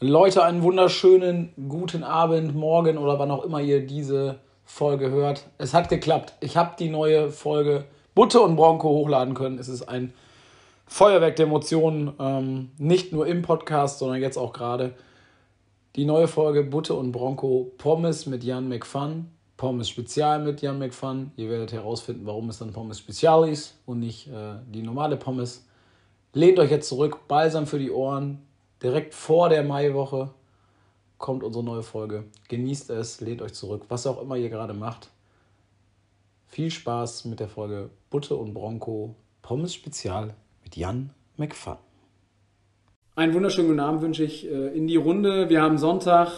Leute, einen wunderschönen guten Abend, morgen oder wann auch immer ihr diese Folge hört. Es hat geklappt. Ich habe die neue Folge Butte und Bronco hochladen können. Es ist ein Feuerwerk der Emotionen, ähm, nicht nur im Podcast, sondern jetzt auch gerade. Die neue Folge Butte und Bronco Pommes mit Jan McFun. Pommes Spezial mit Jan McFun. Ihr werdet herausfinden, warum es dann Pommes Spezial ist und nicht äh, die normale Pommes. Lehnt euch jetzt zurück, Balsam für die Ohren, direkt vor der Maiwoche kommt unsere neue Folge. Genießt es, lehnt euch zurück, was auch immer ihr gerade macht. Viel Spaß mit der Folge Butte und Bronco Pommes Spezial mit Jan McFun. Einen wunderschönen guten Abend wünsche ich äh, in die Runde. Wir haben Sonntag,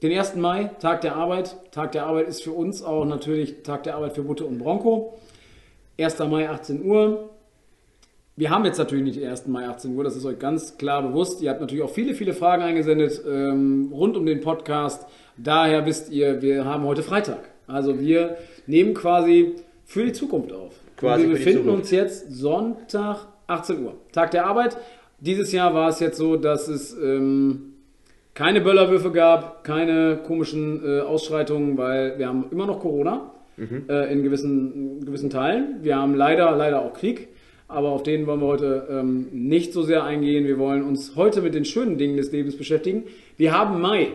den 1. Mai, Tag der Arbeit. Tag der Arbeit ist für uns auch natürlich Tag der Arbeit für Butte und Bronco. 1. Mai, 18 Uhr. Wir haben jetzt natürlich nicht den 1. Mai 18 Uhr, das ist euch ganz klar bewusst. Ihr habt natürlich auch viele, viele Fragen eingesendet ähm, rund um den Podcast. Daher wisst ihr, wir haben heute Freitag. Also wir nehmen quasi für die Zukunft auf. Quasi wir befinden uns jetzt Sonntag 18 Uhr, Tag der Arbeit. Dieses Jahr war es jetzt so, dass es ähm, keine Böllerwürfe gab, keine komischen äh, Ausschreitungen, weil wir haben immer noch Corona mhm. äh, in, gewissen, in gewissen Teilen. Wir haben leider, leider auch Krieg aber auf den wollen wir heute ähm, nicht so sehr eingehen. Wir wollen uns heute mit den schönen Dingen des Lebens beschäftigen. Wir haben Mai.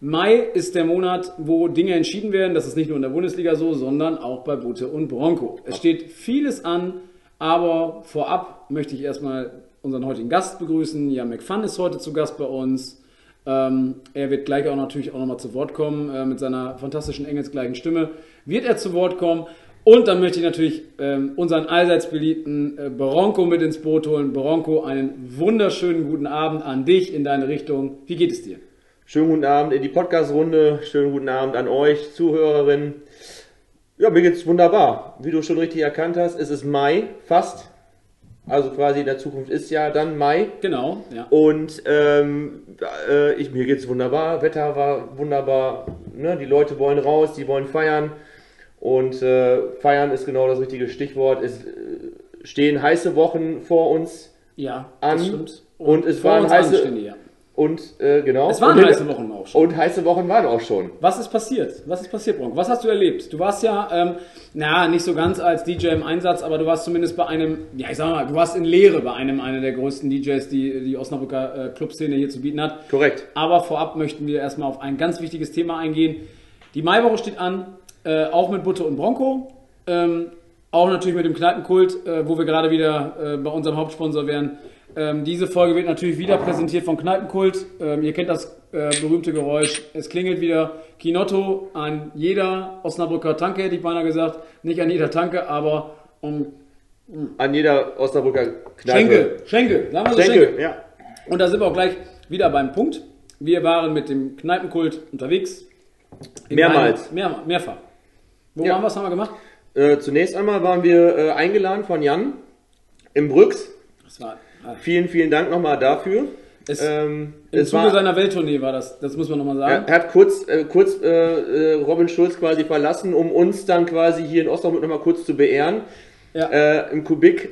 Mai ist der Monat, wo Dinge entschieden werden. Das ist nicht nur in der Bundesliga so, sondern auch bei Bute und Bronco. Es steht vieles an, aber vorab möchte ich erstmal unseren heutigen Gast begrüßen. Jan McFun ist heute zu Gast bei uns. Ähm, er wird gleich auch natürlich auch nochmal zu Wort kommen äh, mit seiner fantastischen engelsgleichen Stimme. Wird er zu Wort kommen? Und dann möchte ich natürlich ähm, unseren allseits beliebten äh, Bronco mit ins Boot holen. Bronco, einen wunderschönen guten Abend an dich in deine Richtung. Wie geht es dir? Schönen guten Abend in die Podcast-Runde. Schönen guten Abend an euch, Zuhörerinnen. Ja, mir geht's wunderbar. Wie du schon richtig erkannt hast, es ist Mai, fast. Also quasi in der Zukunft ist ja dann Mai. Genau, ja. Und ähm, äh, ich, mir geht's wunderbar. Wetter war wunderbar. Ne? Die Leute wollen raus, die wollen feiern. Und äh, feiern ist genau das richtige Stichwort. Es äh, stehen heiße Wochen vor uns ja, an. Das stimmt. Und, und es waren heiße ja. und äh, genau. Es waren und, heiße Wochen auch schon. Und heiße Wochen waren auch schon. Was ist passiert? Was ist passiert, Bronco? Was hast du erlebt? Du warst ja, ähm, na, nicht so ganz als DJ im Einsatz, aber du warst zumindest bei einem, ja, ich sag mal, du warst in Lehre bei einem einer der größten DJs, die die Osnabrücker äh, Clubszene hier zu bieten hat. Korrekt. Aber vorab möchten wir erstmal auf ein ganz wichtiges Thema eingehen. Die Maiwoche steht an. Äh, auch mit Butte und Bronco. Ähm, auch natürlich mit dem Kneipenkult, äh, wo wir gerade wieder äh, bei unserem Hauptsponsor wären. Ähm, diese Folge wird natürlich wieder präsentiert von Kneipenkult. Ähm, ihr kennt das äh, berühmte Geräusch. Es klingelt wieder Kinotto an jeder Osnabrücker Tanke, hätte ich beinahe gesagt. Nicht an jeder Tanke, aber um, an jeder Osnabrücker Kneipe. Schenke, Schenke, sagen wir so Schenke. Schenke. Ja. Und da sind wir auch gleich wieder beim Punkt. Wir waren mit dem Kneipenkult unterwegs. Mehrmals. Einem, mehr, mehrfach. Wo ja. waren wir? Was haben wir gemacht? Äh, zunächst einmal waren wir äh, eingeladen von Jan im Brüx. Das war, ah. Vielen, vielen Dank nochmal dafür. Es, ähm, Im Zuge war, seiner Welttournee war das, das muss man nochmal sagen. Er, hat kurz, äh, kurz äh, äh, Robin Schulz quasi verlassen, um uns dann quasi hier in Osnabrück nochmal kurz zu beehren. Ja. Äh, Im Kubik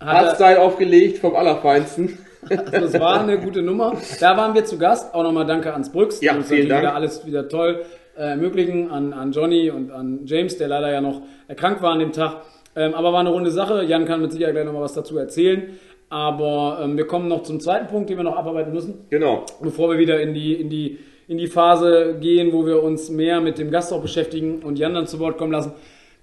Hardstyle aufgelegt vom Allerfeinsten. Also das war eine gute Nummer. Da waren wir zu Gast. Auch nochmal danke ans Brüx. Ja, vielen Dank. Wieder alles wieder toll ermöglichen, an, an Johnny und an James, der leider ja noch erkrankt war an dem Tag. Ähm, aber war eine runde Sache. Jan kann mit Sicherheit gleich noch mal was dazu erzählen. Aber ähm, wir kommen noch zum zweiten Punkt, den wir noch abarbeiten müssen. Genau. Bevor wir wieder in die, in die, in die Phase gehen, wo wir uns mehr mit dem Gast auch beschäftigen und Jan dann zu Wort kommen lassen.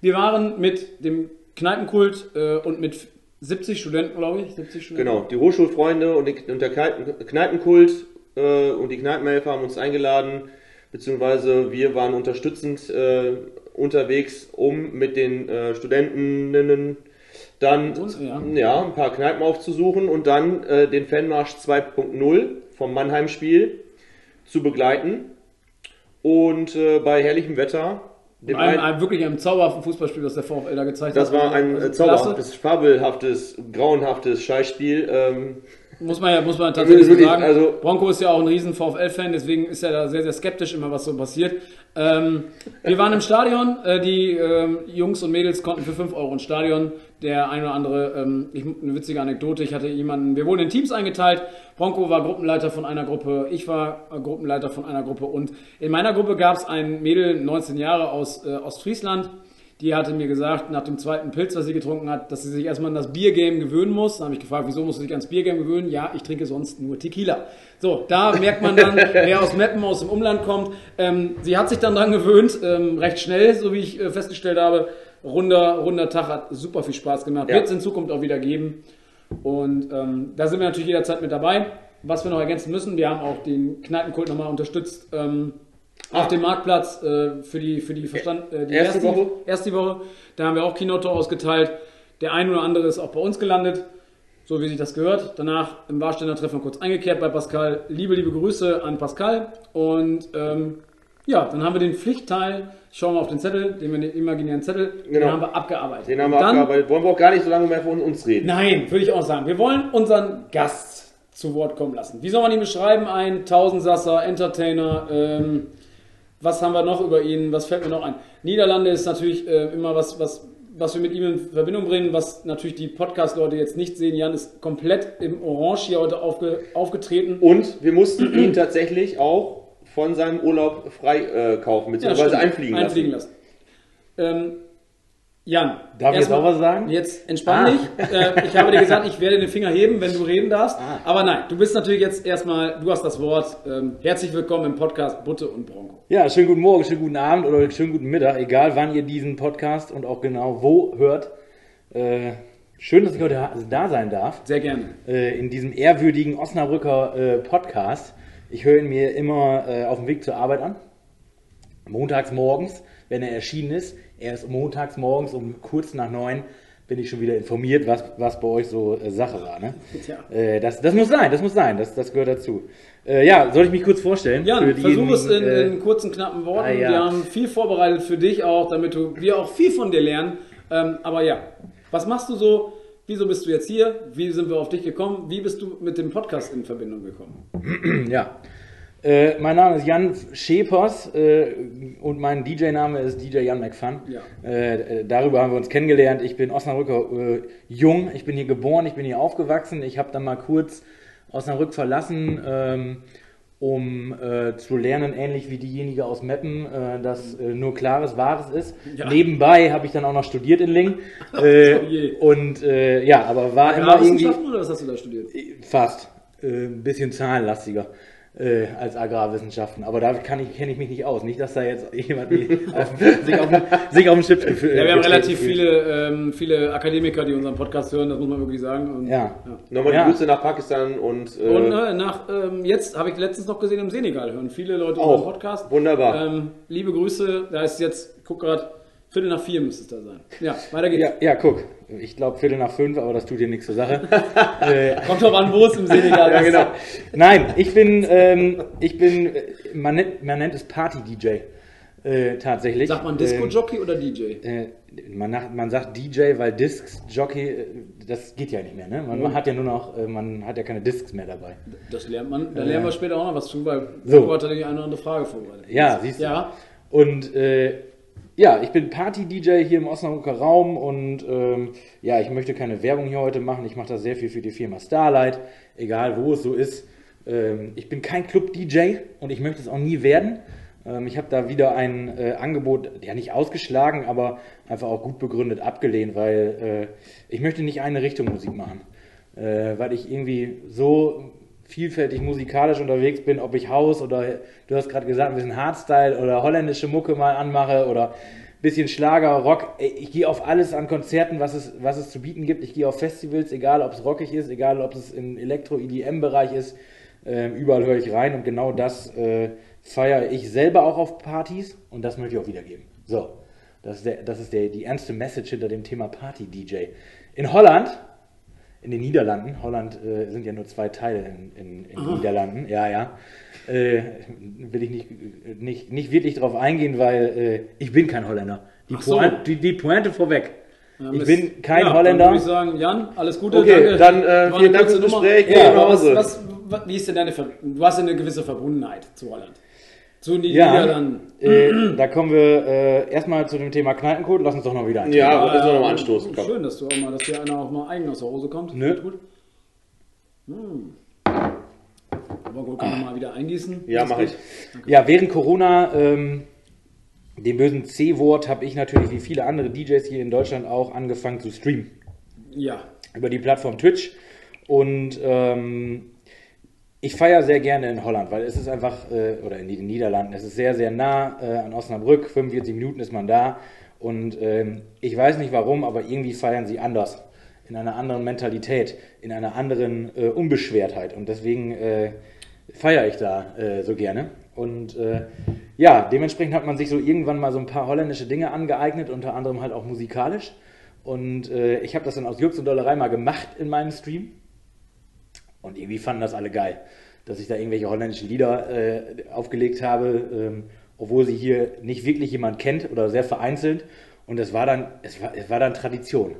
Wir waren mit dem Kneipenkult äh, und mit 70 Studenten, glaube ich. 70 Studenten. Genau, die Hochschulfreunde und, die, und der Kneipenkult äh, und die Kneipenhelfer haben uns eingeladen, beziehungsweise wir waren unterstützend äh, unterwegs, um mit den äh, Studentinnen dann ja. ja. ein paar Kneipen aufzusuchen und dann äh, den Fanmarsch 2.0 vom Mannheim-Spiel zu begleiten. Und äh, bei herrlichem Wetter. Dem einem, einem, wirklich einem zauberhaften Fußballspiel, das der VfL da gezeigt das hat. Das war ein also, zauberhaftes, fabelhaftes, grauenhaftes Scheißspiel. Ähm, muss man ja muss man tatsächlich so Wirklich, sagen. also- Bronco ist ja auch ein riesen VfL-Fan, deswegen ist er da sehr, sehr skeptisch immer, was so passiert. Ähm, wir waren im Stadion, äh, die ähm, Jungs und Mädels konnten für 5 Euro ins Stadion. Der ein oder andere, ähm, ich, eine witzige Anekdote, ich hatte jemanden, wir wurden in Teams eingeteilt. Bronco war Gruppenleiter von einer Gruppe, ich war äh, Gruppenleiter von einer Gruppe und in meiner Gruppe gab es ein Mädel, 19 Jahre aus äh, Ostfriesland, die hatte mir gesagt, nach dem zweiten Pilz, was sie getrunken hat, dass sie sich erstmal an das Biergame gewöhnen muss. Dann habe ich gefragt, wieso musst du dich ans Biergame gewöhnen? Ja, ich trinke sonst nur Tequila. So, da merkt man dann, wer aus Meppen, aus dem Umland kommt. Ähm, sie hat sich dann dran gewöhnt, ähm, recht schnell, so wie ich äh, festgestellt habe. Runder, runder Tag hat super viel Spaß gemacht. Ja. Wird es in Zukunft auch wieder geben. Und ähm, da sind wir natürlich jederzeit mit dabei. Was wir noch ergänzen müssen, wir haben auch den Kneipenkult nochmal unterstützt. Ähm, auf Ah. dem Marktplatz äh, für die für die Verstand äh, die Erste Woche? erste Woche da haben wir auch Kinoto ausgeteilt der ein oder andere ist auch bei uns gelandet so wie sich das gehört danach im Warsteiner Treffen kurz eingekehrt bei Pascal liebe liebe Grüße an Pascal und ähm, ja dann haben wir den Pflichtteil schauen wir auf den Zettel den, wir- den imaginären Zettel den Genau. haben wir abgearbeitet Den haben wir dann, abgearbeitet. Wollen wir auch gar nicht so lange mehr von uns reden. Nein, würde ich auch sagen. Wir wollen unseren Gast zu Wort kommen lassen. Wie soll man ihn beschreiben? Ein Tausendsasser, Entertainer. Ähm, was haben wir noch über ihn? Was fällt mir noch ein? Niederlande ist natürlich äh, immer was, was, was wir mit ihm in Verbindung bringen, was natürlich die Podcast-Leute jetzt nicht sehen. Jan ist komplett im Orange hier heute aufge, aufgetreten. Und wir mussten ihn tatsächlich auch von seinem Urlaub frei äh, kaufen, beziehungsweise stimmt. einfliegen lassen. einfliegen lassen. Ähm, Jan, Darf ich jetzt auch was sagen? Jetzt entspann Ah. dich. Äh, ich habe dir gesagt, ich werde den Finger heben, wenn du reden darfst. Ah. Aber nein, du bist natürlich jetzt erstmal, du hast das Wort. Ähm, herzlich willkommen im Podcast Butte und Bronco. Ja, schönen guten Morgen, schönen guten Abend oder schönen guten Mittag, egal wann ihr diesen Podcast und auch genau wo hört. Äh, schön, dass ich heute da sein darf, Sehr gerne. äh, in diesem ehrwürdigen Osnabrücker äh, Podcast. Ich höre ihn mir immer äh, auf dem Weg zur Arbeit an. Montags morgens, wenn er erschienen ist. Erst montags morgens um kurz nach neun bin ich schon wieder informiert, was, was bei euch so äh, Sache war. Ne? Tja. Äh, das, das muss sein, das muss sein, das, das gehört dazu. Äh, ja, soll ich mich kurz vorstellen? Für versuch es in, äh, in kurzen, knappen Worten. ah, ja. Wir haben viel vorbereitet für dich auch, damit du, wir auch viel von dir lernen. Ähm, aber ja, was machst du so? Wieso bist du jetzt hier? Wie sind wir auf dich gekommen? Wie bist du mit dem Podcast in Verbindung gekommen? Ja. Äh, mein Name ist Jan Schepers äh, und mein DJ-Name ist DJ Jan McFun. Ja. Äh, äh, darüber haben wir uns kennengelernt. Ich bin Osnabrücker äh, jung, ich bin hier geboren, ich bin hier aufgewachsen. Ich habe dann mal kurz Osnabrück verlassen, ähm, um äh, zu lernen, ähnlich wie diejenige aus Meppen, dass nur Klares Wahres ist. Ja. Nebenbei habe ich dann auch noch studiert in Lingen. Äh, Oh und ja, aber war immer irgendwie... Oder was hast du da studiert? Fast. Ein bisschen zahlenlastiger äh, als Agrarwissenschaften. Aber da kann ich, kenne ich mich nicht aus. Nicht, dass da jetzt jemand die auf, sich, auf, sich auf den Chip gefühlt Ja, wir haben relativ viele, ähm, viele Akademiker, die unseren Podcast hören, das muss man wirklich sagen. Und, Ja. Nochmal Ja. die Grüße nach Pakistan und, äh, Und äh, nach, ähm, jetzt habe ich letztens noch gesehen, im Senegal hören viele Leute Auch. unseren Podcast. Wunderbar. Ähm, liebe Grüße, da ist jetzt, guck gerade, Viertel nach vier müsste es da sein. Ja, weiter geht's. Ja, ja, guck. Ich glaube Viertel nach fünf, aber das tut hier nichts zur Sache. äh, Kommt doch an, wo es im Senegal ja, genau. nein, ich bin, ähm, ich bin, äh, man nennt, man nennt es Party-DJ. Äh, tatsächlich. Sagt man Ähm, Disco-Jockey oder DJ? Äh, man, man sagt DJ, weil Discs, Jockey, äh, das geht ja nicht mehr. Ne? Man, man hat ja nur noch, man hat ja keine Discs mehr dabei. Das lernt man, da lernen wir später auch noch was zu, weil So. Hat die eine oder andere Frage vorbereitet. Ja, siehst du. Ja, Und äh, ja, ich bin Party-DJ hier im Osnabrücker Raum und ähm, ja, ich möchte keine Werbung hier heute machen. Ich mache da sehr viel für die Firma Starlight, egal wo es so ist. Ähm, ich bin kein Club-DJ und ich möchte es auch nie werden. Ähm, ich habe da wieder ein äh, Angebot, ja nicht ausgeschlagen, aber einfach auch gut begründet abgelehnt, weil äh, ich möchte nicht eine Richtung Musik machen. Äh, weil ich irgendwie so vielfältig musikalisch unterwegs bin, ob ich Haus oder du hast gerade gesagt, ein bisschen Hardstyle oder holländische Mucke mal anmache oder ein bisschen Schlager, Rock. Ich gehe auf alles an Konzerten, was es, was es zu bieten gibt. Ich gehe auf Festivals, egal ob es rockig ist, egal ob es im Elektro-EDM-Bereich ist. Ähm, überall höre ich rein und genau das äh, feiere ich selber auch auf Partys und das möchte ich auch wiedergeben. So, das ist, der, das ist der, die ernste Message hinter dem Thema Party-DJ. In Holland in den Niederlanden. Holland äh, sind ja nur zwei Teile in, in, in den Niederlanden. Ja, ja. Äh, will ich nicht, nicht, nicht wirklich drauf eingehen, weil äh, ich bin kein Holländer. Die, so. Pointe, die, die Pointe vorweg. Ja, Ich bin kein ja, Holländer. Dann würde ich sagen, Jan, alles Gute. Okay, danke. dann, äh, vielen Dank fürs. Gespräch. Ja, nach was, Hause. was, was, wie ist denn deine Ver Du hast ja eine gewisse Verbundenheit zu Holland. Zu den Ja, Niederlanden. äh, da kommen wir äh, erstmal zu dem Thema Kneipencode. Lass uns doch noch wieder ein. Ja, müssen wir Ah, nochmal anstoßen. Komm. Schön, dass du auch mal, dass hier einer auch mal eigen aus der Hose kommt. Nö. Gut. Hm. Aber gut, kann man mal wieder eingießen. Ja, Das mach geht. ich. Ja, während Corona, ähm, dem bösen C-Wort, habe ich natürlich wie viele andere DJs hier in Deutschland auch angefangen zu streamen. Ja. Über die Plattform Twitch. Und ähm, ich feiere sehr gerne in Holland, weil es ist einfach, äh, oder in den Niederlanden, es ist sehr, sehr nah äh, an Osnabrück. 45 Minuten ist man da. Und ähm, ich weiß nicht warum, aber irgendwie feiern sie anders. In einer anderen Mentalität, in einer anderen äh, Unbeschwertheit. Und deswegen äh, feiere ich da äh, so gerne. Und äh, ja, dementsprechend hat man sich so irgendwann mal so ein paar holländische Dinge angeeignet, unter anderem halt auch musikalisch. Und ich habe das dann aus Jux und Dollerei mal gemacht in meinem Stream. Und irgendwie fanden das alle geil, dass ich da irgendwelche holländischen Lieder äh, aufgelegt habe, ähm, obwohl sie hier nicht wirklich jemand kennt oder sehr vereinzelt. Und es war dann, es war, es war dann Tradition.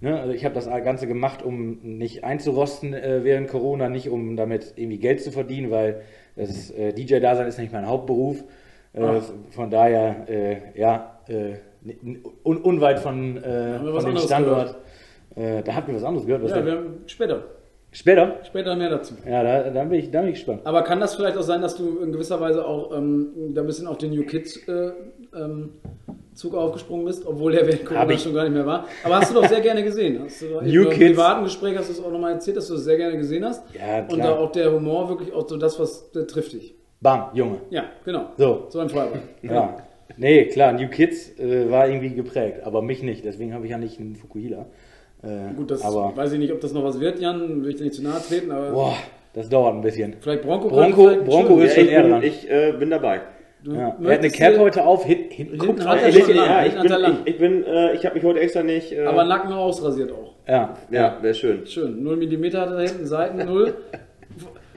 Ne? Also ich habe das Ganze gemacht, um nicht einzurosten äh, während Corona, nicht um damit irgendwie Geld zu verdienen, weil das äh, DJ-Dasein ist nicht mein Hauptberuf. Äh, von daher, äh, ja, äh, un unweit von, äh, wir von dem Standort. Da habt ihr was anderes gehört. Was Ja, denn? wir haben später. Später? Später mehr dazu. Ja, da, da, bin ich, da bin ich gespannt. Aber kann das vielleicht auch sein, dass du in gewisser Weise auch ähm, da ein bisschen auf den New Kids äh, ähm, Zug aufgesprungen bist, obwohl der während Corona schon gar nicht mehr war? Aber hast du doch sehr gerne gesehen. Hast du New im Kids. privaten Gespräch hast du es auch nochmal erzählt, dass du es sehr gerne gesehen hast. Ja, Und klar. da auch der Humor wirklich auch so das, was der trifft dich. Bam, Junge. Ja, genau. So. So ein Feuerwehr. Ja. Nee, klar, New Kids äh, war irgendwie geprägt, aber mich nicht. Deswegen habe ich ja nicht einen Fukuhila. Äh, Gut, das aber, weiß ich nicht, ob das noch was wird, Jan. Will ich dir nicht zu nahe treten, aber boah, das dauert ein bisschen. vielleicht Bronco. Bronco- vielleicht Bronco schön. ist Ja, schon ich eher bin, dran. ich äh, bin dabei. Du Ja. Er hat eine möchtest Cap heute auf. Hin, hin, Hinten guckt hat er ein schon lang. ja, ich bin, lang. ich, ich bin, äh, ich habe mich heute extra nicht. Äh, Aber Nacken ausrasiert auch. Ja, ja, wäre schön. Schön. 0 mm hat er da hinten, Seiten 0.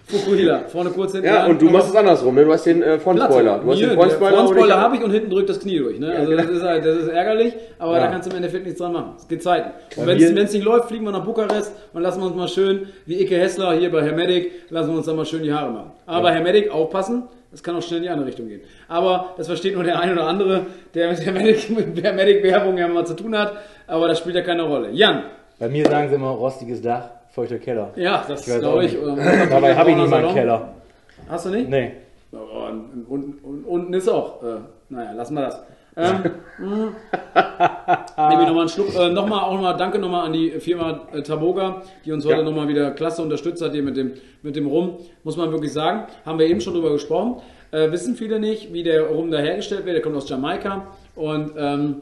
Fukuhila, vorne kurz hinten. Ja, und du machst es andersrum, ne? Du hast den äh, Frontspoiler. Du hast Hier, den der Frontspoiler Frontspoiler hab- habe ich und hinten drückt das Knie durch. Ne? Also das, ist halt, das ist ärgerlich, aber Ja. da kannst du im Endeffekt nichts dran machen. Es geht Zeiten. Und wenn es nicht läuft, fliegen wir nach Bukarest und lassen wir uns mal schön, wie Ike Hessler hier bei Hermetic, lassen wir uns dann mal schön die Haare machen. Aber bei Hermetic aufpassen, das kann auch schnell in die andere Richtung gehen. Aber das versteht nur der ein oder andere, der mit Hermetic, mit Hermetic-Werbung ja mal zu tun hat, aber das spielt ja keine Rolle. Jan, Bei mir sagen sie immer rostiges Dach, feuchter Keller. ja, das Ich glaube ich. nicht. Oder Dabei habe ich nicht mal einen Keller. Hast du nicht? Nee. Ja, Und, und, und unten ist auch. Äh, naja, lassen wir das. Ähm, mh. Nehme ich nochmal einen Schluck. Äh, nochmal, auch nochmal, danke nochmal an die Firma äh, Taboga, die uns heute Ja. nochmal wieder klasse unterstützt hat hier mit dem, mit dem Rum. Muss man wirklich sagen. Haben wir eben schon drüber gesprochen. Äh, wissen viele nicht, wie der Rum da hergestellt wird. Der kommt aus Jamaika. Und ähm,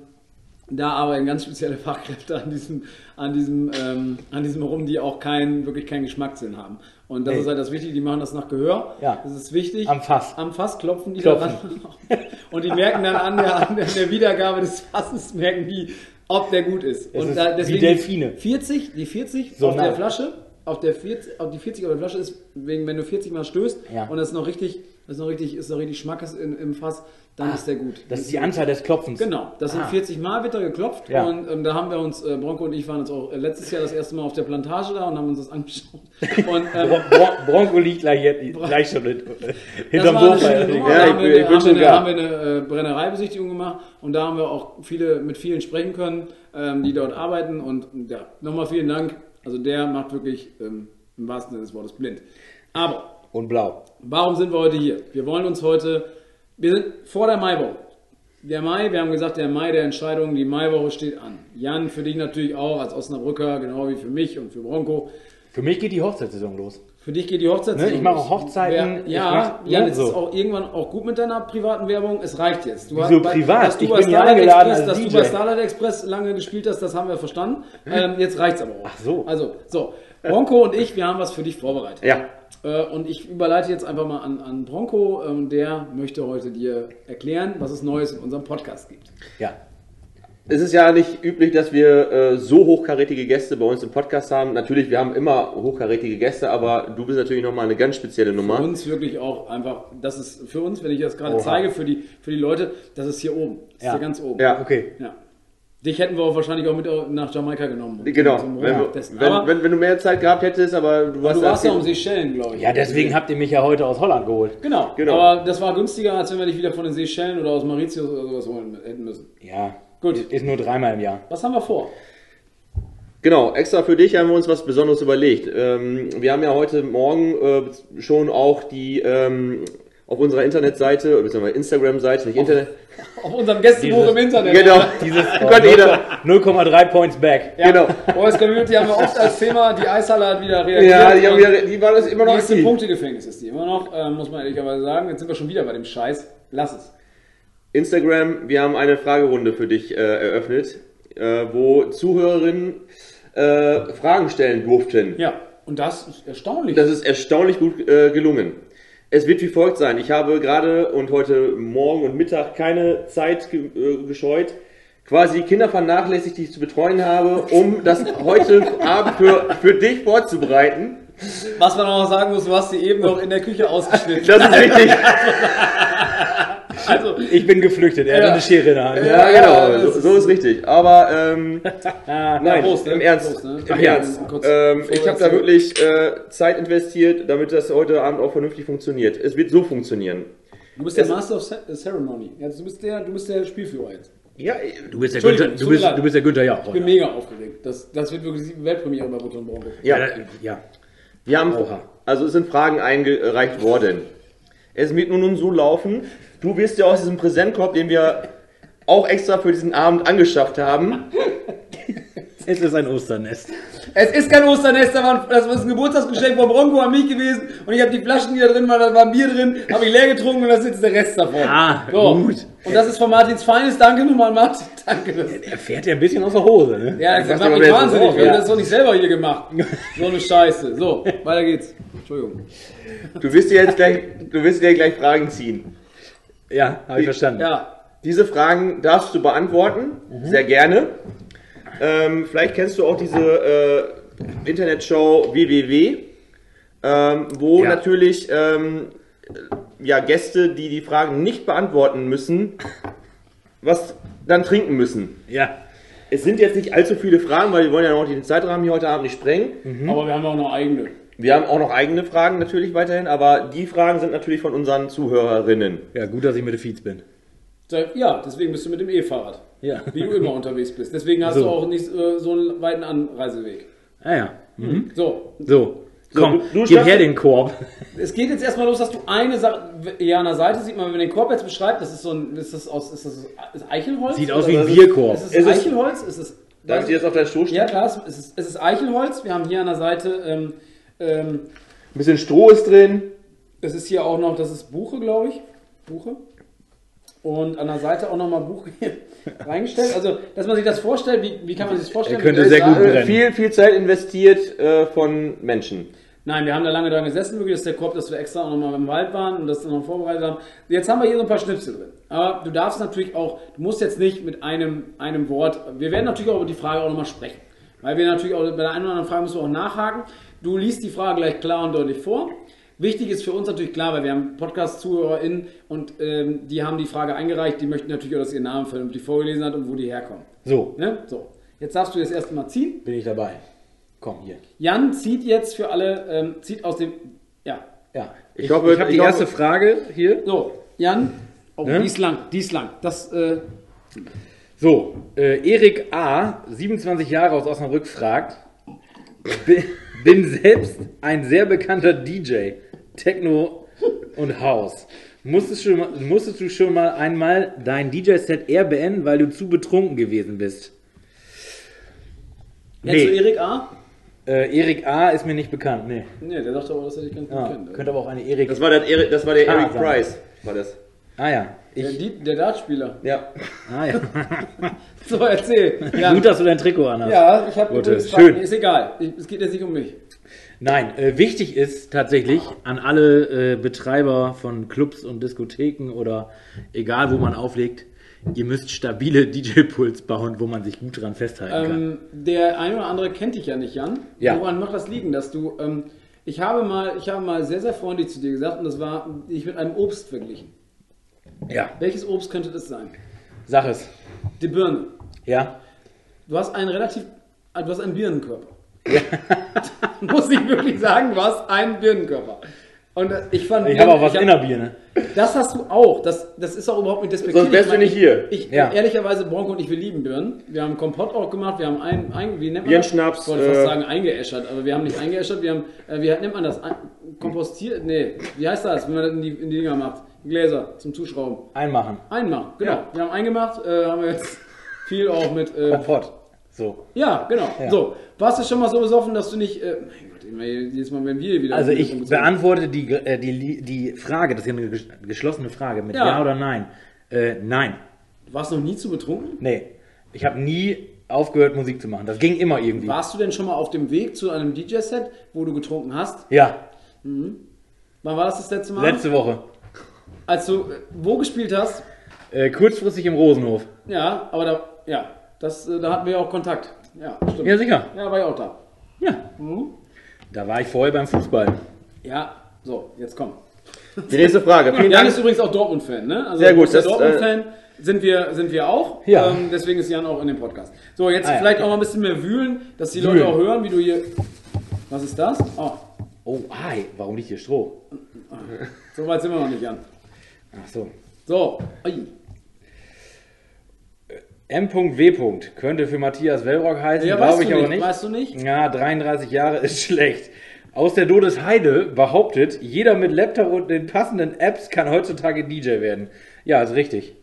da arbeiten ganz spezielle Fachkräfte an diesem, an diesem, ähm, an diesem Rum, die auch keinen, wirklich keinen Geschmackssinn haben. Und das Nee. ist halt das Wichtige, die machen das nach Gehör. Ja. Das ist wichtig. Am Fass. Am Fass klopfen die Klopfen. daran. Und die merken dann an der, an der, Wiedergabe des Fasses, merken die, ob der gut ist. Es und ist da, deswegen Delfine. 40, die 40 So auf nah. der Flasche, auf der 40, auf die 40 auf der Flasche ist, wegen, wenn du 40 mal stößt Ja. und das ist noch richtig, das ist noch richtig, ist noch richtig Schmackes in, im Fass, dann ist der gut. Das ist die Anzahl des Klopfens. Genau, das sind Ah. 40 Mal wird da geklopft Ja. und ähm, da haben wir uns, äh, Bronco und ich waren jetzt auch äh, letztes Jahr das erste Mal auf der Plantage da und haben uns das angeschaut. Und ähm, Bron Bron Bronco liegt gleich, jetzt, gleich schon das hinterm Sofa. Ja, ich wir, ich bin schon da. haben wir eine äh, Brennereibesichtigung gemacht und da haben wir auch viele mit vielen sprechen können, ähm, die dort arbeiten und ja, nochmal vielen Dank. Also der macht wirklich ähm, im wahrsten Sinne des Wortes blind. Aber Und blau. Warum sind wir heute hier? Wir wollen uns heute, wir sind vor der Maiwoche. Der Mai, wir haben gesagt, der Mai der Entscheidung, die Maiwoche steht an. Jan, für dich natürlich auch als Osnabrücker, genau wie für mich und für Bronco. Für mich geht die Hochzeitssaison los. Für dich geht die Hochzeitszeit. Ne, ich mache auch Hochzeiten, ich Ja, mach- Jan, ne, es so. ist auch irgendwann auch gut mit deiner privaten Werbung. Es reicht jetzt. Du Wieso bei- privat? Dass du, Ich bei Starlight Express, als dass DJ. du bei Starlight Express lange gespielt hast, das haben wir verstanden. Ähm, jetzt reicht's aber auch. Ach so. Also, so. Bronco und ich, wir haben was für dich vorbereitet. Ja. Äh, Und ich überleite jetzt einfach mal an, an Bronco. ähm, Der möchte heute dir erklären, was es Neues in unserem Podcast gibt. Ja. Es ist ja nicht üblich, dass wir äh, so hochkarätige Gäste bei uns im Podcast haben. Natürlich, wir haben immer hochkarätige Gäste, aber du bist natürlich nochmal eine ganz spezielle Für Nummer. uns wirklich auch einfach, das ist für uns, wenn ich das gerade Oha. zeige, für die, für die Leute, das ist hier oben. Das Ja. ist hier ganz oben. Ja. Okay. ja. Dich hätten wir auch wahrscheinlich auch mit nach Jamaika genommen. Genau. zum Wenn, wenn, wenn, wenn du mehr Zeit gehabt hättest, aber du warst du warst ja um Seychellen, glaube ich. Ja, deswegen habt ihr mich ja heute aus Holland geholt. Genau. Genau. aber das war günstiger, als wenn wir dich wieder von den Seychellen oder aus Mauritius oder sowas holen hätten müssen. Ja, Gut. Ist nur dreimal im Jahr. Was haben wir vor? Genau, extra für dich haben wir uns was Besonderes überlegt. Ähm, wir haben ja heute Morgen äh, schon auch die ähm, auf unserer Internetseite, beziehungsweise Instagram-Seite, nicht Internet. Auf unserem Gästebuch im Internet. Genau, Dieses jeder. 0,3 Points back. Ja. Genau. Boys Community haben wir oft als Thema. Die Eishalle hat wieder reagiert. Ja, die, haben wieder, die war das immer noch die ist im. Punktegefängnis, ist die immer noch, äh, muss man ehrlicherweise sagen. Jetzt sind wir schon wieder bei dem Scheiß. Lass es. Instagram, wir haben eine Fragerunde für dich äh, eröffnet, äh, wo Zuhörerinnen äh, Fragen stellen durften. Ja, und das ist erstaunlich. Das ist erstaunlich gut äh, gelungen. Es wird wie folgt sein. Ich habe gerade und heute Morgen und Mittag keine Zeit ge äh, gescheut, quasi Kinder vernachlässigt, die ich zu betreuen habe, um das heute Abend für, für dich vorzubereiten. Was man auch noch sagen muss, du hast sie eben noch in der Küche ausgeschnitten. Das ist richtig. Also, Ich bin geflüchtet, er Ja. hat eine Schere in der Hand. Ja, Ja, genau, so, so ist richtig. Aber ähm, nein, Prost, ne? im Ernst. Prost, ne? Im Ernst. Ähm, ich habe da wirklich äh, Zeit investiert, damit das heute Abend auch vernünftig funktioniert. Es wird so funktionieren. du bist der Master of Ce- Ceremony. Ja, du, bist der, du bist der Spielführer jetzt. Ja, Du bist der Günther, du bist, du bist der Günther Jauch. Ich bin mega aufgeregt. Das, das wird wirklich die Weltpremiere bei Button Bronco. ja. ja. ja. Wir haben, Oha. also es sind Fragen eingereicht worden. Es wird nun so laufen, du wirst ja aus diesem Präsentkorb, den wir auch extra für diesen Abend angeschafft haben, Es ist ein Osternest. Es ist kein Osternest, das war ein- das ist Geburtstagsgeschenk von Bronco an mich gewesen und ich habe die Flaschen, die da drin waren, da war Bier drin, habe ich leer getrunken und das ist jetzt der Rest davon. Ah, so. gut. Und das ist von Martins Feines. Danke nochmal, Martin. Danke. Das, Er fährt ja ein bisschen aus der Hose, ne? ja, das Sag macht mich wahnsinnig. ist Wir das? das doch nicht selber hier gemacht. So eine Scheiße. So, weiter geht's. Entschuldigung. du wirst dir jetzt gleich, du wirst dir gleich Fragen ziehen. Ja, habe ich verstanden. Ja. Diese Fragen darfst du beantworten, sehr gerne. Ähm, vielleicht kennst du auch diese äh, Internetshow WWW, ähm, wo Ja. natürlich ähm, ja, Gäste, die die Fragen nicht beantworten müssen, was dann trinken müssen. Ja. Es sind jetzt nicht allzu viele Fragen, weil wir wollen ja noch den Zeitrahmen hier heute Abend nicht sprengen. Aber wir haben auch noch eigene. Wir haben auch noch eigene Fragen natürlich weiterhin, aber die Fragen sind natürlich von unseren Zuhörerinnen. Ja, gut, dass ich mit der Feeds bin. Ja, deswegen bist du mit dem E-Fahrrad. Ja. Wie du immer unterwegs bist. Deswegen hast So. du auch nicht äh, so einen weiten Anreiseweg. Ah ja. Mhm. So, So. So, Komm, du- du gib her den Korb. Es geht jetzt erstmal los, dass du eine Sache. Ja, an der Seite sieht man, wenn man den Korb jetzt beschreibt, das ist so ein. Ist das aus. Ist das ist Eichelholz? Sieht aus wie ein ist es- Bierkorb. Ist es Ist es- Eichelholz? Ist es. Darf ich dir jetzt auf Stuhl stehen? Ja, klar, es ist, es ist Eichelholz. Wir haben hier an der Seite. Ähm, ähm, Ein bisschen Stroh ist drin. es ist hier auch noch, das ist Buche, glaube ich. Buche. Und an der Seite auch nochmal Buche hier reingestellt. Also, dass man sich das vorstellt, wie, wie kann man sich das vorstellen? Er könnte sehr gut brennen. Viel, viel Zeit investiert äh, von Menschen. Nein, wir haben da lange dran gesessen, wirklich, das ist der Korb, dass wir extra auch nochmal im Wald waren und das dann noch vorbereitet haben. Jetzt haben wir hier so ein paar Schnipsel drin. Aber du darfst natürlich auch, du musst jetzt nicht mit einem, einem Wort, wir werden natürlich auch über die Frage auch nochmal sprechen. Weil wir natürlich auch bei der einen oder anderen Frage müssen wir auch nachhaken. Du liest die Frage gleich klar und deutlich vor. Wichtig ist für uns natürlich klar, weil wir haben Podcast-ZuhörerInnen und ähm, die haben die Frage eingereicht, die möchten natürlich auch, dass ihr Namen fällt und die vorgelesen hat und wo die herkommen. So, Ne? So, jetzt darfst du das erste Mal ziehen. bin ich dabei. Komm, hier. Jan zieht jetzt für alle, ähm, zieht aus dem, ja, Ja. Ich Ich, hoffe- ich habe die ich hoffe- erste Frage hier. So, Jan. Oh, Ne? die ist lang, die ist lang. Das, äh, So, äh, Erik A., 27 Jahre aus Osnabrück, fragt: Bin selbst ein sehr bekannter DJ, Techno und House. Musstest, schon musstest du schon mal einmal dein DJ-Set eher beenden, weil du zu betrunken gewesen bist? jetzt Nee. zu Erik A. Äh, Erik A. ist mir nicht bekannt. Nee. Nee, der dachte aber, dass er dich ganz gut Ja, kennt. könnte aber auch eine Erik. Das war der, Eric- das war der Ah, Eric sagen. Price. War das. Ah ja. Der, Ich, die, der Dartspieler. Ja. ah, ja. So, erzähl. Ja, Gut, dass du dein Trikot anhast. ja ich habe Gute. übrigens Schön. Ist egal. Ich, es geht jetzt nicht um mich. Nein, äh, wichtig ist tatsächlich an alle äh, Betreiber von Clubs und Diskotheken oder egal wo man auflegt, ihr müsst stabile DJ-Puls bauen, wo man sich gut dran festhalten kann. Ähm, der ein oder andere kennt dich ja nicht, Jan. Ja. Woran macht das liegen, dass du. Ähm, ich habe mal, ich habe mal sehr, sehr freundlich zu dir gesagt und das war dich mit einem Obst verglichen. Ja, Welches Obst könnte das sein? sag es. Die Birne. Ja, du hast einen relativ, du hast einen Birnenkörper. Muss ich wirklich sagen, du hast einen Birnenkörper. Und äh, ich fand. Ich habe auch was hab- in der Birne. Das hast du auch. Das, das ist auch überhaupt nicht despektierlich. Sonst wärst du Ich meine, nicht hier. Ich, Ja. Ehrlicherweise, Bronco und ich, wir lieben Birnen. Wir haben Kompott auch gemacht. Wir haben ein, ein wie nennt man Birnenschnaps, das? Ich wollte fast äh, sagen eingeäschert, aber wir haben nicht eingeäschert. Wir haben, äh, wie nennt man das? Kompostiert? Nee, wie heißt das, wenn man das in die, in die Dinger macht? Gläser zum Zuschrauben. Einmachen. Einmachen, genau. Ja. Wir haben eingemacht, äh, haben wir jetzt viel auch mit. Äh, Komfort. So. ja, genau. Ja. So, warst du schon mal so besoffen, dass du nicht. Äh, mein Gott, jedes Mal, wenn wir wieder. Also ich beantworte die, äh, die, die Frage, das ist ja eine ges- geschlossene Frage mit Ja. Ja, oder Nein. Äh, nein. Warst du noch nie zu betrunken? Nee. Ich habe nie aufgehört, Musik zu machen. Das ging immer irgendwie. Warst du denn schon mal auf dem Weg zu einem DJ-Set, wo du getrunken hast? Ja, Wann war das das letzte Mal? letzte Woche. Als du äh, wo gespielt hast? Äh, kurzfristig im Rosenhof. Ja, aber da, ja, das, äh, da hatten wir ja auch Kontakt. Ja, stimmt. Ja, sicher. Ja, war ich auch da. Ja. Mhm. Da war ich vorher beim Fußball. Ja, so, jetzt komm. Die nächste Frage. Vielen Jan Dank. ist übrigens auch Dortmund-Fan, ne? Also Sehr gut, das, äh, Dortmund-Fan sind wir, sind wir auch. Ja. Ähm, deswegen ist Jan auch in dem Podcast. So, jetzt Ah, ja. vielleicht auch mal ein bisschen mehr wühlen, dass die. Leute auch hören, wie du hier. Was ist das? Oh, Oh, hi. Warum liegt hier Stroh? so weit sind wir noch nicht, Jan. Ach so. So, Ui. M.W. könnte für Matthias Wellrock heißen, Ja, glaube ich du aber nicht, nicht. weißt du nicht? Ja, 33 Jahre ist schlecht. Aus der Todesheide behauptet, jeder mit Laptop und den passenden Apps kann heutzutage DJ werden. Ja, ist richtig.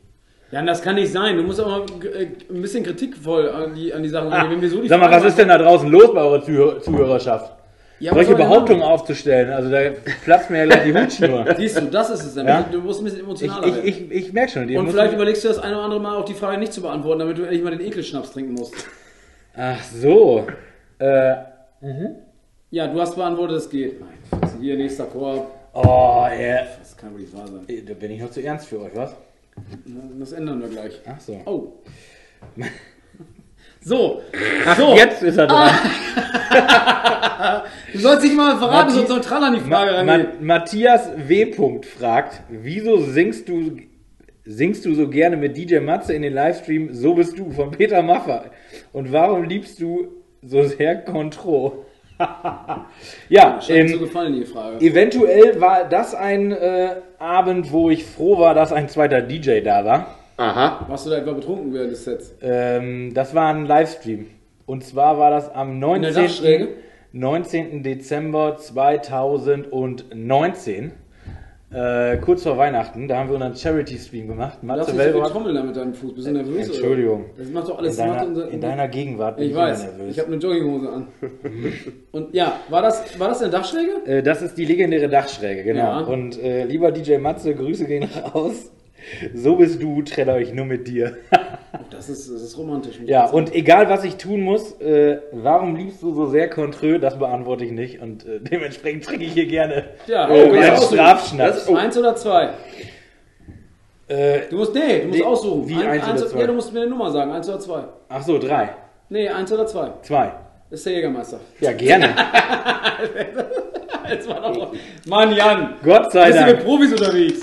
Jan, das kann nicht sein. Du musst auch mal äh, ein bisschen kritikvoll an die, an die Sachen Ah, gehen. Wenn wir so die sag mal, Fragen was ist denn da draußen los bei eurer Zuhör Zuhörerschaft? Ja, Solche Behauptungen aufzustellen, also da platzt mir ja gleich die Hutschnur. Siehst du, das ist es dann. Ja. Du musst ein bisschen Ich, emotionaler ich, werden. ich, ich merke schon. die Und vielleicht überlegst du das eine oder andere Mal auch die Frage nicht zu beantworten, damit du endlich mal den Ekelschnaps trinken musst. Ach so. Äh, Ja, du hast beantwortet, es geht. Nein, hier, nächster Korb. oh, ey. Das kann wohl nicht wahr sein. Da bin ich noch zu ernst für euch, was? Das ändern wir gleich. Ach so. Oh. So. Ach, so. jetzt ist er dran. Du sollst dich mal verraten, Matti- sonst neutral an die Frage Ma rangehen. Ma Matthias W. fragt, wieso singst du, singst du so gerne mit DJ Matze in den Livestream So bist du von Peter Maffay? Und warum liebst du so sehr Contro? ja, mir so ähm, gefallen, die Frage. eventuell war das ein äh, Abend, wo ich froh war, dass ein zweiter DJ da war. Aha. Warst du da etwa betrunken während des Sets? Ähm, das war ein Livestream. Und zwar war das am der 19. Dachschräge? 19. Dezember 2019. Äh, kurz vor Weihnachten, da haben wir unseren Charity-Stream gemacht. Du hast Matze so Wellrock. getrommelt da mit deinem Fuß. Bist du nervös? oder? Entschuldigung. Das macht doch In alles. macht deiner, unser, in deiner Gegenwart bin ich ich weiß. nervös. Ich habe eine Jogginghose an. Und ja, war das, war das eine Dachschräge? Äh, das ist die legendäre Dachschräge, genau. Ja. Und äh, lieber DJ Matze, Grüße gehen raus. So bist du, trenne ich nur mit dir. Oh, das ist, das ist romantisch. Ja, und egal was ich tun muss, äh, warum liebst du so sehr Contreux, das beantworte ich nicht. Und äh, dementsprechend trinke ich hier gerne Ja, oh, oh, meinen du Strafschnaps. Das- Eins oder zwei? Äh, Du musst, nee, du musst Nee, aussuchen. wie eins oder zwei? Ja, du musst mir eine Nummer sagen. Eins oder zwei. ach so, drei. Nee, eins oder zwei. Zwei. Das ist der Jägermeister. Ja, gerne. Jetzt war doch. Mann, Jan! Gott sei Bist du mit Dank. Profis unterwegs?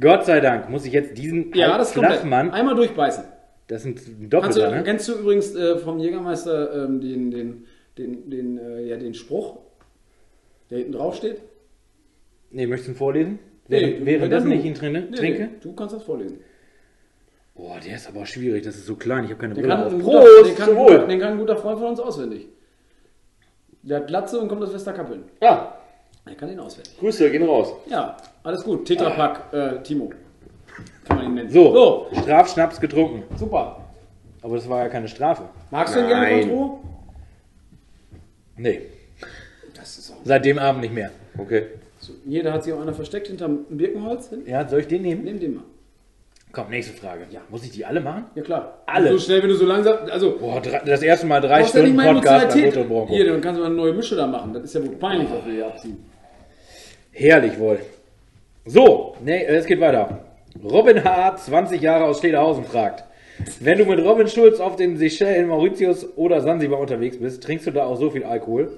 Gott sei Dank muss ich jetzt diesen Ja, das. Flachmann, Einmal durchbeißen. das sind ein Kannst du, Doppelter, ne? Kennst du übrigens äh, vom Jägermeister ähm, den, den, den, den, äh, ja, den Spruch, der hinten drauf steht? Nee, möchtest du ihn vorlesen? Während dann das nicht ihn trinke, Nee, trinke? Nee, du kannst das vorlesen. Boah, der ist aber schwierig, das ist so klein, ich habe keine Den Brille auf. guter, Prost, den, kann den kann ein guter Freund von uns auswendig. Der hat Glatze und kommt aus Westerkappeln. Ja, Er kann ihn auswendig. Grüße, gehen raus. Ja, alles gut. Tetrapack, äh, Timo. Kann man ihn nennen. So, so, Strafschnaps getrunken. super. Aber das war ja keine Strafe. Magst du denn gerne Nein. Contro? Nee, Das ist auch. seit dem Abend nicht mehr. Okay. So, jeder hat sich auch einer versteckt hinterm Birkenholz. Hin. Ja, soll ich den nehmen? Nimm den mal. Komm, nächste Frage. Muss ich die alle machen? Ja klar. Alle. So schnell, wenn du so langsam. Also, Boah, drei, das erste Mal drei brauchst ja nicht Stunden mal Podcast bei Emotionalität. Bronco. Hier, dann kannst du mal eine neue Mische da machen. Das ist ja wohl peinlich, was wir hier abziehen. Herrlich wohl. So, nee, es geht weiter. Robin H., 20 Jahre aus Stedehausen, fragt. Wenn du mit Robin Schulz auf den Seychellen, Mauritius oder Sansibar unterwegs bist, trinkst du da auch so viel Alkohol?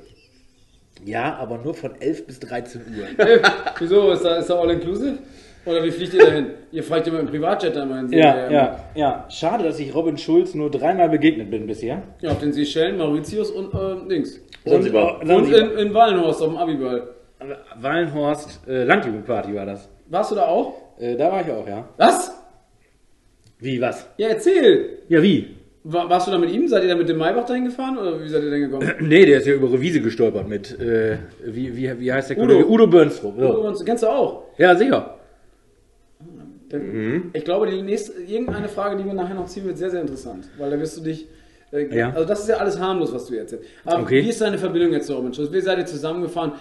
Ja, aber nur von 11 bis 13 Uhr. Äh, wieso? Ist da, ist da all inclusive? Oder wie fliegt ihr dahin? ihr fragt immer im Privatjet einmal hin. Ja, ja, ja. Schade, dass ich Robin Schulz nur dreimal begegnet bin bisher. Ja, auf den Seychellen, Mauritius und äh, Dings. Sansibar. Und, Und in, in Wallenhorst auf dem Abiball. Wallenhorst äh, Landjugendparty war das. Warst du da auch? Äh, da war ich auch, ja. Was? Wie, was? Ja, erzähl. Ja, wie? War, warst du da mit ihm? Seid ihr da mit dem Maybach dahin gefahren oder wie seid ihr denn gekommen? Nee, der ist ja über Revise gestolpert mit, äh, wie, wie, wie heißt der Udo. Udo Börnstrup. Du So. uns- kennst du auch? Ja, sicher. Denn Ich glaube, die nächste, irgendeine Frage, die wir nachher noch ziehen, wird sehr, sehr interessant. Weil da wirst du dich. Äh, Ja. Also, das ist ja alles harmlos, was du jetzt erzählst. Aber Okay. wie ist deine Verbindung jetzt zu Robin Schulz? Wie seid ihr zusammengefahren?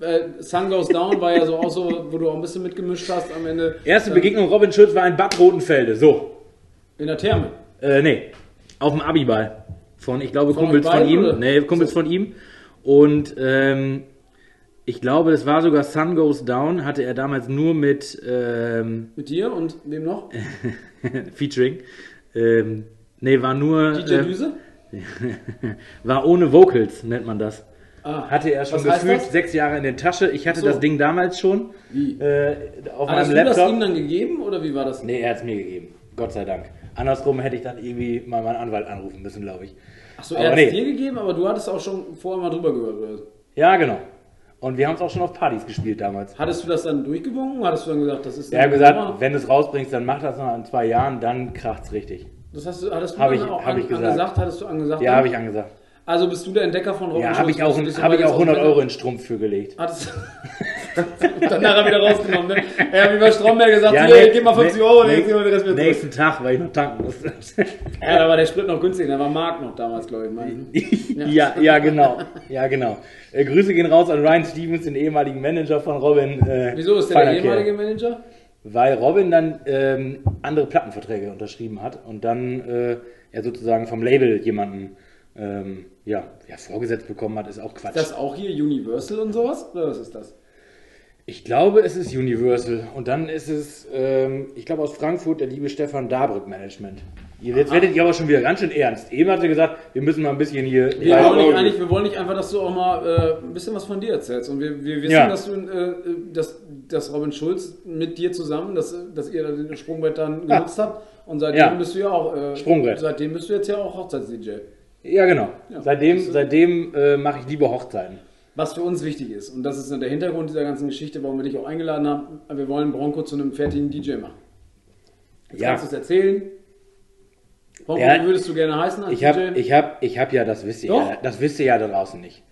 Äh, Sun Goes Down war ja so auch so, wo du auch ein bisschen mitgemischt hast am Ende. Erste Äh, Begegnung Robin Schulz war in Bad Rotenfelde. So. In der Therme. Äh, nee. Auf dem Abiball. Von, ich glaube, Von Kumpels von ihm. oder? Nee, Kumpels von ihm. Und ähm, ich glaube, das war sogar Sun Goes Down, hatte er damals nur mit ähm, Mit dir und wem noch? Featuring. Ähm, nee, war nur. DJ äh, Düse? war ohne Vocals, nennt man das. Ah, Hatte er schon gefühlt sechs Jahre in der Tasche. Ich hatte so. das Ding damals schon. Wie? Äh, auf Hattest meinem du das Laptop. ihm dann gegeben oder wie war das? Nee, er hat es mir gegeben. Gott sei Dank. Andersrum hätte ich dann irgendwie mal meinen Anwalt anrufen müssen, glaube ich. Achso, Aber er hat nee. es dir gegeben, aber du hattest auch schon vorher mal drüber gehört. Oder? Ja, genau. Und wir haben es auch schon auf Partys gespielt damals. Hattest du das dann durchgewunken? Hattest du dann gesagt, das ist. Er hat gesagt, Nummer? wenn du es rausbringst, dann mach das noch in zwei Jahren, dann kracht's richtig. Das hast du, hattest du Hab ich- auch hab an, ich gesagt. angesagt? Hattest du angesagt? Ja, habe ich angesagt. Also bist du der Entdecker von Robin Ja, habe ich auch, hab ich auch aus dem 100 Fenster? Euro in Strumpf für gelegt. Hattest dann nachher wieder rausgenommen, ne? Ja, wie bei Stromberg gesagt, Ja, hier, nee, gib mal 50 nee, Euro, gib mal den Rest zurück. Nächsten Tag, weil ich noch tanken musste. Ja, da war der Sprit noch günstig, da war Mark noch damals, glaube ich. Mein. ja, ja, genau. Ja, genau. Äh, Grüße gehen raus an Ryan Stevens, den ehemaligen Manager von Robin. Äh, Wieso ist der der ehemalige. Manager? Weil Robin dann ähm, andere Plattenverträge unterschrieben hat und dann äh, er sozusagen vom Label jemanden ähm, ja, ja, vorgesetzt bekommen hat, ist auch Quatsch. Das auch hier Universal und sowas? Oder was ist das? ich glaube, es ist Universal und dann ist es, ähm, ich glaube aus Frankfurt, der liebe Stefan Dabrück Management. Jetzt werdet ihr aber schon wieder ganz schön ernst. Eben hat sie gesagt, wir müssen mal ein bisschen hier. Wir Ja, wollen, nicht, eigentlich, wir wollen nicht einfach, dass du auch mal äh, ein bisschen was von dir erzählst. Und wir, wir wissen, Ja. dass du, äh, dass, dass Robin Schulz mit dir zusammen, dass, dass ihr das Sprungbrett dann genutzt habt. Und seitdem Ja. bist du ja auch. Äh, Sprungbrett. Seitdem bist du jetzt ja auch Hochzeits-DJ. Ja, genau. Ja. Seitdem, seitdem äh, mache ich lieber Hochzeiten. Was für uns wichtig ist. Und das ist der Hintergrund dieser ganzen Geschichte, warum wir dich auch eingeladen haben. Wir wollen Bronco zu einem fertigen DJ machen. Jetzt Ja. kannst du es erzählen. Bronco, Ja. wie würdest du gerne heißen als Ich habe, DJ? ich habe, ich habe ja, das wisst ihr ja, das wisst ihr ja da draußen nicht.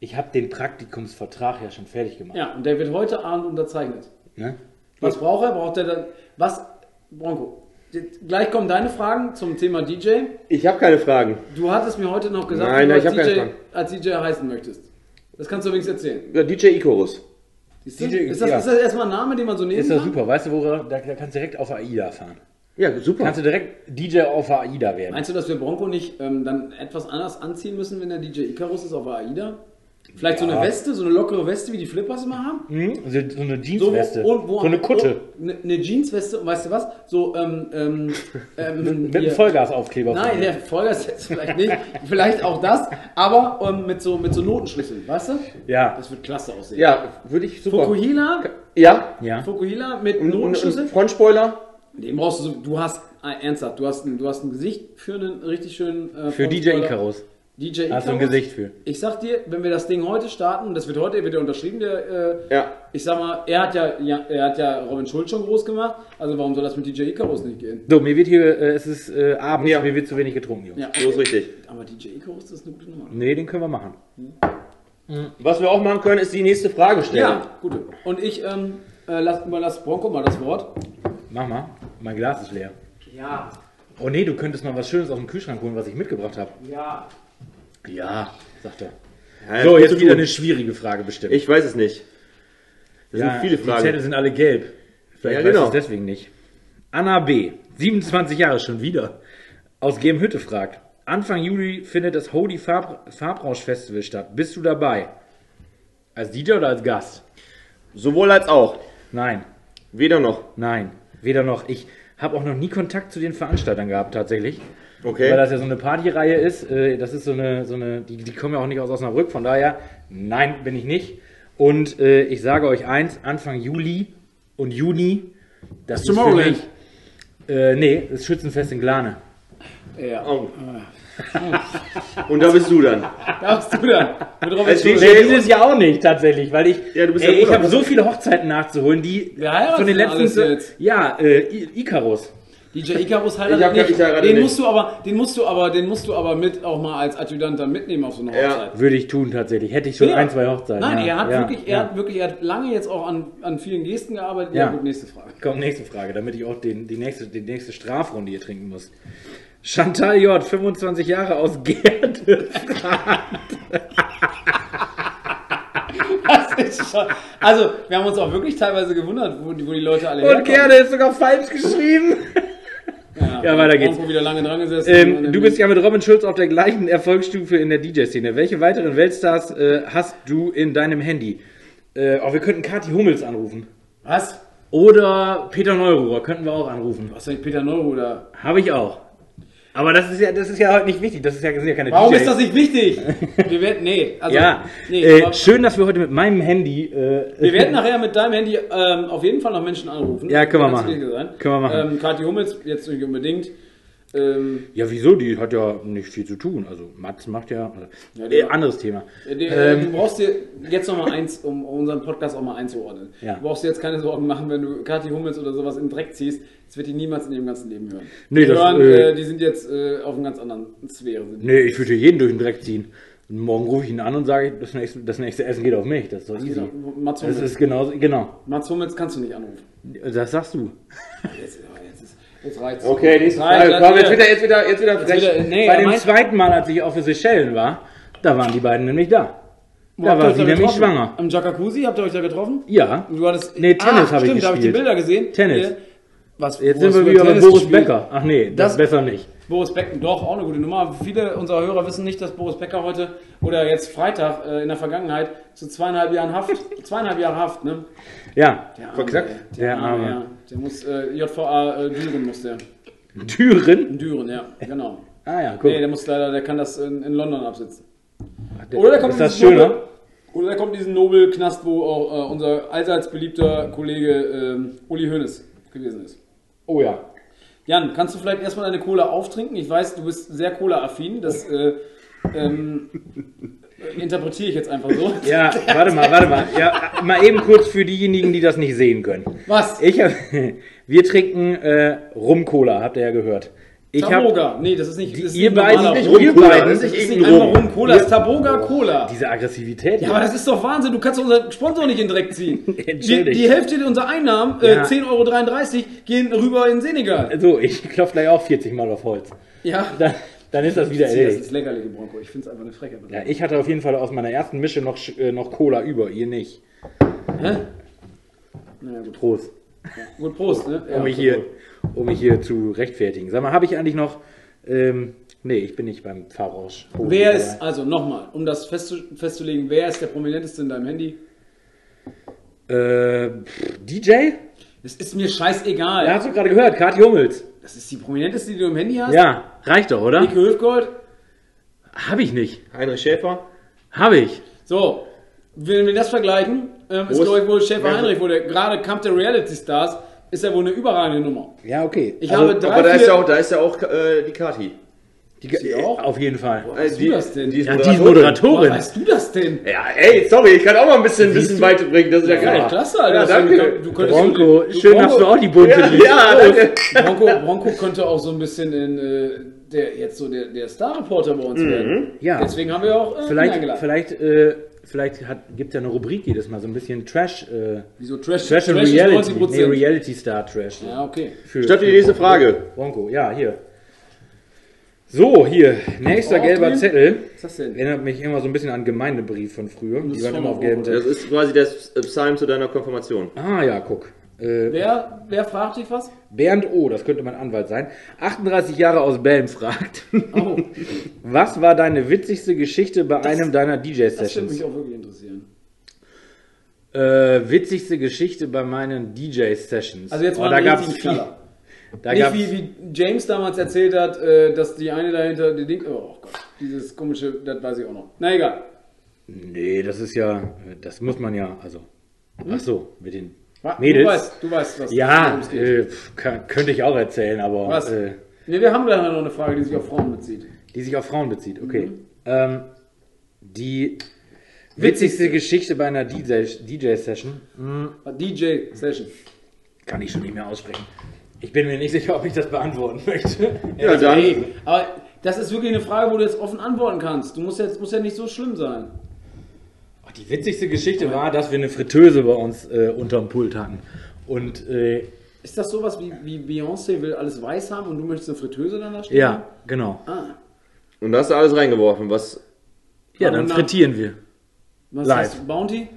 Ich habe den Praktikumsvertrag ja schon fertig gemacht. ja, und der wird heute Abend unterzeichnet. Ne? Was braucht er? Braucht er dann. Was? Bronco. Gleich kommen deine Fragen zum Thema DJ. Ich habe keine Fragen. Du hattest mir heute noch gesagt, Nein, nein, du ich hab als, DJ, als DJ heißen möchtest. Das kannst du übrigens erzählen. Ja, DJ Icarus. Siehst du? DJ ist, das, ja. ist das erstmal ein Name, den man so nehmen Ist das kann? super, weißt du, wo da, da kannst du direkt auf AIDA fahren. Ja, super. Kannst du direkt DJ auf AIDA werden. Meinst du, dass wir Bronco nicht ähm, dann etwas anders anziehen müssen, wenn der DJ Icarus ist auf AIDA? Vielleicht so eine Weste, so eine lockere Weste, wie die Flippers immer haben? Hm? So, so eine So, Jeansweste. wo- wo- so eine Kutte. Eine eine Jeansweste, und weißt du was? So, ähm, ähm, ähm, Mit einem Vollgasaufkleber. Nein, der Vollgas jetzt vielleicht nicht. vielleicht auch das, aber ähm, mit, so, mit so Notenschlüsseln, weißt du? Ja. Das wird klasse aussehen. Ja, würde ich super. Fukuhila, Ja. Ja. Fukuhila mit Und, und, Notenschlüssel. und Frontspoiler. Den brauchst du so, du hast, äh, ernsthaft, du hast, ein, du hast ein Gesicht für einen richtig schönen. Äh, Für DJ. Icarus. DJ Icarus. Hast du ein Gesicht für. Ich sag dir, wenn wir das Ding heute starten, das wird heute wird ja unterschrieben, der, äh, Ja. ich sag mal, er hat ja, ja, er hat ja Robin Schulz schon groß gemacht, also warum soll das mit DJ Icarus nicht gehen? So, mir wird hier, äh, es ist äh, abends, Ja. mir wird zu wenig getrunken, Jungs. Ja, So ist richtig. aber DJ Icarus, das ist eine gute Nummer. Nee, den können wir machen. Was wir auch machen können, ist die nächste Frage stellen. Ja, gute. Und ich ähm, äh, lass, überlasse Bronco mal das Wort. Mach mal. Mein Glas ist leer. Ja, Oh nee, du könntest mal was Schönes aus dem Kühlschrank holen, was ich mitgebracht habe. ja. Ja, sagt er. Ja, So, jetzt wieder tun. eine schwierige Frage bestimmt. Ich weiß es nicht. Das ja, sind viele Die Zettel Fragen. sind alle gelb. Vielleicht Ja, weiß genau. es deswegen nicht. Anna B., 27 Jahre schon wieder, aus Gemhütte fragt. Anfang Juli findet das Holy Farb Farbrausch Festival statt. Bist du dabei? Als DJ oder als Gast? Sowohl als auch. Nein, Weder noch. nein, weder noch. Ich habe auch noch nie Kontakt zu den Veranstaltern gehabt, tatsächlich. Okay. Weil das ja so eine Partyreihe ist. Äh, das ist so eine, so eine die, die kommen ja auch nicht aus Osnabrück, von daher, nein, bin ich nicht. Und äh, ich sage euch eins, Anfang Juli und Juni Das ist Tomorrowland. für mich- Äh, nee, das Schützenfest in Glane. Ja. Oh. Und da bist du dann. Da bist du dann. Mit Als Schulz. Nee, dieses Jahr auch nicht, tatsächlich, weil ich, Ja, du bist ey, ja ich habe so viele Hochzeiten nachzuholen, die heiratet von den denn letzten, alles so- jetzt? ja, äh, Icarus. DJ Icarus heiratet Ich hab- nicht. ich heirate den nicht. musst du aber, den musst du aber, den musst du aber mit auch mal als Adjutant dann mitnehmen auf so eine Ja. Hochzeit. Würde ich tun, tatsächlich. Hätte ich schon Ja. ein, zwei Hochzeiten. Nein, ja. er hat ja, wirklich, er ja. hat wirklich, er hat lange jetzt auch an, an vielen Gesten gearbeitet. Ja. Ja, gut, nächste Frage. Komm, nächste Frage, damit ich auch den, die, nächste, die nächste Strafrunde hier trinken muss. Chantal J., 25 Jahre aus Gerde. Also, wir haben uns auch wirklich teilweise gewundert, wo die, wo die Leute alle Und. Gerde ist sogar falsch geschrieben. Ja, weiter geht's. Wieder lange dran gesessen. Ähm, du bist ja mit Robin Schulz auf der gleichen Erfolgsstufe in der DJ-Szene. Welche weiteren Weltstars äh, hast du in deinem Handy? Äh, oh, wir könnten Kathi Hummels anrufen. Was? Oder Peter Neururer könnten wir auch anrufen. Was denn Peter Neuruder? Habe ich auch. Aber das ist ja, das ist ja heute nicht wichtig. Das ist ja, das sind ja keine Warum DJs. ist das nicht wichtig? Wir werden, nee, also, Ja, nee, äh, schön, dass wir heute mit meinem Handy. Äh, wir werden nachher mit deinem Handy ähm, auf jeden Fall noch Menschen anrufen. Ja, können wir machen. Können wir machen. Ähm, Kathi Hummels, jetzt nicht unbedingt. Ähm, ja, wieso? Die hat ja nicht viel zu tun. Also Mats macht ja. Also, Ja, äh, anderes Thema. die, Ähm. du brauchst dir jetzt noch mal eins, um unseren Podcast auch mal einzuordnen. Ja. Du brauchst dir jetzt keine Sorgen machen, wenn du Kathi Hummels oder sowas in den Dreck ziehst. Das wird die niemals in ihrem ganzen Leben hören. Nee, die das, hören, äh, äh, die sind jetzt äh, auf einer ganz anderen Sphäre. Nee, ich würde jeden durch den Dreck ziehen. Und morgen rufe ich ihn an und sage, das nächste, das nächste Essen geht auf mich. Das ist doch easy. Mats Das Hummels. ist genauso, genau. Mats Hummels kannst du nicht anrufen. Das sagst du. Jetzt, jetzt, jetzt reicht's. Okay, nächste Jetzt Frage. Komm, jetzt wieder- jetzt wieder, jetzt wieder frech. wieder- nee, Bei dem zweiten Mal, als ich auf den Seychellen war, da waren die beiden nämlich da. Wo Da war sie nämlich getroffen? schwanger. Am Jacuzzi habt ihr euch da getroffen? Ja. Du hattest, Nee, Tennis habe ich stimmt, da habe ich die gespielt. Bilder gesehen. Tennis. Was, Jetzt sind wir wieder bei Boris gespielt? Becker. Ach nee, das, Das- besser nicht. Boris Becker, doch, auch eine gute Nummer. Viele unserer Hörer wissen nicht, dass Boris Becker heute oder jetzt Freitag äh, in der Vergangenheit zu zweieinhalb Jahren Haft, zweieinhalb Jahre Haft, ne? Ja. Der Arme, ey. Der Arme. Ja. Der muss, äh, JVA äh, Düren muss der. Düren? Düren, ja, genau. Ah ja, guck. Nee, der muss leider, der kann das in, in London absitzen. Oder der kommt ist das schöner? Nobel- Oder der kommt diesen Nobelknast, wo auch äh, unser allseits beliebter Kollege ähm, Uli Hoeneß gewesen ist. Oh ja. Jan, kannst du vielleicht erstmal deine Cola auftrinken? Ich weiß, du bist sehr Cola-affin. Das äh, ähm, äh, interpretiere ich jetzt einfach so. Ja, warte mal, warte mal. Ja, mal eben kurz für diejenigen, die das nicht sehen können. Was? Ich hab, wir trinken äh, Rum-Cola, habt ihr ja gehört. Ich hab, Taboga. Nee, das ist nicht. Das ist ihr beiden, nicht Rum. ihr beiden, das Das ist nicht einfach Rum. Cola, das ist Taboga Cola. diese Aggressivität. Ja, aber das ist doch Wahnsinn. Du kannst unseren Sponsor nicht in den Dreck ziehen. Die, die Hälfte unserer Einnahmen, äh, Ja. 10,33 Euro, gehen rüber in Senegal. so, ich klopf gleich auch 40 Mal auf Holz. Ja. Dann, dann ist das wieder Das erledigt. ist lächerliche Bronco. Ich finde es einfach eine Frechheit. Ja, ich hatte auf jeden Fall aus meiner ersten Mische noch, äh, noch Cola über, ihr nicht. Hä? Naja, gut. Prost. Gut, Prost. Ne? Ja, Um mich hier, um mich hier zu rechtfertigen. Sag mal, habe ich eigentlich noch. Ähm, nee, ich bin nicht beim Pfarrrausch. Wer ist, also nochmal, um das festzu festzulegen, wer ist der prominenteste in deinem Handy? Äh, DJ? Das ist mir scheißegal. Ja, hast du gerade gehört, Kathi Hummels. Das ist die prominenteste, die du im Handy hast? Ja, reicht doch, oder? Ike Höfgold? Habe ich nicht. Heinrich Schäfer. Habe ich. So, wenn wir das vergleichen, ähm, ist Wo ist- glaube ich wohl Schäfer Heinrich, wo der gerade Kampf der Reality Stars, ist ja wohl eine überragende Nummer. Ja, okay. Ich Also, habe drei, Aber da ist ja auch, da ist ja auch äh, die Kati. die, sie auch? Auf jeden Fall. Äh, weißt du das denn? Die ist Ja, die ist Woher Moderatorin. weißt du das denn? Ja, ey, sorry, ich kann auch mal ein bisschen, ein bisschen weiterbringen. Das ist ja, Ja, geil. klasse, Alter. Ja, Das- danke. Du könntest Bronco, so- schön, dass du auch die bunte Ja, ja, danke. Bronco, Bronco könnte auch so ein bisschen in, äh, der, jetzt so der, der Star-Reporter bei uns werden. Ja. Deswegen haben wir auch äh, Vielleicht, vielleicht, äh, vielleicht gibt es ja eine Rubrik jedes Mal, so ein bisschen Trash. Äh, Wieso Trash? Trash and ist Reality. 90%. Nee, Reality Star Trash. Ja, okay. Für, Statt die nächste Frage. Bronco, ja, hier. So, hier, nächster Oh, gelber? Zettel. Was ist das denn? Erinnert mich immer so ein bisschen an Gemeindebrief von früher. Die ist waren immer auf gelben. Zettel. Das ist quasi der Psalm zu deiner Konfirmation. Ah ja, guck. Äh, Wer, wer fragt dich was? Bernd O., das könnte mein Anwalt sein, 38 Jahre aus Belm fragt. Oh, Was war deine witzigste Geschichte bei einem deiner das würde DJ-Sessions? mich auch wirklich interessieren. Äh, witzigste Geschichte bei meinen DJ-Sessions. Also jetzt Oh, mal da einen gab's viel. Knaller. Da Nicht wie, wie James damals erzählt hat, äh, dass die eine dahinter, die Ding, oh Gott, dieses komische, das weiß ich auch noch. Na egal. Nee, das ist ja, das muss man ja, also. Ach so, mit den Mädels. Du weißt, du weißt was Ja, äh, kann, könnte ich auch erzählen, aber Was? äh, Nee, wir haben gleich noch eine Frage, die sich auf Frauen bezieht. die sich auf Frauen bezieht. Okay. Mhm. Ähm, die witzigste Geschichte bei einer DJ-Session DJ-Session. kann ich schon nicht mehr aussprechen. Ich bin mir nicht sicher, ob ich das beantworten möchte. Ja, dann. Ey, aber das ist wirklich eine Frage, wo du jetzt offen antworten kannst. Du musst jetzt, muss ja nicht so schlimm sein. Die witzigste Geschichte war, dass wir eine Fritteuse bei uns äh, unterm Pult hatten. Und äh, Ist das sowas wie, wie Beyoncé will alles weiß haben und du möchtest eine Fritteuse dann da stehen? ja, genau. Ah, Und da hast du alles reingeworfen, was. Ja, dann frittieren wir. was Live. hast du? Bounty?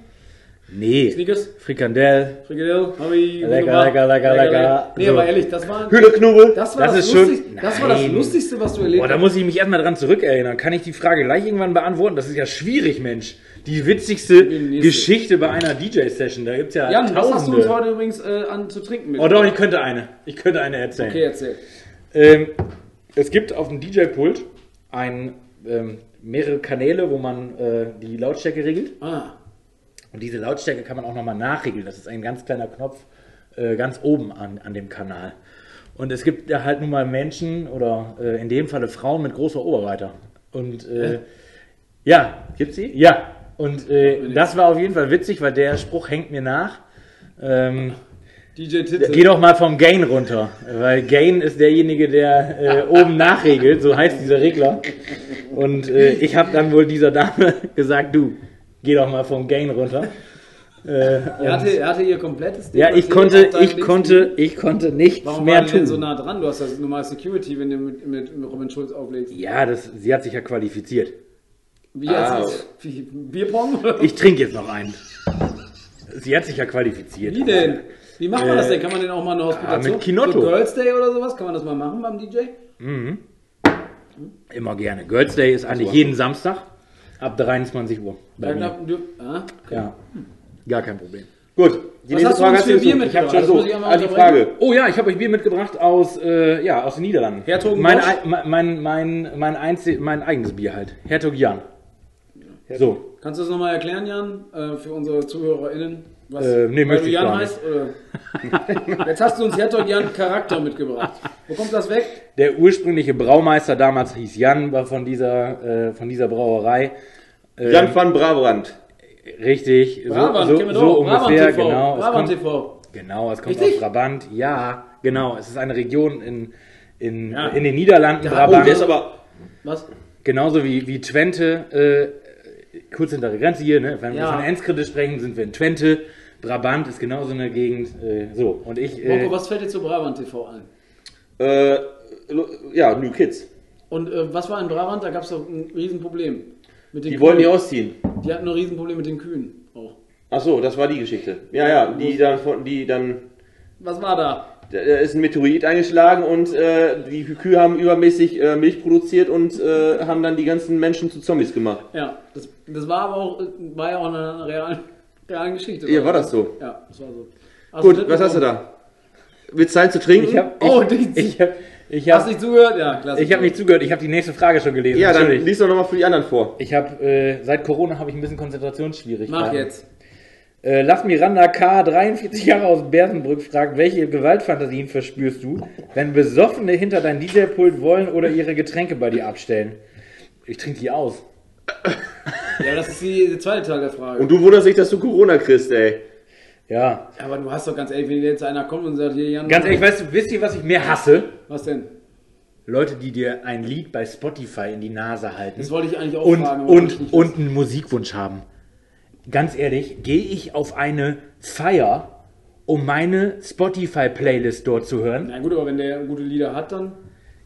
Nee. Sneakers? Frikandel. Frikadelle? Hobby? Lecker, lecker, lecker, lecker. Nee, aber ehrlich, das war, Hühneknubel! das war Das das, ist schon- Lustigste, das war das. Lustigste, was du erlebt Boah, da hast. muss ich mich erstmal dran zurückerinnern. Kann ich die Frage gleich irgendwann beantworten? Das ist ja schwierig, Mensch. Die witzigste. Geschichte bei einer DJ-Session. Da gibt es ja Jan, was hast du Tausende. uns heute übrigens äh, an zu trinken mit? oh doch, ich könnte eine. Ich könnte eine erzählen. Okay, erzähl. Ähm, es gibt auf dem DJ-Pult ein, ähm, mehrere Kanäle, wo man äh, die Lautstärke regelt. Ah, Und diese Lautstärke kann man auch nochmal nachregeln. Das ist ein ganz kleiner Knopf äh, ganz oben an, an dem Kanal. Und es gibt ja halt nun mal Menschen oder äh, in dem Falle Frauen mit großer Oberweite. Und äh, ja, Gibt's sie? ja. Und äh, das war auf jeden Fall witzig, weil der Spruch hängt mir nach. Ähm, DJ Titze. Geh doch mal vom Gain runter, weil Gain ist derjenige, der äh, oben nachregelt, so heißt dieser Regler. Und äh, ich habe dann wohl dieser Dame gesagt, du, geh doch mal vom Gain runter. Äh, Er hatte, er hatte ihr komplettes Ding ja, ich konnte, ich konnte, ich konnte nichts Warum mehr tun. so nah dran? Du hast das normal Security, wenn du mit, mit, mit Robin Schulz auflegst. ja, das, sie hat sich ja qualifiziert. Wie Ah. jetzt? Wie, Bierpong? Ich trinke jetzt noch einen. Sie hat sich ja qualifiziert. Wie denn? Wie macht man das Äh, denn? Kann man denn auch mal eine Hospitation? mit Kinotto. So Girls Day oder sowas? Kann man das mal machen beim DJ? Immer gerne. Girls Day ist eigentlich jeden Samstag ab 23 Uhr. Bei mir. ah, okay. Ja, gar kein Problem. Gut, die Was nächste hast du Frage hast für du Bier so- mitgebracht? Ich hab Das schon so. einmal Ah, die. Frage. Oh ja, ich habe euch Bier mitgebracht aus, äh, ja, aus den Niederlanden. Hertogen mein, mein, mein, mein, mein, mein eigenes Bier halt. Hertog Jan. So, Kannst du das nochmal erklären, Jan, äh, für unsere ZuhörerInnen? Was, Äh, nee, weil möchte du ich Jan gar heißt? Oder? Jetzt hast du uns Hertog Jan Charakter mitgebracht. Wo kommt das weg? der ursprüngliche Braumeister damals hieß Jan, war von dieser, äh, von dieser Brauerei. Äh, Jan van Brabrand. Richtig, so, Brabant, so, kennen wir so doch. ungefähr, Brabant TV. genau. Es Brabant kommt, TV. genau, es kommt Richtig? aus Brabant. Ja, genau. Es ist eine Region in, in, Ja. in den Niederlanden. Ja, Oh, Brabant. der ist aber. Was? Genauso wie, wie Twente, äh, kurz hinter der Grenze hier, ne? wenn wir Ja. von Enskede sprechen, sind wir in Twente. Brabant ist genauso eine Gegend. Äh, so, und ich. Äh, Marco, was fällt dir zu Brabant TV ein? Äh, ja, New Kids. Und äh, was war in Brabant? Da gab es doch ein Riesenproblem. Mit den Die wollten die ausziehen. Die hatten ein Riesenproblem mit den Kühen auch. Ach so, das war die Geschichte. Ja, ja, die dann, die dann, Was war da? Da ist ein Meteorit eingeschlagen und äh, die Kühe haben übermäßig äh, Milch produziert und äh, haben dann die ganzen Menschen zu Zombies gemacht. Ja, das, das war aber auch, war ja auch eine realen, realen Geschichte. Ja, war das so? Ja, das war so. Hast du Gut, was hast du da? Willst du Zeit zu trinken? ich habe Oh, ich, die- ich hab, ich Hast hab, nicht zugehört? Ja, klasse. ich hab nicht zugehört. Ich habe die nächste Frage schon gelesen. ja, dann natürlich. lies doch nochmal für die anderen vor. Ich habe äh, seit Corona habe ich ein bisschen Konzentrationsschwierigkeiten. Mach jetzt. Äh, Lass Miranda K. 43 Jahre aus Bersenbrück fragt, welche Gewaltfantasien verspürst du, wenn Besoffene hinter dein DJ-Pult wollen oder ihre Getränke bei dir abstellen? Ich trinke die aus. Ja, das ist die, die zweite Teil der Frage. Und du wunderst dich, dass du Corona kriegst, ey. Ja. Ja, aber du hast doch ganz ehrlich, wenn jetzt einer kommt und sagt, hier Jan. Ganz ehrlich, weißt du, wisst ihr, was ich mehr hasse? Was denn? Leute, die dir ein Lied bei Spotify in die Nase halten Das wollte ich eigentlich auch und, fragen. und, und einen Musikwunsch haben. Ganz ehrlich, gehe ich auf eine Feier, um meine Spotify-Playlist dort zu hören? Na gut, aber wenn der gute Lieder hat, dann.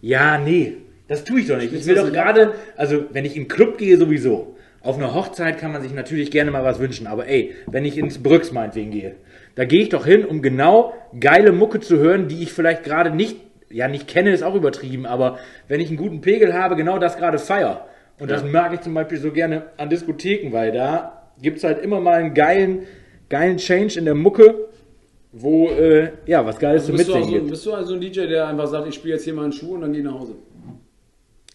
Ja, nee, das tue ich doch nicht. Ich will doch gerade, also wenn ich in den Club gehe, sowieso. Auf einer Hochzeit kann man sich natürlich gerne mal was wünschen, aber ey, wenn ich ins Brücks meinetwegen gehe, da gehe ich doch hin, um genau geile Mucke zu hören, die ich vielleicht gerade nicht, ja nicht kenne, ist auch übertrieben, aber wenn ich einen guten Pegel habe, genau das gerade feier. Und das mag ich zum Beispiel so gerne an Diskotheken, weil da gibt es halt immer mal einen geilen, geilen Change in der Mucke, wo, äh, ja, was Geiles zu Bist du, auch mitsingen so, gibt. bist du also ein DJ, der einfach sagt, ich spiele jetzt hier mal einen Schuh und dann gehe ich nach Hause?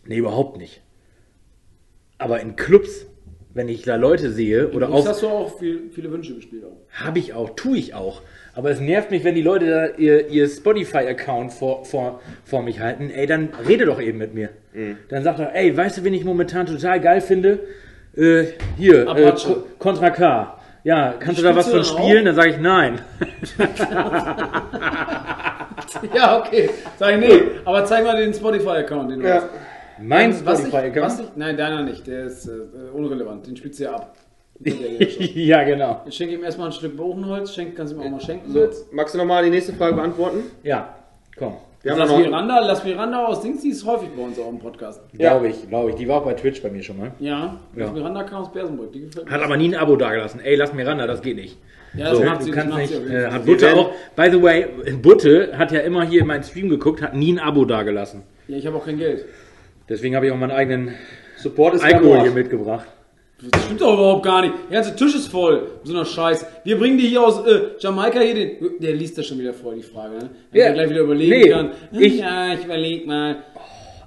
Nee, überhaupt nicht. Aber in Clubs wenn ich da Leute sehe oder auf, hast du auch viel, viele Wünsche gespielt. Auch. habe ich auch, tue ich auch. Aber es nervt mich, wenn die Leute da ihr, ihr Spotify-Account vor, vor, vor mich halten. Ey, dann rede doch eben mit mir. Mhm. Dann sagt er, ey, weißt du, wen ich momentan total geil finde? Äh, hier, äh, Contra K. Ja, kannst du da was Spielst von spielen? Dann sage ich nein. Ja, okay. Sag ich nee. Aber zeig mal den Spotify-Account, den du hast. Mein was Spotify-Account? nein, deiner nicht. Der ist äh, unrelevant. Den spielst du ja ab. Ja ja, genau. Ich schenke ihm erstmal ein Stück Buchenholz. Schenk, kannst du ihm auch mal schenken. So, jetzt. magst du nochmal die nächste Frage beantworten? Ja, komm. Wir haben Lass noch Miranda, lass Miranda aus Dings, die ist häufig bei uns auch im Podcast. Ja. Glaube ich, glaube ich. Die war auch bei Twitch bei mir schon mal. Ja, lass Ja. Miranda kam aus Bersenbrück. Die gefällt mir. Hat aber nie ein Abo dagelassen. Ey, lass mir ran, das geht nicht. Ja, das So, macht du kannst macht nicht. Äh, hat Butte auch. By the way, Butte hat ja immer hier in meinen Stream geguckt, hat nie ein Abo dagelassen. Ja, ich habe auch kein Geld. Deswegen habe ich auch meinen eigenen Support ist Alkohol hier mitgebracht. Das stimmt doch überhaupt gar nicht. Der ganze Tisch ist voll. So einer Scheiß. Wir bringen dir hier aus äh, Jamaika hier den. Der liest das schon wieder vor, die Frage, ne? Wenn Ja. gleich wieder überlegen Nee, kann. Hm, ich- ja, ich überleg mal.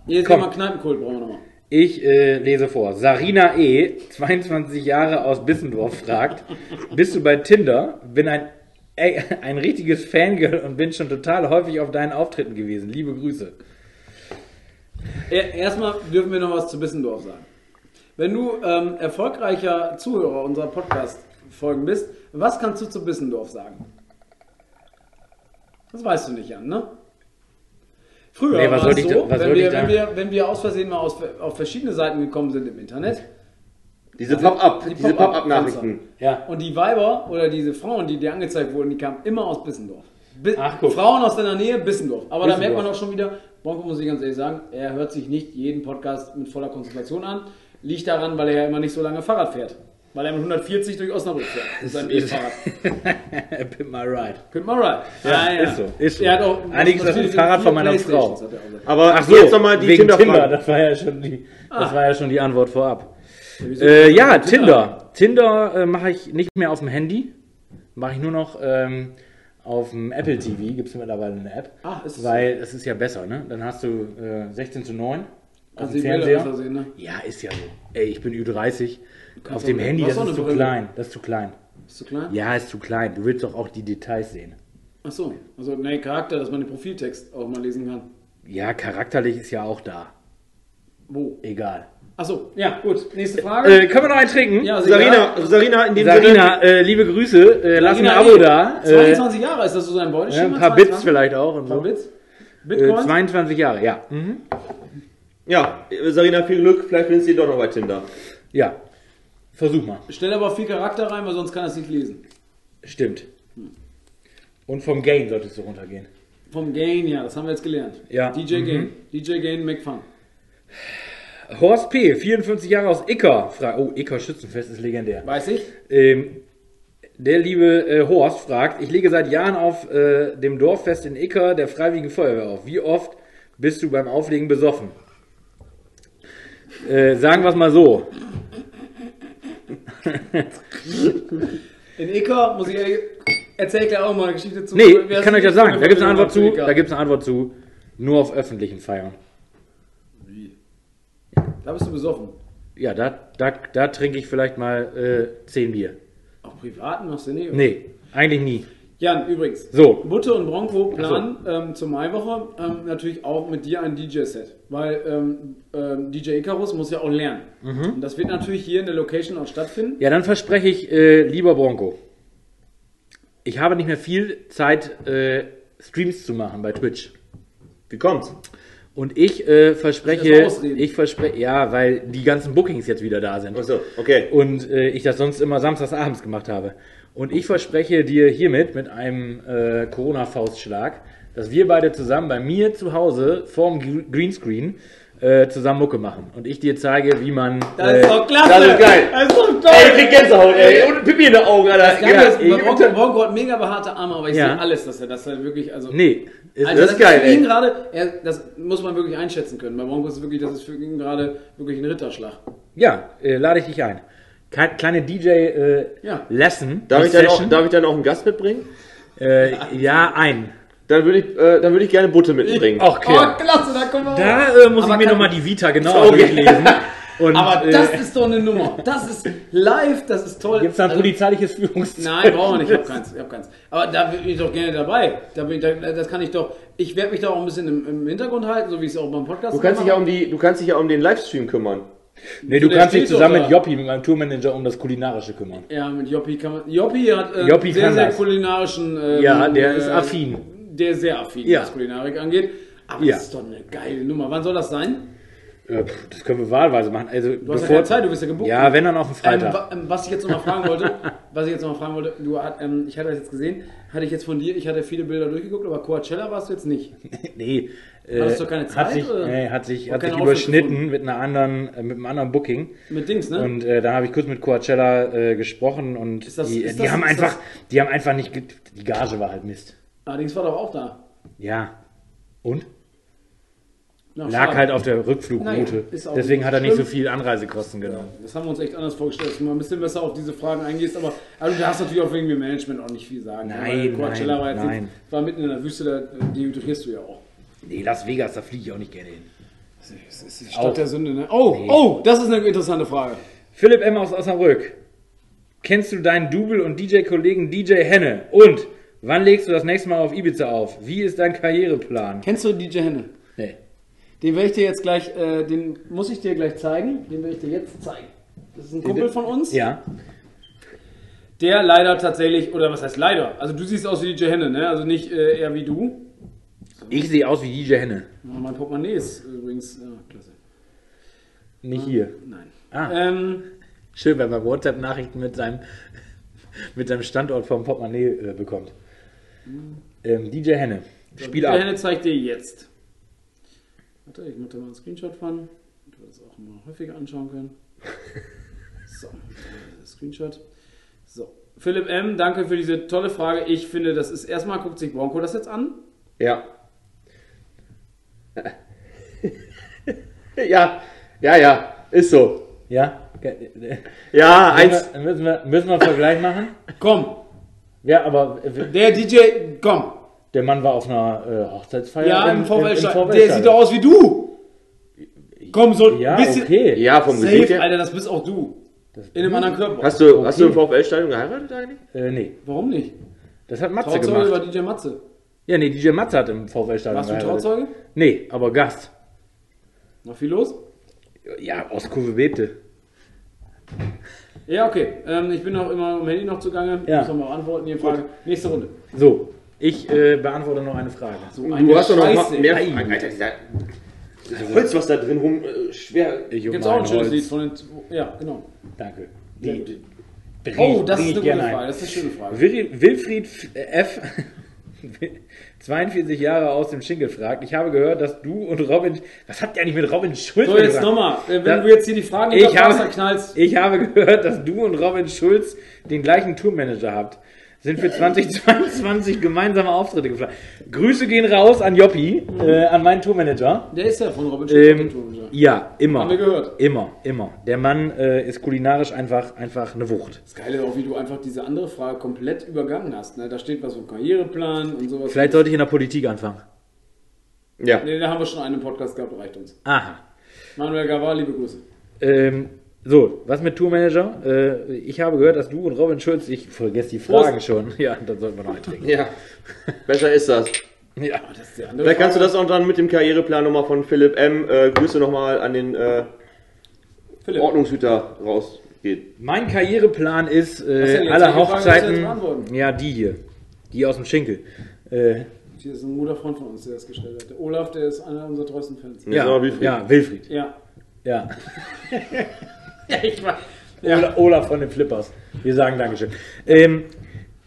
Jetzt komm. mal Kneipenkult brauchen wir nochmal. Ich äh, lese vor. Sarina E., 22 Jahre aus Bissendorf, fragt: Bist du bei Tinder? Bin ein, ey, ein richtiges Fangirl und bin schon total häufig auf deinen Auftritten gewesen. Liebe Grüße. Er- Erstmal dürfen wir noch was zu Bissendorf sagen. Wenn du ähm, erfolgreicher Zuhörer unserer Podcast-Folgen bist, was kannst du zu Bissendorf sagen? Das weißt du nicht, Jan, ne? Früher Nee, war es so, da- wenn, wir, da- wenn, wir, wenn wir aus Versehen mal aus, auf verschiedene Seiten gekommen sind im Internet, Diese Pop-up, Die diese Pop-up- Pop-up-Nachrichten. Ja. Und die Weiber oder diese Frauen, die dir angezeigt wurden, die kamen immer aus Bissendorf. Bi Ach, guck. Frauen aus deiner Nähe, Bissendorf. Aber da Bissendorf. merkt man auch schon wieder, Bronco muss ich ganz ehrlich sagen, er hört sich nicht jeden Podcast mit voller Konzentration an. Liegt daran, weil er ja immer nicht so lange Fahrrad fährt. Weil er mit 140 durch Osnabrück fährt. Das ist sein Ist- E-Fahrrad. Pimp my ride. Könnt mal right. Ja, ist so, ist so. Er hat auch, Eigentlich ist das ein Fahrrad von meiner Frau. er. Aber Ach so, jetzt nochmal die wegen Tinder, Tinder-Frage. das war ja schon die, das Ah. war ja schon die Antwort vorab. Wieso? Äh, ja, Tinder. Tinder äh, mache ich nicht mehr auf dem Handy. Mache ich nur noch ähm, auf dem Apple TV. Gibt es mittlerweile eine App. Ah, ist Weil es ist ja besser, ne? Dann hast du äh, 16 zu 9 auf Kannst dem die Bilder Fernseher. sehen, ne? Ja, ist ja so. Ey, ich bin Ü30. Auf dem. Handy, das ist zu Brille. klein. Das ist zu klein. Ist zu klein? Ja, ist zu klein. Du willst doch auch die Details sehen. Ach so. Also, ne, Charakter, dass man den Profiltext auch mal lesen kann. Ja, charakterlich ist ja auch da. Wo? Egal. Ach so. Ja, gut. Nächste Frage. Äh, können wir noch einen trinken? ja. Sarina, Sarina, in dem Sarina, äh, liebe Grüße. Äh, lass ein Sarina Abo da. Äh, 22 Jahre, ist das so sein ja, Beuteschema? ein paar Bits vielleicht auch. Und Ein paar so. Bits? Äh, Bitcoin? 22 Jahre, ja. Mhm. Ja, Sarina, viel Glück, vielleicht findest du ihn doch noch bei Tinder. Ja. Versuch mal. Stell aber viel Charakter rein, weil sonst kann er es nicht lesen. Stimmt. Und vom Gain solltest du runtergehen. Vom Gain, ja, das haben wir jetzt gelernt. Ja. DJ Mhm. Gain. DJ Gain McFun. Horst P., 54 Jahre aus Icker. Fra oh, Icker Schützenfest ist legendär. Weiß ich? Ähm, der liebe äh, Horst fragt, ich lege seit Jahren auf äh, dem Dorffest in Icker der Freiwilligen Feuerwehr auf. Wie oft bist du beim Auflegen besoffen? Äh, sagen wir es mal so. In Icker muss ich ehrlich, erzähl gleich auch mal eine Geschichte zu. Nee, ich kann euch das sagen. Da gibt es eine Antwort zu. Da gibt es eine Antwort zu. Nur auf öffentlichen Feiern. Da bist du besoffen. Ja, da, da, da trinke ich vielleicht mal äh, 10 Bier. Auf privaten machst du nicht? oder? Nee, eigentlich nie. Jan, übrigens. So. Butte und Bronco planen ähm, zur Maiwoche ähm, natürlich auch mit dir ein DJ-Set. Weil ähm, ähm, DJ Icarus muss ja auch lernen. Mhm. Und das wird natürlich hier in der Location auch stattfinden. Ja, dann verspreche ich, äh, lieber Bronco, ich habe nicht mehr viel Zeit, äh, Streams zu machen bei Twitch. Wie kommt's? Und ich äh, verspreche, ich verspreche, ja, weil die ganzen Bookings jetzt wieder da sind. Achso, okay. Und äh, ich das sonst immer samstags abends gemacht habe. Und ich verspreche dir hiermit mit einem äh, Corona-Faustschlag, dass wir beide zusammen bei mir zu Hause vorm Gr- Greenscreen äh, zusammen Mucke machen. Und ich dir zeige, wie man. Das äh, ist doch klasse! das ist geil. Das ist doch toll! Ey, ich krieg Gänsehaut, ey. Und Pipi in den Augen, Alter. Das Ja, ist, bei Bronco, Bronco hat mega behaarte Arme, aber ich Ja. sehe alles, dass er das halt wirklich, also. Nee, ist, Also das ist geil, ey. gerade, er, das muss man wirklich einschätzen können. Bei Bronco ist wirklich, das ist für ihn gerade wirklich ein Ritterschlag. ja, äh, lade ich dich ein. Kleine DJ äh. Darf ich, dann auch, darf ich dann auch einen Gast mitbringen? äh, ja, ein. Dann würde ich, äh, dann würde ich gerne Butte mitbringen. Okay. Oh, klasse, da kommen wir Da äh, muss Aber ich mir nochmal die Vita genauer Okay. durchlesen. Und, Aber äh, das ist doch eine Nummer. Das ist live, das ist toll. Gibt es da ein Also- polizeiliches Führungszeichen? Nein, brauchen wir nicht. Ich hab keins. Ich hab keins. Aber da bin ich doch gerne dabei. Da bin ich, da, das kann ich doch. Ich werde mich da auch ein bisschen im, im Hintergrund halten, so wie ich es auch beim Podcast Du kannst dich ja um die, du kannst dich ja um den Livestream kümmern. Nee, du kannst dich zusammen mit. Joppi, mit meinem Tourmanager, um das Kulinarische kümmern. Ja, mit Joppi kann man. Joppi hat äh, Joppi sehr, sehr das. kulinarischen. ähm, Ja, der ist affin. Der ist sehr affin, Ja. was Kulinarik angeht. Aber Ja. das ist doch eine geile Nummer. Wann soll das sein? Das können wir wahlweise machen. Also, Du hast ja keine Zeit, du bist ja gebucht. Ja, wenn dann auf den Ähm, Freitag. ähm, was ich jetzt noch mal fragen wollte, was ich jetzt noch mal fragen wollte, du, ähm, ich hatte das jetzt gesehen, hatte ich jetzt von dir, ich hatte viele Bilder durchgeguckt, aber Coachella warst du jetzt nicht. nee. Äh, Hattest du keine Zeit, Hat sich, oder? nee, hat sich, hat sich überschnitten mit, einer anderen, äh, mit einem anderen Booking. Mit Dings, ne? Und äh, da habe ich kurz mit Coachella äh, gesprochen und das- die, ist die das- haben einfach, das- die haben einfach nicht, die Gage war halt Mist. Allerdings war doch auch da. Ja. Und? Na, Lag schade. halt auf der Rückflugroute. Naja, auch Deswegen hat er nicht so schlimm. viel Anreisekosten genommen. Das haben wir uns echt anders vorgestellt, dass du mal ein bisschen besser auf diese Fragen eingehst, aber also du darfst natürlich auch wegen dem Management auch nicht viel sagen. Nein, Weil Coachella nein, war jetzt nein. Nicht, war mitten in der Wüste, da dehydrierst du ja auch. Nee, Las Vegas, da fliege ich auch nicht gerne hin. Das ist die Auch. Stadt der Sünde, ne? Oh, Nee. oh, das ist eine interessante Frage. Philipp M. aus Osnabrück. Kennst du deinen Double- und DJ-Kollegen DJ Henne? Und wann legst du das nächste Mal auf Ibiza auf? Wie ist dein Karriereplan? Kennst du DJ Henne? Den werde ich dir jetzt gleich, äh, den muss ich dir gleich zeigen. Den werde ich dir jetzt zeigen. Das ist ein Kumpel von uns, Ja. der leider tatsächlich, oder was heißt leider? Also du siehst aus wie DJ Henne, ne? Also nicht äh, eher wie du. Ich sehe aus wie DJ Henne. Mein Portemonnaie ist übrigens, ja, klasse. Nicht hier. Nein. Ah. Ähm, Schön, wenn man WhatsApp-Nachrichten mit seinem, mit seinem Standort vom Portemonnaie äh, bekommt. Ähm, DJ Henne. Spiel DJ ab. Henne zeigt dir jetzt. Warte, ich mache da mal einen Screenshot von, damit wir das auch mal häufiger anschauen können. So, äh, Screenshot. So, Philipp M., danke für diese tolle Frage. Ich finde, das ist erstmal, guckt sich Bronco das jetzt an. Ja. ja, ja, ja, ist so. Ja? Ja, eins. Müssen wir, müssen, wir, müssen wir einen Vergleich machen? Komm, Ja, aber äh, der DJ, komm. Der Mann war auf einer äh, Hochzeitsfeier. Ja, im VfL, VfL Der sieht doch aus wie du. Komm, so ein Ja, bisschen. okay. Ja, vom Gesicht Safe, her. Alter, das bist auch du. In einem anderen Körper. Hast du, Okay. hast du im VfL-Stadion geheiratet eigentlich? Äh, nee, Warum nicht? das hat Matze Trauzeuge gemacht. war DJ Matze. Ja, nee, DJ Matze hat im VfL-Stadion Warst du geheiratet. Trauzeuge? Nee, aber Gast. Noch viel los? Ja, aus Kurve Bebte. Ja, okay. Ähm, ich bin noch immer am Handy noch zugange. Ja. Muss noch mal antworten, die Frage. Nächste Runde. So, ich äh, beantworte noch eine Frage. So Du hast doch noch mehr Ei. Fragen. Alter, dieser dieser Holz, was da drin rum, äh, schwer. Ich Gibt's auch ein schönes Holz. Lied von den. Ja, genau. Danke. Die, die, bring Oh, das ist eine gute. Frage. Das ist eine schöne Frage. Wil- Wilfried F. 42 Jahre aus dem Schinkel fragt. Ich habe gehört, dass du und Robin. Was habt ihr eigentlich mit Robin Schulz So, jetzt nochmal. Äh, wenn Da- du jetzt hier die Fragen Ich habe- knallst. Ich habe gehört, dass du und Robin Schulz den gleichen Tourmanager habt. Sind für 2022 gemeinsame Auftritte geplant. Grüße gehen raus an Joppi, äh, an meinen Tourmanager. Der ist ja von Robin Schulz. Ähm, ja, immer. Haben wir gehört. Immer, immer. Der Mann äh, ist kulinarisch einfach, einfach eine Wucht. Das Geile auch, wie du einfach diese andere Frage komplett übergangen hast. Ne? Da steht was vom Karriereplan und sowas. Vielleicht sollte ich in der Politik anfangen. Ja. Nee, da haben wir schon einen Podcast gehabt, reicht uns. Aha. Manuel Gavar, liebe Grüße. Ähm, so, was mit Tourmanager? Äh, ich habe gehört, dass du und Robin Schulz, ich vergesse die Fragen schon. Ja, dann sollten wir noch eintrinken. Ja. Besser ist das. Ja. Das ist andere Vielleicht kannst du das auch dann mit dem Karriereplan nochmal von Philipp M. Äh, Grüße nochmal an den äh, Philipp, Ordnungshüter rausgehen. Mein Karriereplan ist äh, jetzt? alle Hochzeiten. beantworten? Ja, die hier. Die aus dem Schinkel. Äh, Hier ist ein guter Freund von uns, der das gestellt hat. Der Olaf, der ist einer unserer treuesten Fans. Ja, ja, Wilfried. ja, Wilfried. Ja. Ja. Ja, ich war. Ola, Olaf von den Flippers. Wir sagen Dankeschön. Ähm,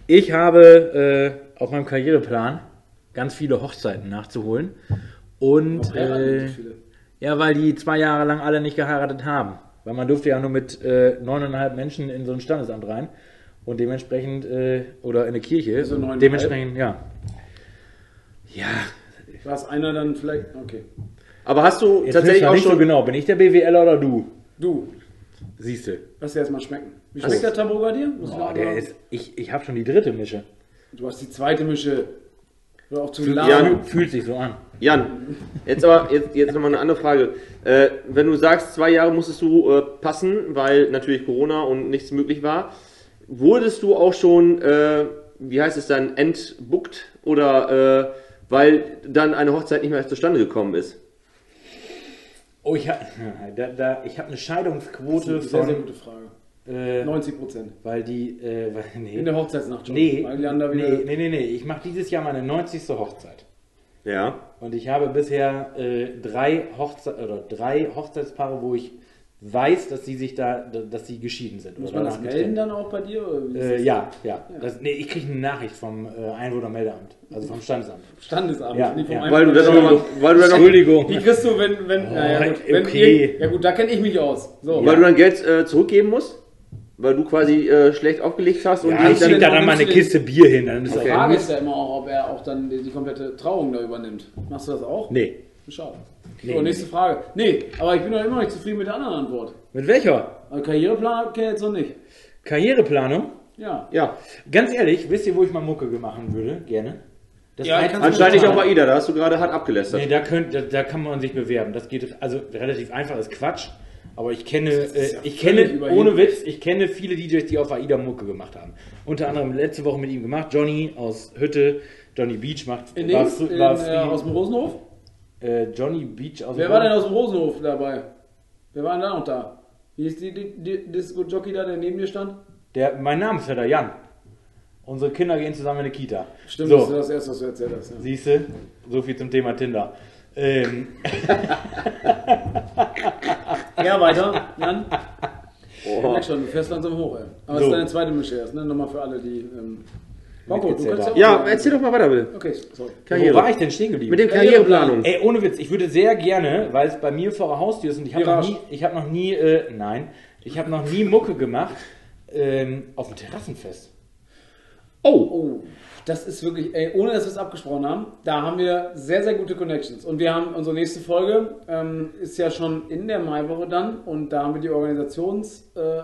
ich habe äh, auf meinem Karriereplan ganz viele Hochzeiten nachzuholen. Und äh, ja, weil die zwei Jahre lang alle nicht geheiratet haben. Weil man durfte ja nur mit äh, neuneinhalb Menschen in so ein Standesamt rein. Und dementsprechend, äh, oder in eine Kirche. So neuneinhalb? dementsprechend, ja. Ja, War es einer dann vielleicht. Okay. Aber hast du jetzt tatsächlich tatsächlich auch nicht so schon. genau. Bin ich der BWLer oder du? Du, Siehst du. lass dir erstmal schmecken. Wie schmeckt du- der Tabou bei dir? Oh, der ist, ich ich habe schon die dritte Mische. Du hast die zweite Mische. Oder auch zu Fühlt, lahm. Ja. fühlt sich so an. Jan, jetzt aber jetzt, jetzt nochmal eine andere Frage. Äh, wenn du sagst, zwei Jahre musstest du äh, passen, weil natürlich Corona und nichts möglich war, wurdest du auch schon, äh, wie heißt es dann, entbuckt oder äh, weil dann eine Hochzeit nicht mehr zustande gekommen ist? Oh, ich habe da, da, ich hab eine Scheidungsquote Sehr, sehr von. gute Frage. Äh, 90 Prozent. weil die. Äh, weil, nee. In der Hochzeitsnacht schon. nee, Weil die anderen nee, wieder- nee, nee, nee. Ich mache dieses Jahr meine 90. Hochzeit. Ja. Und ich habe bisher äh, drei, Hochze oder drei Hochzeitspaare, wo ich weiß, dass sie sich da, dass sie geschieden sind. Muss man das melden dann auch bei dir? Oder wie ist Äh, das? ja, ja. Das, nee, ich kriege eine Nachricht vom äh, Einwohnermeldeamt, also vom Standesamt. Standesamt, Ja, nicht vom ja. Weil du das Einwohner- noch mal, weil du dann noch, Entschuldigung. Die kriegst du, wenn, wenn, naja, gut, wenn okay. ja gut, da kenne ich mich aus. So, weil du dann Geld äh, zurückgeben musst? Weil du quasi äh, schlecht aufgelegt hast und Ja, die ich dann, schicke da dann mal eine Kiste Bier hin, dann ist Die okay. Frage ist ja immer auch, ob er auch dann die, die komplette Trauung da übernimmt. Machst du das auch? Nee. Schade. So, nächste Frage. Nee, aber ich bin noch immer nicht zufrieden mit der anderen Antwort. Mit welcher? Also Karriereplan habt ihr jetzt noch nicht. Karriereplanung? Ja. ja. Ganz ehrlich, wisst ihr, wo ich mal Mucke machen würde? Gerne. Das Ja, Anscheinend nicht auch bei Ida, da hast du gerade hart abgelästert. Nee, da, könnt, da, da kann man sich bewerben. Das geht also relativ einfach, ist Quatsch. Aber ich kenne, äh, ja ich kenne, überheblich. ohne Witz, ich kenne viele DJs, die auf AIDA Mucke gemacht haben. Unter anderem letzte Woche mit ihm gemacht, Johnny aus Hütte, Johnny Beach macht, In war, dem, fr- in, war äh, aus dem Rosenhof? Äh, Johnny Beach aus Wer dem war denn aus dem Rosenhof dabei? Wer war denn da noch da? Wie ist die, die, die Disco-Jockey da, der neben dir stand? Der, mein Namensvetter Jan. Unsere Kinder gehen zusammen in eine Kita. Stimmt, das ist so, das erste, was du erzählt hast. Ja. siehst du, so viel zum Thema Tinder. Ähm, Ja, weiter, Jan. Ich Oh. merk schon, du fährst langsam hoch, ey. Aber So. es ist deine zweite Mische erst, ne? Nochmal für alle, die. Ähm... Bonko, du kannst ja auch. Ja, erzähl doch mal weiter, Bill. Okay, sorry. wo war ich denn stehen geblieben? Mit dem Karriereplanung. Ey, ohne Witz, ich würde sehr gerne, weil es bei mir vor der Haustür ist und ich habe noch nie, ich habe noch nie, äh, nein, ich habe noch nie Mucke gemacht ähm, auf dem Terrassenfest. Oh, oh, das ist wirklich, ey, ohne dass wir es abgesprochen haben, da haben wir sehr, sehr gute Connections. Und wir haben unsere nächste Folge, ähm, ist ja schon in der Maiwoche dann. Und da haben wir die Organisations... Äh,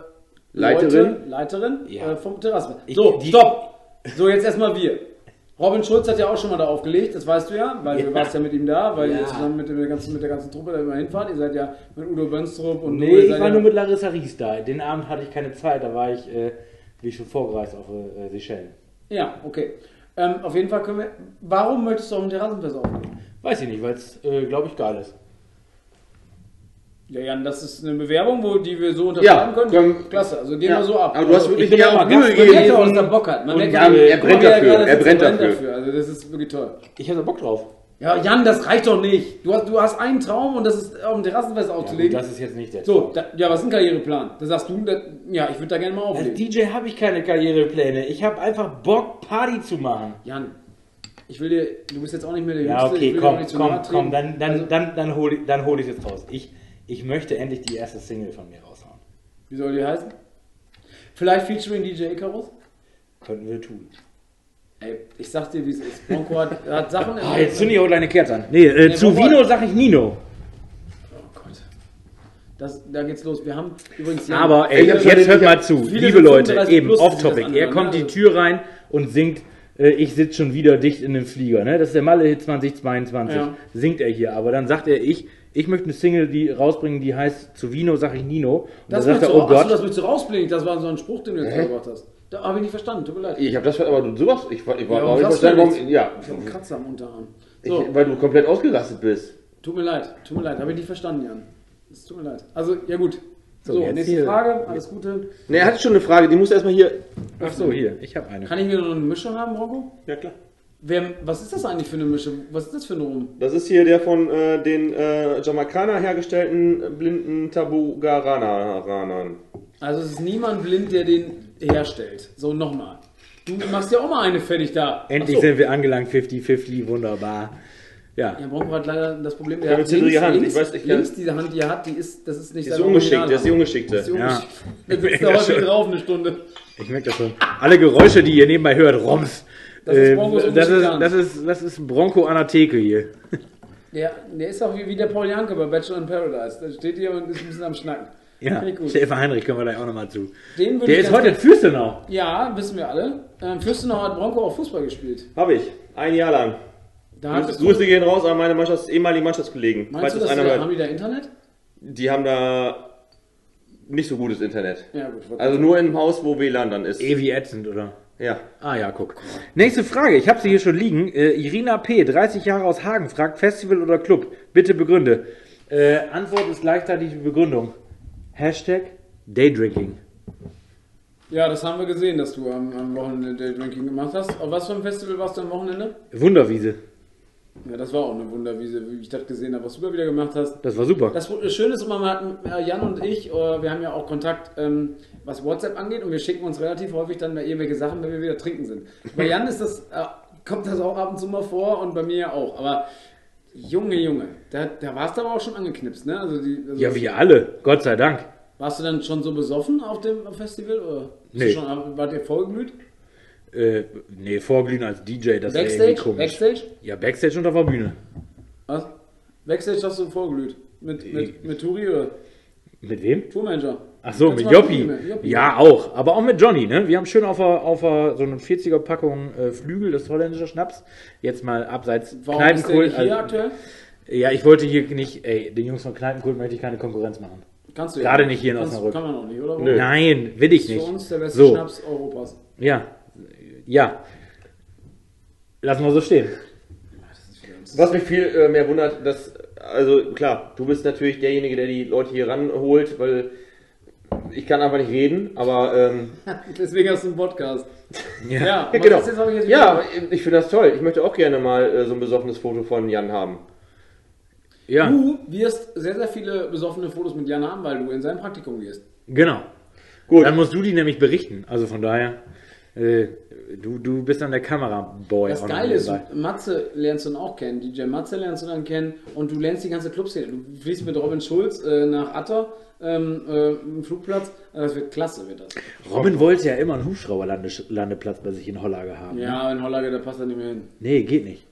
Leiterin? Leute, Leiterin Ja. äh, vom Terrassenfest. Ich- So, die- stopp! So, jetzt erstmal wir. Robin Schulz hat ja auch schon mal da aufgelegt, das weißt du ja, weil du Ja. warst ja mit ihm da, weil Ja. ihr zusammen mit, der ganzen, mit der ganzen Truppe da immer hinfahrt. Ihr seid ja mit Udo Bönstrup und Nee, du, ich war ja, nur mit Larissa Ries da. Den Abend hatte ich keine Zeit, da war ich, äh, wie schon vorgereist auf äh, Seychellen. Ja, okay. Ähm, auf jeden Fall können wir. Warum möchtest du auf dem Terrassenfest auflegen? Weiß ich nicht, weil es, äh, glaube ich, geil ist. Ja, Jan, das ist eine Bewerbung, wo die wir so unterschreiben Ja, können. können- Klasse, also gehen Ja, wir so ab. aber du hast also, wirklich ja auch Mühe man gegeben. ja, dass er Bock hat. Man Und merkt, ja, wie- er brennt dafür, gerade er brennt dafür. Also das ist wirklich toll. Ich habe da Bock drauf. Ja, Jan, das reicht doch nicht. Du hast, du hast einen Traum und das ist auf dem Terrassenfest Ja, aufzulegen. das ist jetzt nicht der so, da, ja, was ist ein Karriereplan? Da sagst du, da, ja, ich würde da gerne mal Als auflegen. DJ habe ich keine Karrierepläne. Ich habe einfach Bock, Party zu machen. Jan, ich will dir, du bist jetzt auch nicht mehr der Ja, Jüngste, ich okay, komm, auch nicht zu komm, komm, dann, dann, Also, dann, dann hole ich, dann hol ich jetzt raus. Ich, ich möchte endlich die erste Single von mir raushauen. Wie soll die heißen? Vielleicht featuring DJ Icarus? Könnten wir tun. Ey, ich sag dir, wie es ist. Bronco hat, hat Sachen in Ah, jetzt zünde ich auch deine Kerze an. Nee, äh, Nee, zu Bronco Vino hat- sag ich Nino. Oh Gott. Das, da geht's los. Wir haben übrigens. Aber ey, viele- jetzt hört mal zu, liebe sind Leute, 35 eben die off-topic. Er kommt die Tür rein und singt, äh, ich sitze schon wieder dicht in dem Flieger. Ne? Das ist der Malle-Hit 2022. Ja. Singt er hier. Aber dann sagt er, ich, ich möchte eine Single die rausbringen, die heißt Zu Vino sag ich Nino. Und Das dann sagt er, du, oh Achso, Gott. das willst du rausblinken. Das war so ein Spruch, den du jetzt gebracht hast. Da habe ich nicht verstanden. Tut mir leid. Ich habe das, aber du sowas, ich, war- ich war Ja, auch nicht verstanden, warum, ja, Ich habe einen Kratzer am Unterarm. ich, So, weil du komplett ausgerastet bist. tut mir leid. Tut mir leid. Habe ich nicht verstanden, Jan. Es tut mir leid. Also, ja gut. So, So, nächste hier. Frage. Alles Gute. Ne, er hatte schon eine Frage, die musst du erstmal hier. Ach so, hier, ich habe eine. Kann ich mir noch eine Mische haben, Bronco? Ja, klar. Wer, was ist das eigentlich für eine Mische? Was ist das für ein Rum? Das ist hier der von äh, den äh, Jamaikaner hergestellten blinden Tabu-Garanern. Also, es ist niemand blind, der den herstellt. So, nochmal. Du machst ja auch mal eine fertig da. Endlich so. sind wir angelangt, 50-50, wunderbar. Ja. Ja, Bronco hat leider das Problem, Ja, der mit hat links, Hand. Ich links, weiß, ich kann- links diese Hand, die er hat, die ist, das ist nicht Die ist ungeschickt, das ist die ungeschickte. Das ist die Ja. ungeschickt. Der sitzt da häufig drauf eine Stunde. Ich merke das schon. Alle Geräusche, die ihr nebenbei hört, Roms. Das ist Broncos das, ist, das, ist, das ist Bronco an der Theke hier. Der, der ist auch wie, wie der Paul Janke bei Bachelor in Paradise. Der steht hier und ist ein bisschen am Schnacken. Ja. Stefan Heinrich können wir da auch nochmal zu. Der ist heute in Fürstenau. Ja, wissen wir alle. Ähm, Fürstenau hat Bronco auch Fußball gespielt. Habe ich. Ein Jahr lang. Da hat Grüße gehen raus an meine Mannschafts-, ehemaligen Mannschaftskollegen. Meinst du, das dass einer die, hört. haben die da Internet? Die haben da nicht so gutes Internet. Ja, gut. Also nur im Haus, wo WLAN dann ist. Ewig ätzend, oder? Ja. Ah ja, guck. Nächste Frage, ich habe sie hier schon liegen. Äh, Irina P., 30 Jahre aus Hagen, fragt Festival oder Club? Bitte begründe. Äh, Antwort ist gleichzeitig die Begründung. Hashtag Daydrinking. Ja, das haben wir gesehen, dass du am, am Wochenende Daydrinking gemacht hast. Auf was für ein Festival warst du am Wochenende? Wunderwiese. Ja, das war auch eine Wunderwiese, wie ich das gesehen habe, was du da wieder gemacht hast. Das war super. Das Schöne ist immer, wir hatten, äh, Jan und ich, äh, wir haben ja auch Kontakt, ähm, was WhatsApp angeht und wir schicken uns relativ häufig dann mal irgendwelche Sachen, wenn wir wieder trinken sind. Bei Jan ist das, äh, kommt das auch ab und zu mal vor und bei mir auch. Aber Junge, Junge, da, da warst du aber auch schon angeknipst, ne? Also die, also ja, wir alle. Gott sei Dank. Warst du dann schon so besoffen auf dem Festival? Oder Nee. du schon, wart ihr vollglüht? Äh, nee, vorglühen als DJ, das ist Backstage? irgendwie komisch. Backstage? Ja, Backstage und auf der Bühne. Was? Backstage hast du vollglüht? Mit, mit, mit Turi oder Mit wem? Tourmanager? Ach so, mit Joppi. Joppi. Ja, auch. Aber auch mit Johnny, ne? Wir haben schön auf auf so eine 40er Packung äh, Flügel, das holländische Schnaps. Jetzt mal abseits Warum ist der Kneipenkult. nicht hier also- aktuell? Ja, ich wollte hier nicht, ey, den Jungs von Kneipenkult möchte ich keine Konkurrenz machen. Kannst du Gerade nicht hier in Kannst- Osnabrück. Kann man auch nicht, oder? Nö. Nein, will ich Für nicht. uns der beste So. Schnaps Europas. Ja, ja. Lassen wir so stehen. Was mich viel äh, mehr wundert, dass, also klar, du bist natürlich derjenige, der die Leute hier ranholt, weil ich kann einfach nicht reden, aber ähm, Deswegen hast du einen Podcast. Ja, ja, aber genau. das jetzt habe ich jetzt Ja, ich finde das toll. Ich möchte auch gerne mal äh, so ein besoffenes Foto von Jan haben. Ja, Du wirst sehr, sehr viele besoffene Fotos mit Jan haben, weil du in sein Praktikum gehst. genau. Gut. Dann musst du die nämlich berichten. Also von daher, äh, du, du bist dann der Kameraboy. Das Geile ist. Matze lernst du dann auch kennen, DJ Matze lernst du dann kennen und du lernst die ganze Clubszene. Du fliegst mit Robin Schulz äh, nach Atter, ähm, äh, im Flugplatz. Also Das wird klasse, wird das. Robin wollte ja immer einen Hubschrauberlandeplatz bei sich in Hollage haben. Ja, in Hollage, da passt er nicht mehr hin. Nee, geht nicht.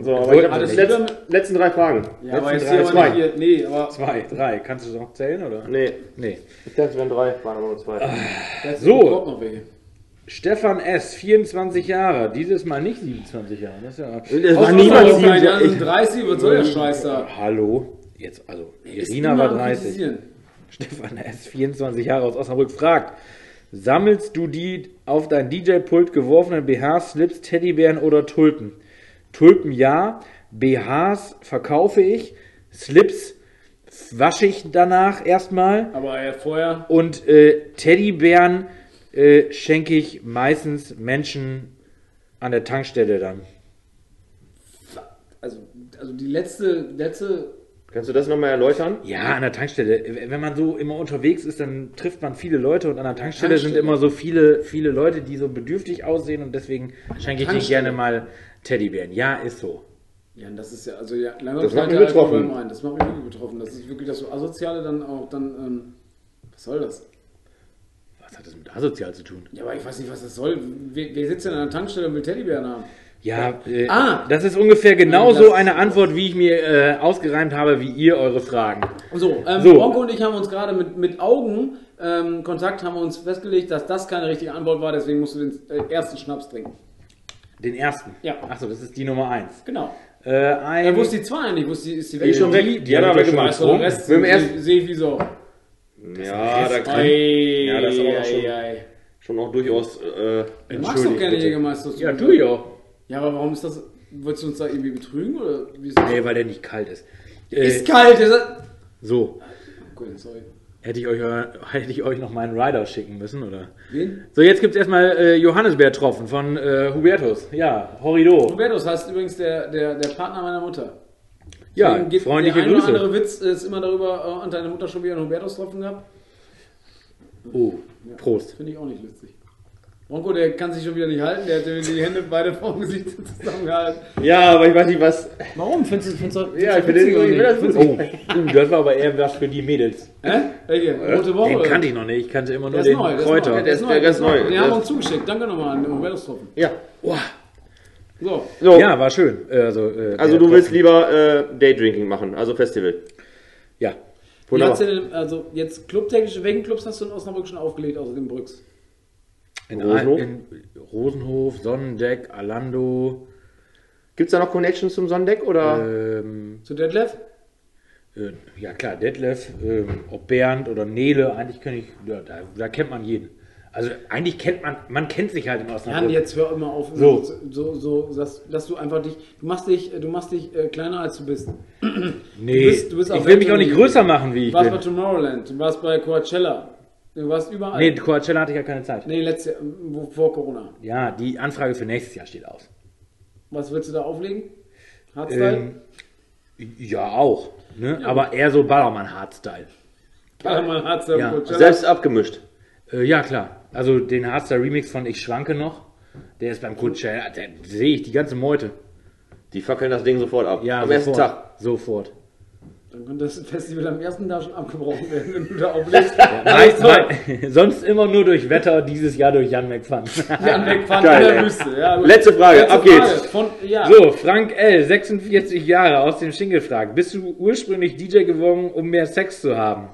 So, aber ich habe wir die letzten, letzten drei Fragen. Ja, aber Letzten jetzt drei, nicht hier. Nee, aber Zwei, drei. Kannst du noch zählen, oder? Nee, Nee. ich dachte, es wären drei, waren aber nur zwei. jetzt So. Stefan S., 24 Jahre. Dieses Mal nicht 27 Jahre. Das ist ja... Das Aus war Alter, sind 30, was soll der Scheiß da? Hallo? Jetzt, also, Irina war am 30. Kritisieren. Stefan S., 24 Jahre aus Osnabrück, fragt, sammelst du die auf dein DJ-Pult geworfenen BHs, Slips, Teddybären oder Tulpen? Tulpen ja, BHs verkaufe ich, Slips wasche ich danach erstmal Aber ja, vorher, und äh, Teddybären äh, schenke ich meistens Menschen an der Tankstelle dann. also, also die letzte, letzte Kannst du das nochmal erläutern? Ja, an der Tankstelle. Wenn man so immer unterwegs ist, dann trifft man viele Leute und an der Tankstelle, Tankstelle. sind immer so viele, viele Leute, die so bedürftig aussehen und deswegen schenke ich denen Tankstelle. gerne mal Teddybären. Ja, ist so. Ja, das ist ja, also ja, lange Das macht mich betroffen. Das macht mich wirklich betroffen. Das ist wirklich das so Asoziale dann auch dann, ähm, was soll das? Was hat das mit asozial zu tun? Ja, aber ich weiß nicht, was das soll. Wer, wer sitzt denn an der Tankstelle und will Teddybären haben? Ja, äh, Ah! das ist ungefähr genauso eine Antwort, wie ich mir äh, ausgereimt habe, wie ihr eure Fragen. So, ähm, So. Bronco und ich haben uns gerade mit, mit Augen ähm, Kontakt, haben uns festgelegt, dass das keine richtige Antwort war, deswegen musst du den äh, ersten Schnaps trinken. Den ersten. Ja. Achso, das ist die Nummer eins. Genau. Äh, ein, Ja, wo ist die zwei eigentlich? Wo ist die, ist die Die ist schon weg. Die, Die hat er hab ich ja weggemacht. schon getrunken. Rest sehe ich wie so. Ja, da kann Ei, Ja, das ist aber auch schon- ei, ei. schon auch durchaus. Äh, Du magst doch gerne. Jägermeister. Ja, du ja. Ja, aber warum ist das? Wolltest du uns da irgendwie betrügen? Oder wie ist das? Nee, weil der nicht kalt ist. Äh, Ist kalt! Ist das... so. Gut, sorry. Hätte ich euch, hätte ich euch noch meinen Rider schicken müssen, oder? Wen? So, jetzt gibt es erstmal äh, Johannisbeertropfen von äh, Hubertus. Ja, Horrido. Hubertus heißt übrigens der, der, der Partner meiner Mutter. Ja, Deswegen geht freundliche der ein Grüße. oder andere Witz ist immer darüber, äh, hat deine Mutter schon wieder einen Hubertus-Tropfen gehabt? Oh, Prost. Finde ich auch nicht lustig. Ronco, der kann sich schon wieder nicht halten, der hat die Hände beide vor dem Gesicht zusammengehalten. ja, aber ich weiß nicht, was. Warum? Findest du, findest du, Ja, ich findest finde du das- nicht? das- Oh, das war aber eher was für die Mädels. Hä? Welche? Rote Woche? Den kannte ich noch nicht. Ich kannte immer nur Der den neu, der ist Kräuter. neu. Der ist Der ganz neu. Den Der haben wir uns zugeschickt. Danke nochmal an den Hubertus-Tropfen. Ja. So. So, Ja, war schön. Äh, Also, äh, also du willst lieber äh, Daydrinking machen, also Festival. Ja. Wunderbar. denn, also jetzt clubtechnisch, welchen Clubs hast du in Osnabrück schon aufgelegt, außer dem Brücks? In Rosenhof? in Rosenhof, Sonnendeck, Alando, Gibt es da noch Connections zum Sondeck oder? Ähm, Zu Detlef? äh, ja klar, Detlef, ähm, ob Bernd oder Nele, eigentlich kenne ich, ja, da, da kennt man jeden. Also eigentlich kennt man, man kennt sich halt im Jan, Osnabrück. jetzt hör immer auf. So. so, so dass, dass du einfach dich, du machst dich, du machst dich äh, kleiner als du bist. Nee, Du bist- du bist ich will mich auch nicht größer machen, wie Du ich warst bei bin. Tomorrowland, du warst bei Coachella, du warst überall. Nee, Coachella hatte ich ja keine Zeit. Nee, letztes Jahr, wo- vor Corona. Ja, die Anfrage für nächstes Jahr steht aus. Was willst du da auflegen? Hardstyle? Ähm, ja, auch. Ne? Aber eher so Ballermann-Hardstyle. Ballermann Hardstyle Ja. Coachella. Selbst abgemischt. Äh, ja, klar. Also den Hardstyle-Remix von Ich schwanke noch, der ist beim Coachella, der sehe ich die ganze Meute. Die fackeln das Ding sofort ab. Ja, Am ersten sofort. Tag. Sofort. Dann könnte das Festival am ersten Tag schon abgebrochen werden, wenn du da auflegst. Nein, nein, sonst immer nur durch Wetter, dieses Jahr durch Jan McFun. Jan Geil, in der. Wüste. Ja. Letzte Frage, ab geht's. Von, ja. So, Frank L., 46 Jahre, aus dem Schinkel fragt, bist du ursprünglich DJ geworden, um mehr Sex zu haben?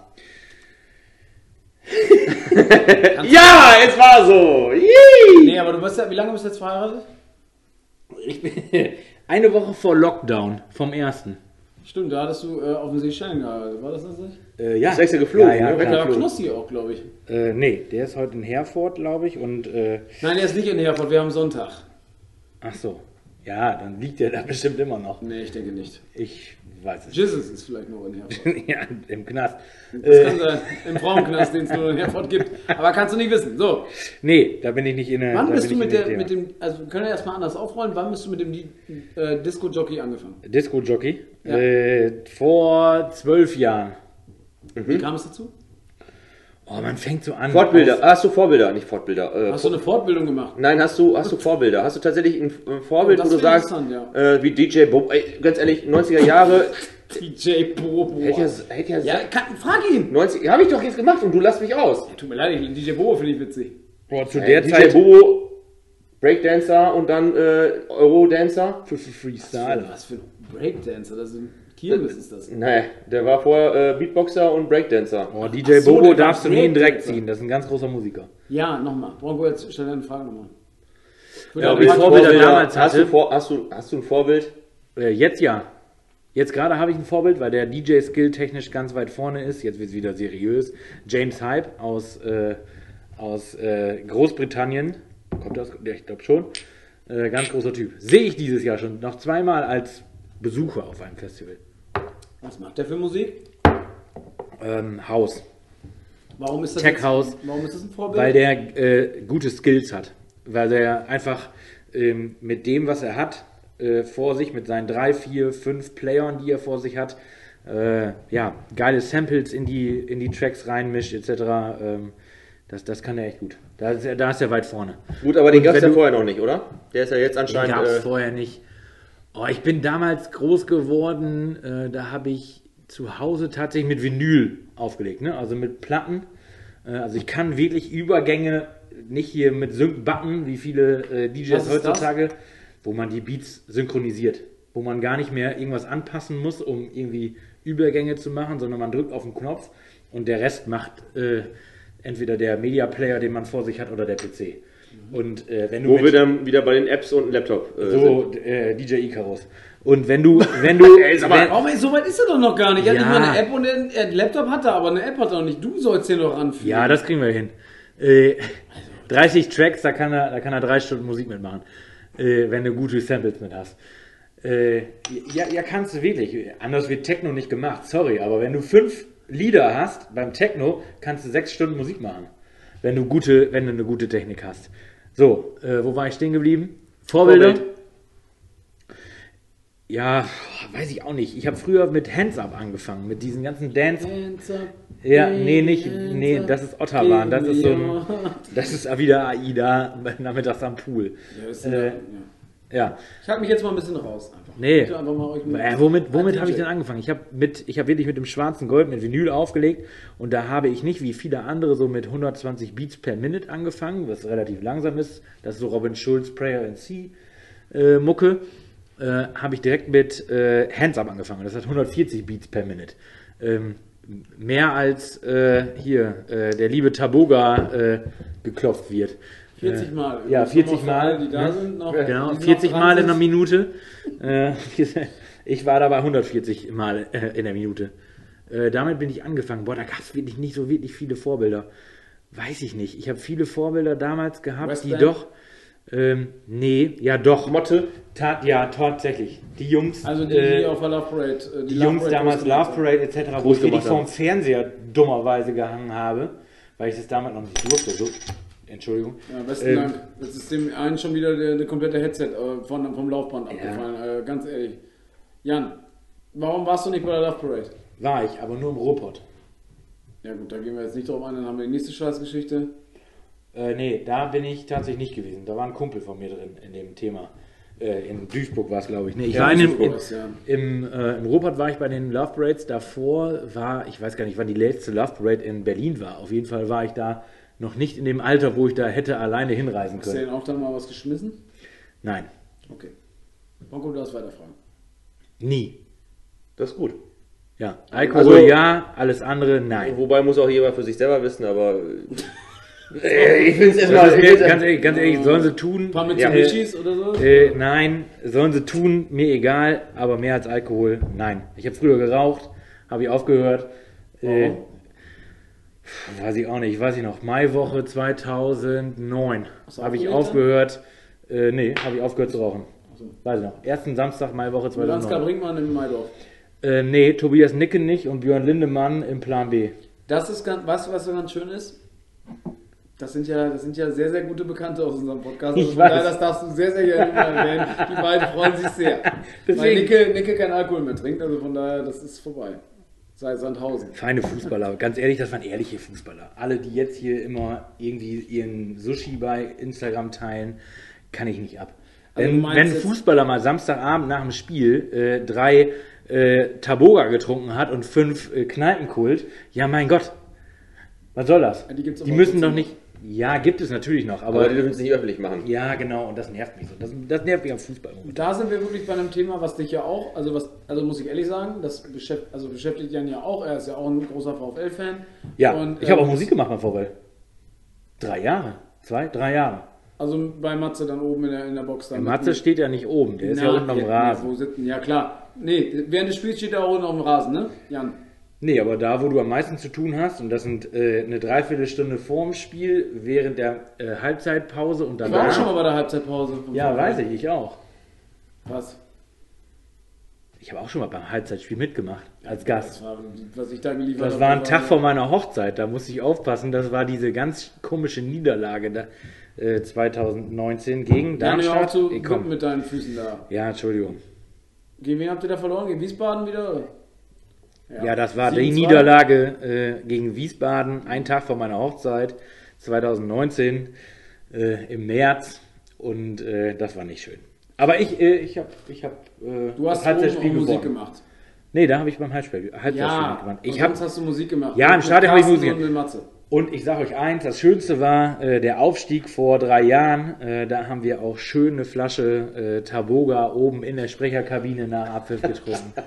Ja, es war so. Yee! Nee, aber du bist ja, wie lange bist du jetzt verheiratet? Ich bin eine Woche vor Lockdown vom ersten. Stimmt, da hattest du äh, auf dem Seychellen geheiratet. War das das nicht? Äh, ja. Ist extra geflogen, Ja, ja, ne? Da klar. war Knossi auch, glaube ich. Äh, nee, der ist heute in Herford, glaube ich, und äh, Nein, er ist nicht in Herford, wir haben Sonntag. ach so. Ja, dann liegt der da bestimmt immer noch. Nee, ich denke nicht. Ich weiß es Jesus ist vielleicht noch in Herford. ja, im Knast. Das Äh, kann sein, im Frauenknast, den es nur in Herford gibt. Aber kannst du nicht wissen. So, nee, da bin ich nicht in der. wann bist du mit, der, dem mit dem, also wir können ja erstmal anders aufrollen, wann bist du mit dem äh, Disco-Jockey angefangen? Disco-Jockey? Ja. Äh, vor zwölf Jahren. Wie kam es dazu? Oh, man fängt so an. Fortbilder. auf- Hast du Vorbilder? Nicht Fortbilder. Äh, Hast du eine Fortbildung gemacht? Nein, hast du, hast du Vorbilder? Hast du tatsächlich ein Vorbild, Oh, wo du sagst, interessant, äh, wie DJ Bob, ey, ganz ehrlich, 90er Jahre, DJ Bobo. hätte ja, hätte ja, Ja, kann, frag ihn. 90, habe ich doch jetzt gemacht und du lässt mich aus. Tut mir leid, ich- DJ Bobo finde ich witzig. Boah, zu Äh, der DJ Zeit. Bobo, Breakdancer und dann äh, Eurodancer. Für, für Freestyle. Was für ein Breakdancer, das ist ein Kirmes ist das. Nee, der war vorher äh, Beatboxer und Breakdancer. Oh, DJ so, Bobo darfst du nie in den Dreck ziehen. Das ist ein ganz großer Musiker. Ja, nochmal. Bronco, jetzt stell deine Frage nochmal. Ja, wie Vorbilder damals hast, hatte. du vor, hast, du, hast du ein Vorbild? Äh, jetzt ja. Jetzt gerade habe ich ein Vorbild, weil der DJ-Skill technisch ganz weit vorne ist. Jetzt wird es wieder seriös. James Hype aus, äh, aus äh, Großbritannien. Kommt das? Ja, ich glaube schon. Äh, ganz großer Typ. Sehe ich dieses Jahr schon noch zweimal als Besucher auf einem Festival. Was macht der für Musik? Ähm, Haus. Warum ist das Tech jetzt- House. Warum ist das ein Vorbild? Weil der äh, gute Skills hat. Weil der einfach ähm, mit dem, was er hat, äh, vor sich, mit seinen drei, vier, fünf Playern, die er vor sich hat, äh, ja, geile Samples in die, in die Tracks reinmischt, etc. Ähm, das, das kann er echt gut. Da ist er, da ist er weit vorne. Gut, aber den gab es ja vorher noch nicht, oder? Der ist ja jetzt Den anscheinend. gab es Äh, vorher nicht. Oh, ich bin damals groß geworden, äh, da habe ich zu Hause tatsächlich mit Vinyl aufgelegt, ne? also mit Platten. Äh, also ich kann wirklich Übergänge, nicht hier mit Sync-Button, wie viele äh, DJs heutzutage, wo man die Beats synchronisiert. Wo man gar nicht mehr irgendwas anpassen muss, um irgendwie Übergänge zu machen, sondern man drückt auf den Knopf und der Rest macht äh, entweder der Media Player, den man vor sich hat, oder der PC. Und äh, wenn du wo mit- wir dann wieder bei den Apps und Laptop äh, so, äh, DJ Icarus. Und wenn du, wenn du, Ey, sag mal, wenn, ey, so weit ist er doch noch gar nicht. Er hat Ja. nicht mal eine App und ein ein Laptop hat er, aber eine App hat er noch nicht. Du sollst den doch anführen. ja, das kriegen wir hin. Äh, 30 Tracks, da kann er, da kann er drei Stunden Musik mitmachen, äh, wenn du gute Samples mit hast. Äh, ja, ja, kannst du wirklich. Anders wird Techno nicht gemacht, sorry, aber wenn du fünf Lieder hast beim Techno, kannst du sechs Stunden Musik machen, wenn du gute, wenn du eine gute Technik hast. So, äh, wo war ich stehen geblieben? Vorbilder. Vorbild. Ja, weiß ich auch nicht. Ich habe früher mit Hands Up angefangen, mit diesen ganzen Dance. Hands up, Ja, nee, nicht, hands nee, das ist Otterwahn, das ist so ein, das ist wieder AIDA, nachmittags am Pool. Ja, ist Äh, ja. Ja, Ich halte mich jetzt mal ein bisschen raus. Einfach. Nee. Ich einfach mal euch äh, womit, womit habe ich denn angefangen? Ich habe habe wirklich mit dem schwarzen Gold, mit Vinyl aufgelegt und da habe ich nicht wie viele andere so mit 120 Beats per Minute angefangen, was relativ langsam ist. Das ist so Robin Schulz Prayer and C äh, Mucke. Äh, habe ich direkt mit äh, Hands Up angefangen. Das hat 140 Beats per Minute. Ähm, mehr als äh, hier äh, der liebe Taboga äh, geklopft wird. 40 Mal. ja, Jetzt 40 nochmal für Mal, Die da ne? sind noch. Genau, die noch 40 dran Mal in einer Minute. Äh, ich war dabei 140 Mal äh, in der Minute. Äh, damit bin ich angefangen. Boah, da gab es wirklich nicht so wirklich viele Vorbilder. Weiß ich nicht. Ich habe viele Vorbilder damals gehabt, die Westbam? doch. Ähm, nee, ja doch. Motte. Tat, ja, tatsächlich. Die Jungs. Also die, äh, die auf der Love Parade. äh, die Love Jungs Parade damals Love Parade etc., wo Groß ich wirklich vorm haben. Fernseher dummerweise gehangen habe, weil ich das damals noch nicht durfte. So, Entschuldigung. Ja, besten Ähm, Dank. Jetzt ist dem einen schon wieder der, komplette Headset äh, von, vom Laufband abgefallen. Äh, ganz ehrlich. Jan, warum warst du nicht bei der Love Parade? War ich, aber nur im Ruhrpott. Ja gut, da gehen wir jetzt nicht drauf ein, dann haben wir die nächste Scheißgeschichte. Äh, nee, da bin ich tatsächlich nicht gewesen. Da war ein Kumpel von mir drin in dem Thema. Äh, in Duisburg war es, glaube ich. Nee, ich Ja, war in in, ja. im, äh, im Ruhrpott war ich bei den Love Parades. Davor war, ich weiß gar nicht, wann die letzte Love Parade in Berlin war. Auf jeden Fall war ich da noch nicht in dem Alter, wo ich da hätte alleine hinreisen Hast du können. denen auch dann mal was geschmissen? Nein, Okay. Bonko, du darfst weiterfragen. nie. Das ist gut. Ja, Alkohol Also- ja, alles andere nein. Wobei muss auch jeder für sich selber wissen, aber. Äh, ich will es erstmal. mir, ganz ehrlich, ganz ehrlich, sollen sie tun. Ein paar Ja, Mitsubishis oder so? Äh, nein, sollen sie tun, mir egal, aber mehr als Alkohol, nein. Ich habe früher geraucht, habe ich aufgehört. Äh? Weiß ich auch nicht, weiß ich noch. Maiwoche 2009 Hast du habe ich aufgehört. Äh, nee, habe ich aufgehört zu rauchen. Achso. Weiß ich noch. Ersten Samstag Maiwoche Ansgar 2009. Brinkmann in Maidorf. Äh, nee, Tobias Nicken nicht und Björn Lindemann im Plan B. Das ist ganz, weißt du, was so ganz schön ist? Das sind ja, das sind ja sehr, sehr gute Bekannte aus unserem Podcast. Ich Also von weiß. daher, das darfst du sehr, sehr gerne mal erwähnen. Die beiden freuen sich sehr. Weil Deswegen- Nicke, Nicke kein Alkohol mehr trinkt, also von daher, das ist vorbei. Sei Sandhausen. Feine Fußballer, ganz ehrlich, das waren ehrliche Fußballer. Alle, die jetzt hier immer irgendwie ihren Sushi bei Instagram teilen, kann ich nicht ab. Also Wenn, ein Fußballer mal Samstagabend nach dem Spiel äh, drei äh, Taboga getrunken hat und fünf äh, Kneipenkult, ja mein Gott, was soll das? Die die müssen doch nicht, ja gibt es natürlich noch, aber, Aber die dürfen es nicht öffentlich machen. ja genau, und das nervt mich so. Das, das nervt mich am Fußball. Und da sind wir wirklich bei einem Thema, was dich ja auch, also was, also muss ich ehrlich sagen, das beschäftigt, also beschäftigt Jan ja auch, er ist ja auch ein großer VfL-Fan. Ja, Und, ich habe auch ähm, Musik gemacht beim VfL. Drei Jahre, zwei, drei Jahre. Also bei Matze dann oben in der, in der Box dann. Matze steht ja nicht oben, der ist ja Na, unten am Rasen. Nee, wo sitzen, ja klar. Nee, während des Spiels steht er auch unten auf dem Rasen, ne? Jan. Nee, aber da, wo du am meisten zu tun hast, und das sind äh, eine Dreiviertelstunde vorm Spiel, während der äh, Halbzeitpause und Ich war auch schon mal danach. bei der Halbzeitpause. Ja, VfL. weiß ich, ich auch. Was? Ich habe auch schon mal beim Halbzeitspiel mitgemacht, als Das Gast. war, was ich da geliefert Das war ein Tag vor meiner Hochzeit, da musste ich aufpassen. Das war diese ganz komische Niederlage da, äh, 2019 gegen Jan, hör auf Darmstadt. zu wippen komm. mit deinen Füßen da. Ja, Entschuldigung. Gegen wen habt ihr da verloren? Gegen Wiesbaden wieder? Ja, das war die 7-2. Niederlage äh, gegen Wiesbaden, ein Tag vor meiner Hochzeit 2019 äh, im März und äh, das war nicht schön. Aber ich, äh, ich habe ich hab, äh, Du hast Halbzeitspiel auch Musik gemacht. Nee, da habe ich beim Halbzeitspiel, Halbzeitspiel Ja, mitgemacht. ich hab, hast du Musik gemacht. Ja, im Stadion habe ich Musik Matze. und ich sage euch eins, das Schönste war äh, der Aufstieg vor drei Jahren. Äh, da haben wir auch schön eine Flasche äh, Taboga oben in der Sprecherkabine nach Abpfiff getrunken.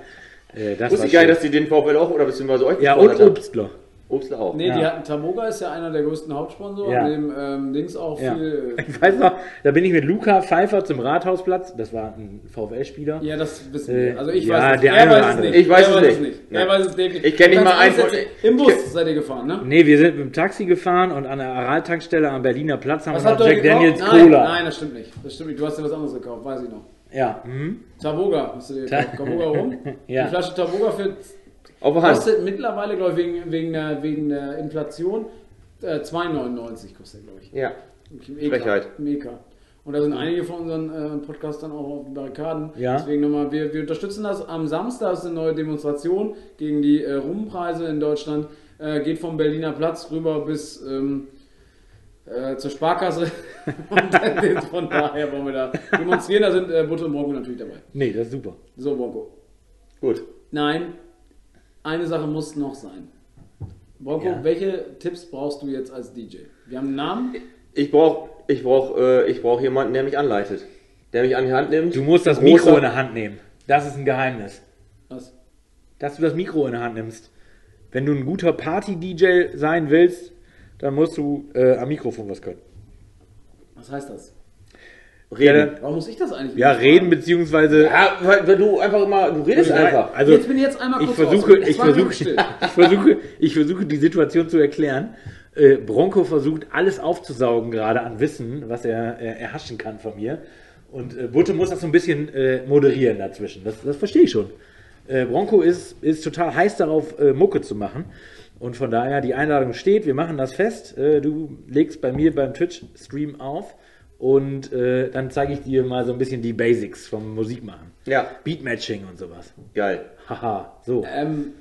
äh, das Wusste war ich gar nicht, schön. dass die den VfL auch oder beziehungsweise euch Ja, und haben. Obstler. Obstler auch. Nee, Ja. die hatten Taboga ist ja einer der größten Hauptsponsoren. Ja. Neben ähm, Dings auch Ja. viel. Ich weiß noch, da bin ich mit Luca Pfeiffer zum Rathausplatz. Das war ein VfL-Spieler. Ja, das wissen Äh, wir. Also ich ja, weiß es der Er eine weiß oder es andere. nicht. Ich weiß er es weiß nicht. es nicht. Nein. Er weiß es definitiv. Ich kenn nicht mal einen Im Bus seid ihr gefahren, ne? Nee, wir sind mit dem Taxi gefahren und an der Aral-Tankstelle am Berliner Platz haben Was wir noch Jack? Daniels nein, Cola. Nein, das stimmt nicht. Das stimmt nicht. Du hast dir was anderes gekauft, weiß ich noch. Ja. Mhm. Taboga du dir. Taboga rum. Ja. Die Flasche Taboga für kostet mittlerweile, glaube ich, wegen, wegen, der, wegen der Inflation äh, 2,99 kostet, glaube ich. Ja. Frechheit. EK. Und da sind einige von unseren äh, Podcastern auch auf den Barrikaden. Ja. Deswegen nochmal, wir, wir unterstützen das. Am Samstag ist eine neue Demonstration gegen die äh, Rumpreise in Deutschland. Äh, geht vom Berliner Platz rüber bis ähm, äh, zur Sparkasse. und dann, von daher wollen wir da demonstrieren. Da sind äh, Butte und Bronco natürlich dabei. Nee, das ist super. So, Bronco. Gut. Nein, eine Sache muss noch sein. Bronco, Ja. welche Tipps brauchst du jetzt als DJ? Wir haben einen Namen. Ich brauche ich brauch, äh, ich brauch jemanden, der mich anleitet. Der mich an die Hand nimmt. Du musst das Großer- Mikro in der Hand nehmen. Das ist ein Geheimnis. Was? Dass du das Mikro in der Hand nimmst. Wenn du ein guter Party-DJ sein willst, dann musst du äh, am Mikrofon was können. Was heißt das? Reden. Warum muss ich das eigentlich? Ja, reden beziehungsweise. Ja, weil, weil du einfach immer, du redest einfach. Also, jetzt bin ich jetzt einmal ich kurz versuche, ich Zwei Minuten versuche, ich versuche, ich versuche die Situation zu erklären. Äh, Bronco versucht alles aufzusaugen gerade an Wissen, was er äh, erhaschen kann von mir. Und äh, Butte muss das so ein bisschen äh, moderieren dazwischen. Das, das verstehe ich schon. Äh, Bronco ist, ist total heiß darauf, äh, Mucke zu machen. Und von daher, die Einladung steht, wir machen das fest. Äh, du legst bei mir beim Twitch-Stream auf und äh, dann zeige ich dir mal so ein bisschen die Basics vom Musikmachen. Ja, Beatmatching und sowas. geil. Haha, so. Ähm,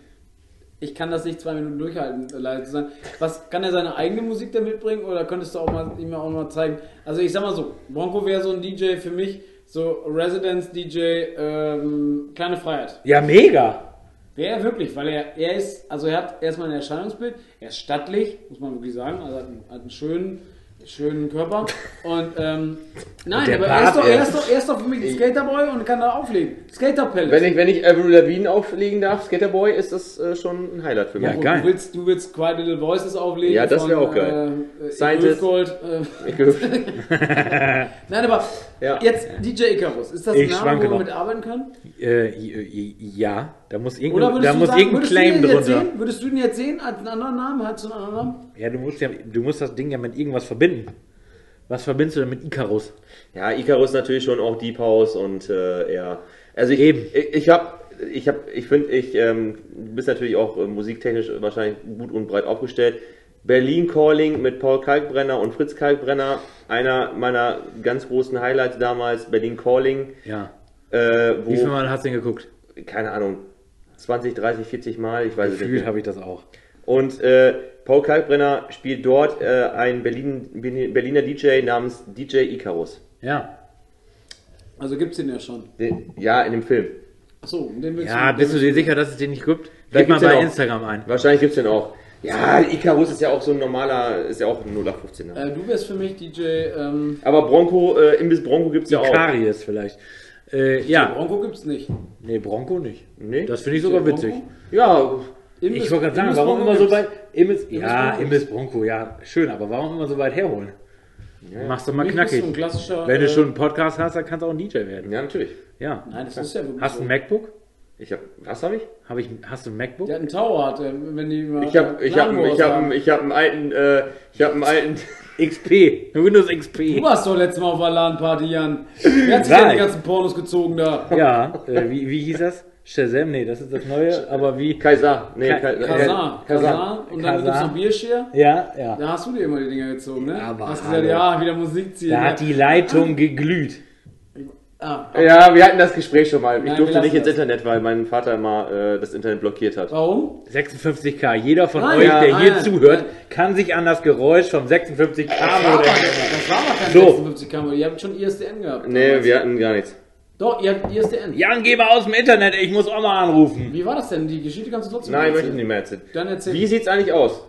ich kann das nicht zwei Minuten durchhalten, äh, leider zu sein. Was kann er seine eigene Musik da mitbringen oder könntest du auch mal, ihm auch mal zeigen? Also ich sag mal so, Bronco wäre so ein DJ für mich, so Residence DJ, ähm, kleine Freiheit. Ja, mega. Wäre er wirklich, weil er, er ist, also er hat erstmal ein Erscheinungsbild, er ist stattlich, muss man wirklich sagen, also hat einen, hat einen schönen, schönen Körper und ähm, nein, der aber er ist, Bart, doch, er, ist doch, er ist doch für mich ein Skaterboy und kann da auflegen. Skaterpalace. Wenn ich, wenn ich Avril Lavigne auflegen darf, Skaterboy, ist das äh, schon ein Highlight für mich. Ja, Und geil. Du willst, du willst Quiet Little Voices auflegen. Ja, das wär von, auch geil. Äh, Scientist. Gold, äh, nein, aber Ja. jetzt DJ Icarus. Ist das Ich ein Name, wo wir noch. mit arbeiten können? Äh, ja, da muss Oder irgendein, würdest da du muss sagen, irgendein Claim drunter. sehen? Würdest du den jetzt sehen als einen anderen Namen? Hast du einen anderen Namen? Ja, du musst ja, du musst das Ding ja mit irgendwas verbinden. Was verbindest du denn mit Icarus? Ja, Icarus natürlich schon auch Deep House und äh, ja. Also ich, Eben. ich, ich habe, ich habe, ich finde, ich ähm, du bist natürlich auch äh, musiktechnisch wahrscheinlich gut und breit aufgestellt. Berlin Calling mit Paul Kalkbrenner und Fritz Kalkbrenner, einer meiner ganz großen Highlights damals. Berlin Calling, Ja. äh, wo Wie viel Mal hast du den geguckt? keine Ahnung 20, 30, 40 Mal, ich weiß es Gefühlt nicht. habe ich das auch. Und äh, Paul Kalkbrenner spielt dort äh, einen Berlin, Berliner DJ namens DJ Icarus. Ja. Also gibt's den ja schon. Den, ja, in dem Film. Achso, den willst Ja, du. bist du dir sicher, dass es den nicht gibt? Gib mal bei auch. Instagram ein. Wahrscheinlich gibt's den auch. Ja, Icarus ist ja auch so ein normaler, ist ja auch ein 0815er. Äh, du wärst für mich DJ. Ähm, Aber Bronco, äh, Imbiss Bronco gibt's ja auch. Karies vielleicht. Äh, ja. Bronco gibt's nicht. Nee, Bronco nicht. Nee? Das finde ich sogar Bronco? witzig. Ja, Imbiss- Ich wollte gerade sagen, Imbiss warum Bronco immer so weit. Imbiss, ja, Bronco. Imbiss Bronco, ja, schön, aber warum immer so weit herholen? Mach's doch mal mich knackig. du ein klassischer. Wenn du äh, schon einen Podcast hast, dann kannst du auch ein DJ werden. ja, natürlich. Ja. Nein, das ist ja wirklich. Hast du so. ein MacBook? Ich hab, was habe ich? Hab ich, hast du ein MacBook? Der hat einen Tower, hat, wenn die mal. Ich habe, ich habe, ich habe, ich habe einen alten, äh, ich habe einen alten. XP, Windows Du XP. warst doch letztes Mal auf der LAN-Party, Jan. Wer hat sich denn die ganzen Pornos gezogen da? Ja, äh, wie, wie hieß das? Shazam? Nee, das ist das neue, aber wie? Kaiser. Nee, Ka- Kaiser. Kazan. Und dann gibt's noch Bierschere. Ja, ja. Da hast du dir immer die Dinger gezogen, ne? Aber hast gesagt, hallo. ja, wieder Musik ziehen. Da hat die Leitung geglüht. Ah, Ja, wir hatten das Gespräch schon mal. Ich Nein, durfte nicht ins lassen Internet, weil mein Vater immer äh, das Internet blockiert hat. warum? 56k. Jeder von Nein, euch, ja, der hier nein, zuhört, kann sich an das Geräusch vom 56k Das war aber, Modem. das war aber kein So. 56 Kammer. Ihr habt schon ISDN gehabt. Nee, damals. wir hatten gar nichts. Doch, ihr habt ISDN. Jan, geh mal aus dem Internet, ich muss auch mal anrufen. Wie war das denn? Die Geschichte kannst du trotzdem Nein, möchte ich nicht mehr erzählen. Dann erzähl. Wie sieht's eigentlich aus?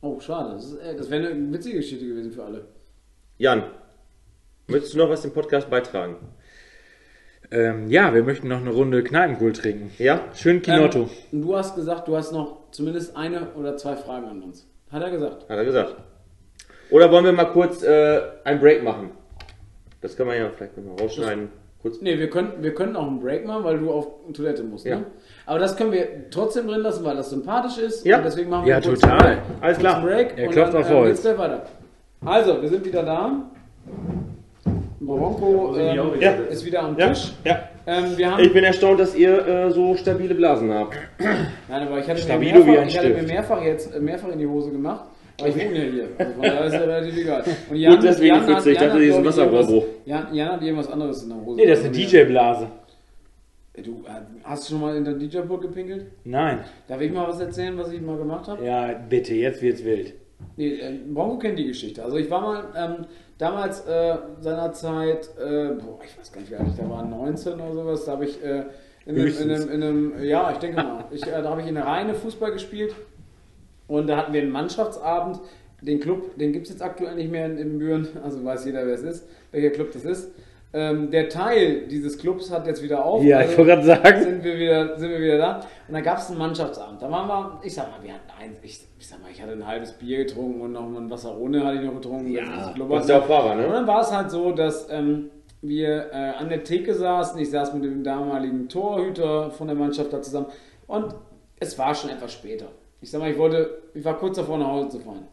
Oh, schade. Das, äh, das wäre eine witzige Geschichte gewesen für alle. Jan, möchtest du noch was dem Podcast beitragen? Ähm, ja, wir möchten noch eine Runde Kneipenkohl trinken. Ja? Schön Kinotto. Ähm, du hast gesagt, du hast noch zumindest eine oder zwei Fragen an uns. Hat er gesagt. Hat er gesagt. Oder wollen wir mal kurz äh, einen Break machen? Das können wir ja vielleicht nochmal rausschneiden. Kurz. Nee, wir können, wir können auch einen Break machen, weil du auf Toilette musst. Ja. Ne? Aber das können wir trotzdem drin lassen, weil das sympathisch ist. Ja. Und deswegen machen wir Ja, total. Break. Alles klar. Break Er klopft auf äh, Holz. weiter. Also, wir sind wieder da. Bronco ähm, Ja. ist wieder am Ja, Tisch. ja. Ähm, wir haben Ich bin erstaunt, dass ihr äh, so stabile Blasen habt. Nein, aber ich hatte, mir Stabilo wie mehrfach, ein ich hatte mir mehrfach jetzt äh, mehrfach in die Hose gemacht. Aber ich wohne ja hier. Also von daher ist ja relativ egal. Und Gut, deswegen hat- 40, ich dachte, hat, ich, Wasserrohrbruch. irgendwas- Jan, Jan hat irgendwas anderes in der Hose. Nee, das ist eine DJ-Blase. Du, äh, hast du schon mal in der DJ-Pult gepinkelt? Nein. Darf ich mal was erzählen, was ich mal gemacht habe? Ja, bitte, jetzt wird's wild. Nee, äh, Bronco kennt die Geschichte. Also ich war mal ähm, damals äh, seinerzeit, äh, boah, ich weiß gar nicht, wie alt ich da war, 19 oder sowas, da habe ich äh, in, einem, in, einem, in einem, ja, ich denke mal, ich, äh, da habe ich in der Reine Fußball gespielt und da hatten wir einen Mannschaftsabend. Den Club, den gibt es jetzt aktuell nicht mehr in, in Büren, also weiß jeder, wer es ist, welcher Club das ist. Ähm, der Teil dieses Clubs hat jetzt wieder auf. Ja, ich wollte gerade sagen. Sind wir, wieder, sind wir wieder da. Und da gab es einen Mannschaftsabend. Da waren wir, ich sag mal, wir hatten ein, ich, ich sag mal, ich hatte ein halbes Bier getrunken und noch mal ein Wasser ohne hatte ich noch getrunken. Ja, Das ist auch Fahrer, und ne? dann war es halt so, dass ähm, wir äh, an der Theke saßen. Ich saß mit dem damaligen Torhüter von der Mannschaft da zusammen. Und es war schon etwas später. Ich sag mal, ich wollte, ich war kurz davor nach Hause zu fahren.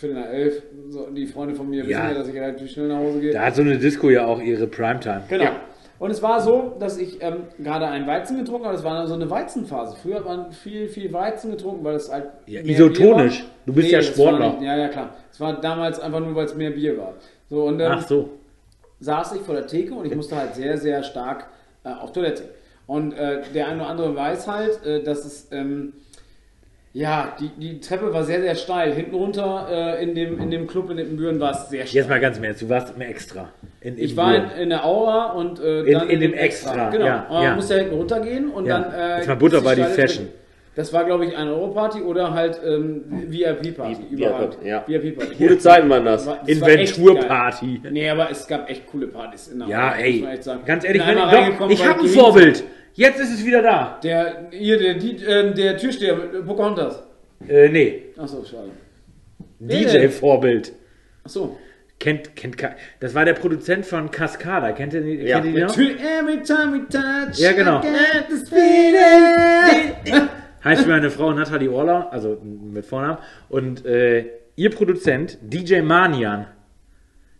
Viertel nach elf. So, die Freunde von mir Ja. wissen ja, dass ich relativ schnell nach Hause gehe. Da hat so eine Disco ja auch ihre Primetime. Genau. Ja. Und es war so, dass ich ähm, gerade einen Weizen getrunken habe. Das war so eine Weizenphase. Früher hat man viel, viel Weizen getrunken, weil es halt. Ja, isotonisch. Du bist ja das Sportler. nicht- Ja, ja, klar. Es war damals einfach nur, weil es mehr Bier war. So, und ähm, Ach so. saß ich vor der Theke und ich musste halt sehr, sehr stark äh, auf Toilette. Und äh, der eine oder andere weiß halt, äh, dass es, ähm, ja, die, die Treppe war sehr, sehr steil. Hinten runter äh, in, dem, in dem Club in den Büren war es sehr steil. Jetzt mal ganz im Ernst, du warst immer extra. In, Ich in war in, in der Aura und äh, In- dann in dem Extra, Genau. ja, man ja. musste hinten runtergehen und Ja. dann. Äh, Jetzt mal Butter bei die Fashion. Treppe. Das war, glaube ich, eine Euro-Party oder halt ähm, VIP-Party. VIP, Überall. ja. VIP-Party. Gute Zeiten waren das. Das Inventurparty. Nee, aber es gab echt coole Partys. In der Ja, Aura, muss ey, ganz ehrlich, Bin wenn, doch, ich habe ein Vorbild. Jetzt ist es wieder da. Der, hier, der, die, äh, der Türsteher, Pocahontas. Äh, nee, Achso, schade. DJ-Vorbild. Achso. Kennt, kennt, das war der Produzent von Cascada. Kennt ihr, die- Ja. kennt ihr die noch? Every time we touch, Ja, genau. Heißt meine Frau Nathalie Orler, also mit Vornamen. Und äh, ihr Produzent, DJ Manian,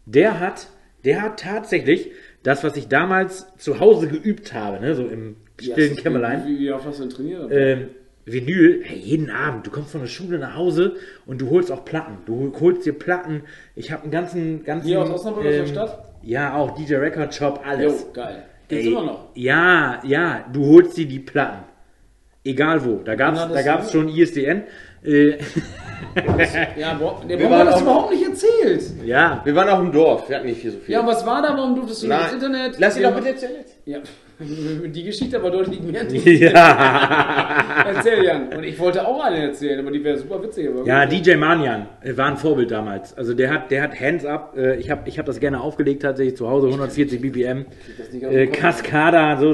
der hat, der hat tatsächlich das, was ich damals zu Hause geübt habe, ne, so im stillen Kämmerlein. Wie, wie oft hast du denn trainiert? ähm, Vinyl, hey, jeden Abend. Du kommst von der Schule nach Hause und du holst auch Platten. Du holst dir Platten. Ich habe einen ganzen, ganzen. Hier aus Osnabrück, aus der Stadt? Ja, auch DJ Record Shop, alles. Jo, geil. Gibt's immer noch. Ja, ja, du holst dir die Platten. Egal wo. Da gab's, da gab's schon ISDN. Äh, Ja, boah, der Wir Bomber hat das auch- überhaupt nicht erzählt. ja. Wir waren auch im Dorf, wir hatten nicht hier so viel. Ja, und was war da? Warum durftest du nicht ins Internet? lass ihn doch bitte erzählen. Ja, die Geschichte aber deutlich mehr. ja. Erzähl, Jan. Und ich wollte auch eine erzählen, aber die wäre super witzig. Aber Ja, gut. DJ Manian äh, war ein Vorbild damals. Also der hat, der hat Hands Up. Äh, ich habe ich hab das gerne aufgelegt tatsächlich zu Hause, 140 BPM. Äh. Cascada, so.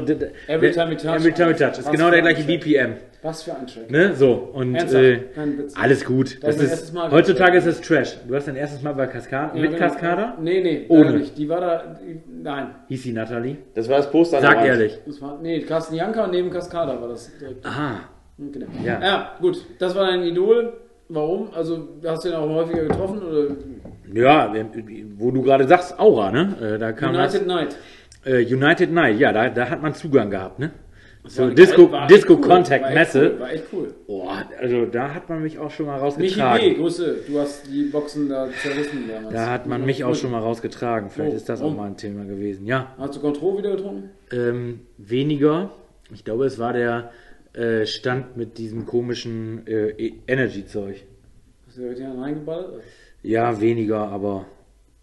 Every time we touch. Every time we touch. Ist genau der gleiche. BPM. Was für ein Track. Ne? So. Und äh, alles gut. Das Das ist heutzutage ist es Trash. Du hast dein erstes Mal bei Cascada, Ja, mit. Cascada? Nee, nee. Ohne. Nicht. Die war da. Die, nein. Hieß sie Natalie? Das war das Poster der Sag ehrlich. Das war, nee, Carsten Janka und neben Cascada war das direkt. Aha. Genau. Ja. ja, gut. Das war dein Idol. Warum? Also, hast du ihn auch häufiger getroffen? Oder Ja, wo du gerade sagst, Aura, ne? Äh, Da kam das. United Night? Äh, United Night, ja, da, da hat man Zugang gehabt, ne? So Disco, geil, Disco cool. Contact Messe. Cool. War echt cool. Boah, also da hat man mich auch schon mal Michi rausgetragen. B, Grüße. Du hast die Boxen da zerrissen damals. Da hat man mich auch schon mal rausgetragen. Vielleicht Oh, ist das oh. auch mal ein Thema gewesen. Ja, Hast du Control wieder getrunken? Ähm, weniger. Ich glaube, es war der äh, Stand mit diesem komischen äh, Energy-Zeug. Hast du da richtig reingeballert? Ja, weniger, aber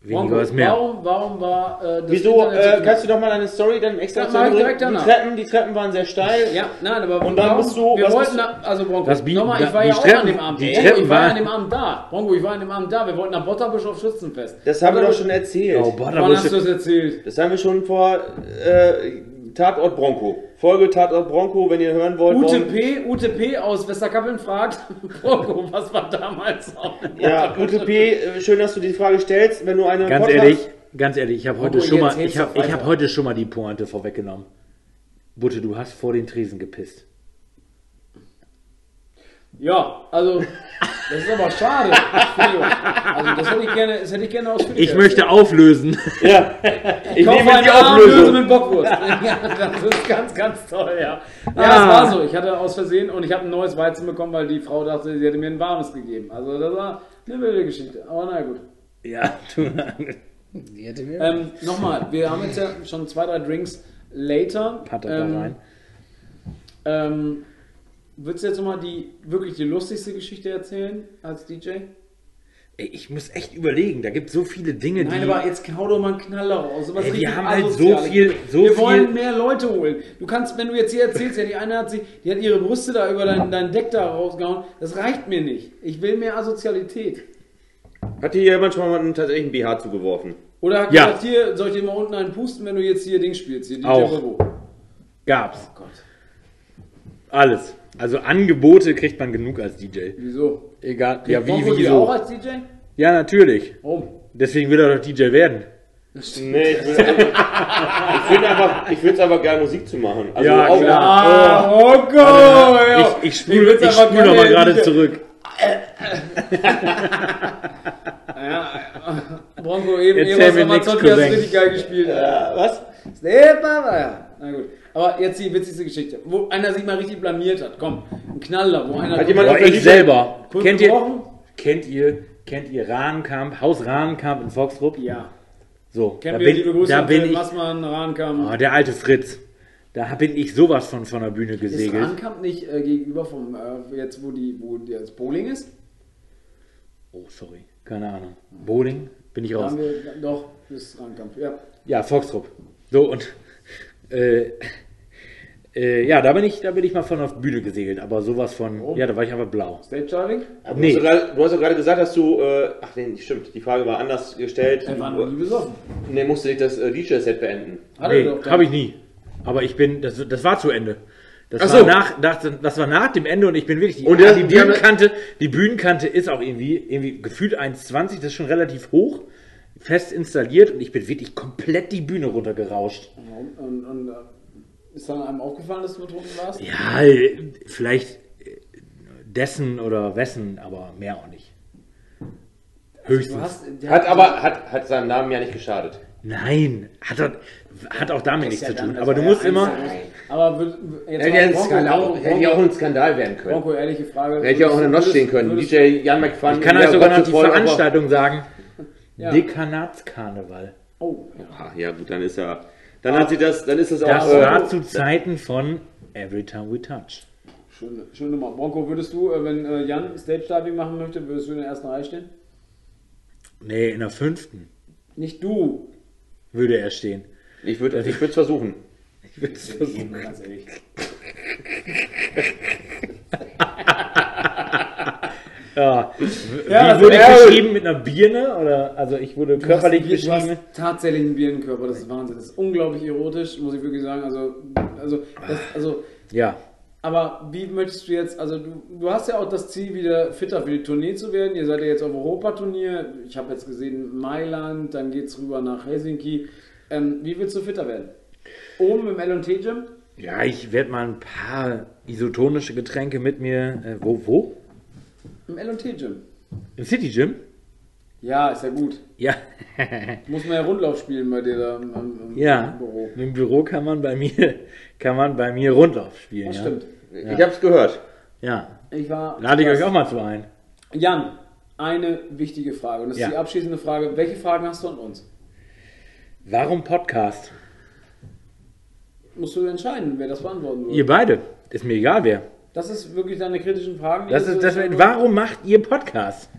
weniger Warum, ist mehr. Warum, warum war äh, das Wieso, äh, kannst du doch mal eine Story dann extra erzählen? direkt die danach. Treppen, die Treppen waren sehr steil. Ja, nein, aber Und dann warum, bist du- wir wollten, nach, also Bronco, Das nochmal, ich war ja auch Treppen- an dem Abend, die Bronco, Treppen ich war waren- an dem Abend da, Bronco, ich war an dem Abend da, wir wollten nach Botterbusch auf Schützenfest. Das haben wir doch schon erzählt. Oh, Wann hast du das erzählt? Das haben wir schon vor äh, Tatort Bronco. Folge Tatort Bronco, wenn ihr hören wollt. UTP, UTP aus Westerkappeln fragt, Bronco, was war damals dem Ja, UTP, äh, schön, dass du die Frage stellst. Wenn du eine ganz Podcast- ehrlich, ganz ehrlich, ich habe heute schon mal, ich habe doch ich hab heute schon mal die Pointe vorweggenommen. Butte, du hast vor den Tresen gepisst. Ja, also, das ist aber schade. Also, das hätte ich gerne, das hätte ich gerne ausführlich Ich möchte auflösen. Ja, ich Kauf nehme eine die Auflösung. mit Bockwurst. ja, das ist ganz, ganz toll, ja. Ja, Ah. es war so. Ich hatte aus Versehen und ich habe ein neues Weizen bekommen, weil die Frau dachte, sie hätte mir ein warmes gegeben. Also das war eine wilde Geschichte. Aber na gut. Ja, du. Die hätte mir. Ähm, Nochmal, wir haben jetzt ja schon zwei, drei Drinks later. Patter ähm, da rein. Ähm, würdest du jetzt nochmal die wirklich die lustigste Geschichte erzählen als DJ? Ey, ich muss echt überlegen, da gibt es so viele Dinge, Nein, die. aber jetzt hau doch mal einen Knaller raus. Sowas Ey, wir haben halt so viel- so wir viel- wollen mehr Leute holen. Du kannst, wenn du jetzt hier erzählst, ja, die eine hat sie, die hat ihre Brüste da über dein, dein Deck da rausgehauen. Das reicht mir nicht. Ich will mehr Asozialität. Hat dir jemand schon mal einen tatsächlichen BH zugeworfen? Oder hat Ja. gesagt, hier, soll ich dir mal unten einen pusten, wenn du jetzt hier Ding spielst? Hier DJ Auch. Gab's. Gott. Alles. Also Angebote kriegt man genug als DJ. Wieso? Egal. Ja, wie, wieso? auch als DJ? Ja, natürlich. Warum? Deswegen will er doch DJ werden. Nee, ich will einfach, ich will einfach, ich würde es aber geil Musik zu machen. Also Ja, auch, klar. Ah, oh Gott! Ich, ich spule ich aber spul noch mal gerne gerade zurück. Ja, Bronco eben, Erzähl eben aus mir nix, Amazon, hast du richtig geil gespielt. Ja, was? Papa, ja. Na gut. Aber jetzt die witzigste Geschichte, wo einer sich mal richtig blamiert hat. Komm, ein Knaller, wo einer. Hat jemand der ich selber. Kennt ihr, kennt ihr, kennt ihr Rahnkamp, Haus Rahnkamp in Foxrup? Ja. So, Kennen da wir bin, liebe Grüße da bin ich, Massmann, Rahnkam. oh, der alte Fritz. Da bin ich sowas von von der Bühne ist gesegelt. Rahnkam nicht äh, gegenüber vom, äh, jetzt wo die, wo die, das Bowling ist? Oh, sorry. Keine Ahnung. Bowling? Bin ich Da raus. haben wir, doch, das ist Rahnkam. Ja. Ja, Foxtrupp. So und äh, äh, ja, da bin ich, da bin ich mal von auf Bühne gesegelt, aber sowas von, Oh. ja, da war ich einfach blau. Stage Diving? Aber Nee. Du, hast doch gerade, du hast doch gerade gesagt, dass du, äh, ach nee, stimmt, die Frage war anders gestellt. Er war noch nie besoffen. Nee, musste ich das äh, DJ-Set beenden. Hat Nee, habe ich nie. Aber ich bin, das, das war zu Ende. Das, Ach war so. nach, das, das war nach dem Ende und ich bin wirklich die, Und ah, das- die Bühnenkante, die Bühnenkante ist auch irgendwie, irgendwie gefühlt 1,20, das ist schon relativ hoch, fest installiert und ich bin wirklich komplett die Bühne runtergerauscht. Und, und, und äh, ist dann einem aufgefallen, dass du betrunken warst? Ja, vielleicht äh, dessen oder wessen, aber mehr auch nicht. Höchstens. Du hast, Hat aber, hat, hat seinem Namen ja nicht geschadet. Nein, hat, hat auch damit nichts ja zu tun. Aber du musst immer. Aber Hätte ja, ein Bronco, Skandal, Bronco, hätte ja auch ein Skandal werden können. Bronco, ehrliche Frage. Hätte ja auch eine Notch stehen können. würdest- DJ Jan McFun. Ich kann euch sogar noch die Veranstaltung sagen. Ja. Dekanatskarneval. Oh, ja. Ah, ja gut, dann ist ja, dann hat sie das, dann ist das auch. Das äh, war zu Zeiten von Every Time We Touch. Schöne, schöne Nummer. Bronco, würdest du, äh, wenn äh, Jan Stage Diving machen möchte, würdest du in der ersten Reihe stehen? Nee, in der fünften Nicht du. würde er stehen. ich würde ich es versuchen. Ich würde es versuchen. Ganz ehrlich. Ja. Ja, Wie wurde ich beschrieben mit einer Birne? Oder, also ich wurde körperlich du hast, Du beschrieben. hast tatsächlich einen Bierenkörper, das ist Wahnsinn. Das ist unglaublich erotisch, muss ich wirklich sagen. Also, also, das, also Ja. aber wie möchtest du jetzt, also du, du hast ja auch das Ziel, wieder fitter für die Tournee zu werden. Ihr seid ja jetzt auf Europaturnier. Ich habe jetzt gesehen Mailand, dann geht es rüber nach Helsinki. Ähm, wie willst du fitter werden? Oben im L&T-Gym? Ja, ich werde mal ein paar isotonische Getränke mit mir. Äh, wo? Wo? Im L&T-Gym. Im City Gym? Ja, ist ja gut. Ja. Muss man ja Rundlauf spielen bei dir da im, im, im ja. Büro. Im Büro kann man bei mir, kann man bei mir Rundlauf spielen. Das ja. stimmt. Ich habe es gehört. Ja. Ich war. Lade ich euch auch mal zu ein. Jan, eine wichtige Frage. Und das ist Ja. die abschließende Frage. Welche Fragen hast du an uns? Warum Podcast? Musst du entscheiden, wer das beantworten will. Ihr beide. Ist mir egal wer. Das ist wirklich deine kritischen Fragen. Das ist, das, so- warum macht ihr Podcast?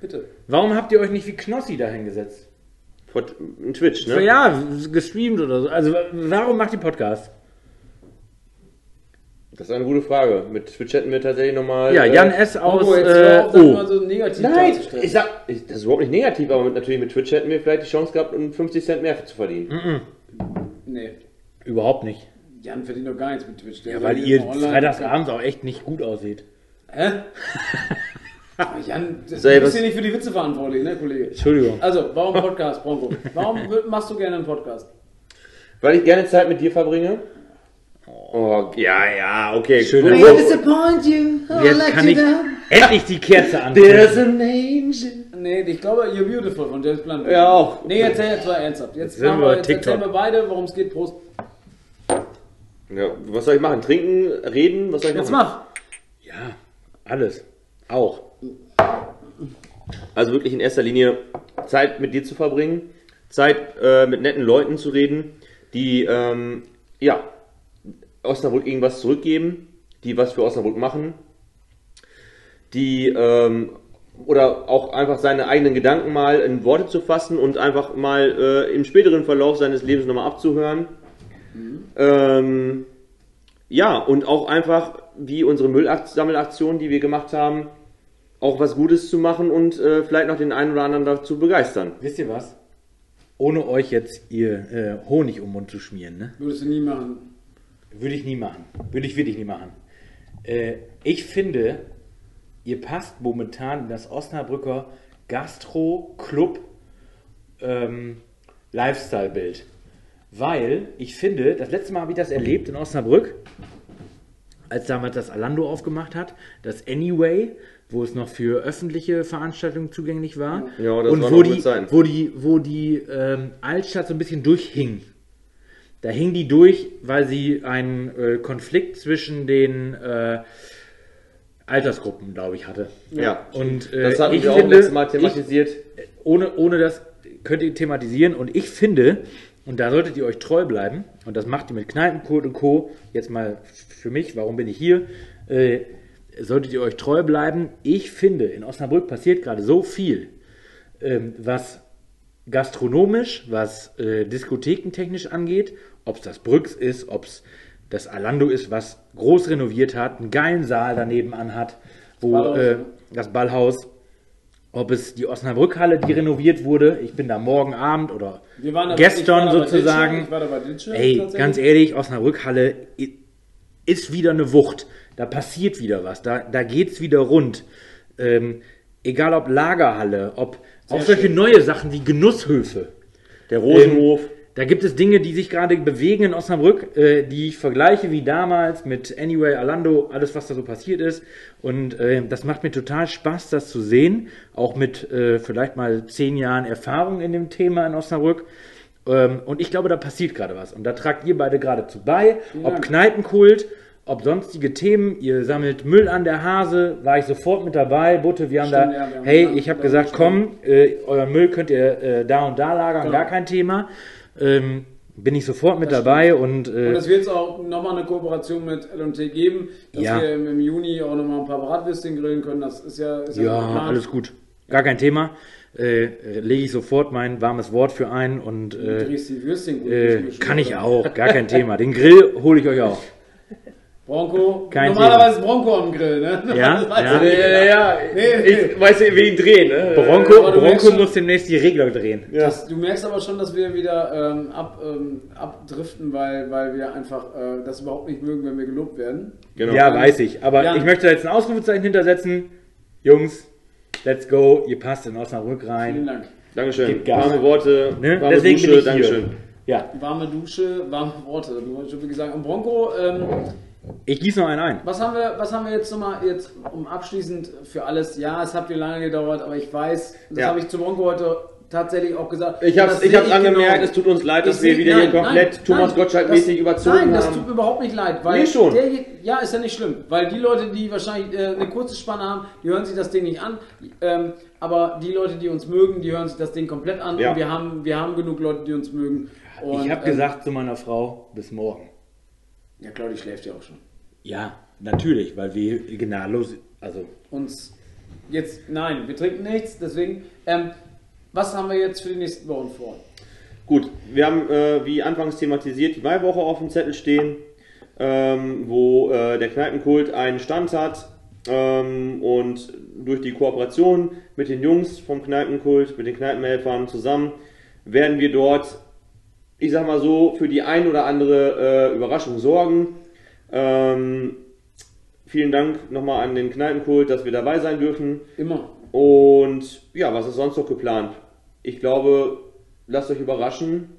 Bitte. Warum habt ihr euch nicht wie Knossi dahingesetzt? In Twitch, ne? Ja, gestreamt oder so. Also warum macht ihr Podcast? Das ist eine gute Frage. Mit Twitch hätten wir tatsächlich nochmal. Ja, äh, Jan S. aus äh, hör auf, das O. mal so negativ Nein, ich sag, ich, das ist überhaupt nicht negativ, aber mit, natürlich mit Twitch hätten wir vielleicht die Chance gehabt, um 50 Cent mehr zu verdienen. Nee. Überhaupt nicht. Jan verdient doch gar nichts mit Twitch. Der Ja, weil jetzt ihr freitagsabends auch echt nicht gut aussieht. Hä? Aber Jan, das, Sei du bist hier nicht für die Witze verantwortlich, ne, Kollege? Entschuldigung. Also, warum Podcast, Bronco? Warum machst du gerne einen Podcast? Weil ich gerne Zeit mit dir verbringe. Oh, ja, ja, okay. Schön, gut. disappoint you. Jetzt kann ich endlich die Kerze There's anzünden. an angel. Nee, ich glaube, You're Beautiful von James Blunt. Ja, auch. Nee, erzähl jetzt mal ernsthaft. Jetzt, machen wir wir, jetzt erzählen wir beide, worum es geht. Prost. Ja, was soll ich machen? Trinken, reden? Was soll ich Jetzt machen? mach. Ja, alles. Auch. Also wirklich in erster Linie Zeit mit dir zu verbringen, Zeit äh, mit netten Leuten zu reden, die ähm, ja Osnabrück irgendwas zurückgeben, die was für Osnabrück machen, die ähm, oder auch einfach seine eigenen Gedanken mal in Worte zu fassen und einfach mal äh, im späteren Verlauf seines Lebens nochmal abzuhören. Ähm, ja, und auch einfach wie unsere Müllsammelaktion, die wir gemacht haben, auch was Gutes zu machen und äh, vielleicht noch den einen oder anderen dazu begeistern. Wisst ihr was? ohne euch jetzt ihr äh, Honig um den Mund zu schmieren, ne? Würdest du nie machen. Würde ich nie machen. Würde ich wirklich nie machen. Äh, ich finde, ihr passt momentan in das Osnabrücker Gastro-Club ähm, Lifestyle-Bild. Weil ich finde, das letzte Mal habe ich das erlebt in Osnabrück, als damals das Alando aufgemacht hat, das Anyway, wo es noch für öffentliche Veranstaltungen zugänglich war. Ja, das und war wo die, sein. wo die, wo die ähm, Altstadt so ein bisschen durchhing. Da hing die durch, weil sie einen äh, Konflikt zwischen den äh, Altersgruppen, glaube ich, hatte. Ja, Und äh, das hatten ich wir auch finde, letztes Mal thematisiert. Ich, ohne, ohne das könnt ihr thematisieren. Und ich finde, und da solltet ihr euch treu bleiben, und das macht ihr mit Kneipenkurt und Co. Jetzt mal für mich, warum bin ich hier? Äh, solltet ihr euch treu bleiben. Ich finde, in Osnabrück passiert gerade so viel, ähm, was gastronomisch, was äh, diskothekentechnisch angeht, ob es das Brücks ist, ob es das Alando ist, was groß renoviert hat, einen geilen Saal daneben an hat, wo Ballhaus, äh, ne? das Ballhaus, ob es die Osnabrückhalle, die renoviert wurde, ich bin da morgen Abend oder Wir waren da- ich gestern sozusagen. Ditsche, ich war da bei Ditsche Ey, ganz ehrlich, Osnabrückhalle ist wieder eine Wucht. Da passiert wieder was. Da, da geht's wieder rund. Ähm, egal ob Lagerhalle, ob auch solche schön. neue Sachen wie Genusshöfe. Der Rosenhof. Da gibt es Dinge, die sich gerade bewegen in Osnabrück, äh, die ich vergleiche wie damals mit Anyway, Alando, alles, was da so passiert ist. Und äh, das macht mir total Spaß, das zu sehen. Auch mit äh, vielleicht mal zehn Jahren Erfahrung in dem Thema in Osnabrück. Ähm, und ich glaube, da passiert gerade was. Und da tragt ihr beide gerade zu bei. Ob Dank. Kneipenkult, ob sonstige Themen. Ihr sammelt Müll an der Hase, war ich sofort mit dabei. Butte, wir haben Stimmt, da, ja, wir haben hey, ich habe gesagt, komm, äh, euren Müll könnt ihr äh, da und da lagern, Genau. gar kein Thema. Ähm, bin ich sofort mit dabei und, äh, Und es wird auch nochmal eine Kooperation mit L&T geben, dass Ja. wir im, Juni auch nochmal ein paar Bratwürstchen grillen können. Das ist ja, ist ja, ja, alles gut. Gar kein Thema. Äh, lege ich sofort mein warmes Wort für ein und äh, drehst die Würstchen gut. äh, kann ich auch, gar kein Thema. Den Grill hole ich euch auch. Bronco, Kein normalerweise ist Bronco am Grill, ne? Ja, ja. ich. Ja, ja, ja. Nee, Ich weiß nicht, wie ihn drehen, ne? Bronco, Bronco schon- muss demnächst die Regler drehen. Ja. Das, du merkst aber schon, dass wir wieder ähm, ab, ähm, abdriften, weil, weil wir einfach äh, das überhaupt nicht mögen, wenn wir gelobt werden. Genau. Ja, weiß ich. Aber Jan. ich möchte da jetzt ein Ausrufezeichen hintersetzen. Jungs, let's go. Ihr passt in Osnabrück Vielen rein. Dank. Dankeschön. Warme Worte, Ne? warme Deswegen Dusche. Dankeschön. Ja, Warme Dusche, warme Worte. Du hast schon gesagt. Und Bronco, ähm, ich gieße noch einen ein. was haben wir, was haben wir jetzt nochmal jetzt um abschließend für alles? Ja, es hat dir lange gedauert, aber ich weiß, das Ja. habe ich zu Bronco heute tatsächlich auch gesagt. Ich Das ich sehe hab's angemerkt, genau. es tut uns leid, dass Ich wir wieder nein, hier komplett nein, Thomas nein, Gottschalk-mäßig das- überzogen Nein, das haben. tut mir überhaupt nicht leid. Weil Nee, schon. Der, ja, ist ja nicht schlimm. Weil die Leute, die wahrscheinlich äh, eine kurze Spanne haben, die hören sich das Ding nicht an. Ähm, aber die Leute, die uns mögen, die hören sich das Ding komplett an. Ja. Und wir haben, wir haben genug Leute, die uns mögen. Und, ich habe ähm, gesagt zu meiner Frau, bis morgen. Ja, Claudi schläft ja auch schon. Ja, natürlich, weil wir gnadenlos, also Uns jetzt, nein, wir trinken nichts, deswegen. Ähm, was haben wir jetzt für die nächsten Wochen vor? Gut, wir haben, äh, wie anfangs thematisiert, die Maiwoche auf dem Zettel stehen, ähm, wo äh, der Kneipenkult einen Stand hat. Ähm, und durch die Kooperation mit den Jungs vom Kneipenkult, mit den Kneipenhelfern zusammen, werden wir dort, ich sag mal so, für die ein oder andere äh, Überraschung sorgen. Ähm, vielen Dank nochmal an den Kneipenkult, dass wir dabei sein dürfen. Immer. Und ja, was ist sonst noch geplant? Ich glaube, lasst euch überraschen.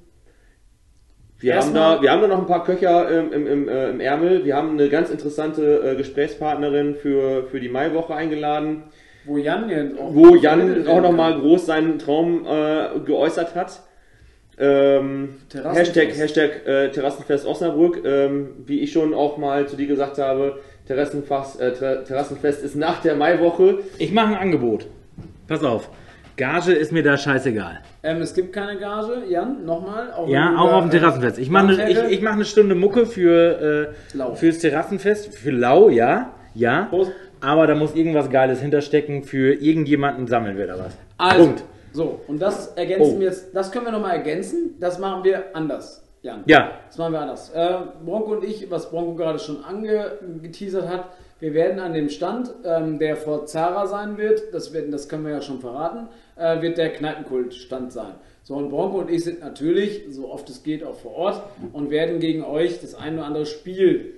Wir haben, da, wir haben da noch ein paar Köcher ähm, im, im, äh, im Ärmel. Wir haben eine ganz interessante äh, Gesprächspartnerin für, für die Maiwoche eingeladen, Wo Jan jetzt auch. wo Jan auch nochmal groß seinen Traum äh, geäußert hat. Ähm, Terrassenfest. Hashtag, Hashtag äh, Terrassenfest Osnabrück. Ähm, wie ich schon auch mal zu dir gesagt habe, Terrassenfest, äh, Ter- Terrassenfest ist nach der Maiwoche. ich mache ein Angebot. Pass auf. Gage ist mir da scheißegal. Ähm, es gibt keine Gage, Jan, nochmal. Auch Ja, auch auf dem äh, Terrassenfest. Ich mache eine, ich, ich mach eine Stunde Mucke für äh, fürs Terrassenfest. Für Lau, ja. Ja. Prost. Aber da muss irgendwas Geiles hinterstecken. Für irgendjemanden sammeln wir da was. Also, Punkt. So, und das ergänzen Oh. wir jetzt, das können wir nochmal ergänzen, das machen wir anders, Jan. Ja. Das machen wir anders. Äh, Bronco und ich, was Bronco gerade schon angeteasert hat, wir werden an dem Stand, ähm, der vor Zara sein wird, das, werden, das können wir ja schon verraten, äh, wird der Kneipenkult-Stand sein. So, und Bronco und ich sind natürlich, so oft es geht, auch vor Ort und werden gegen euch das ein oder andere Spiel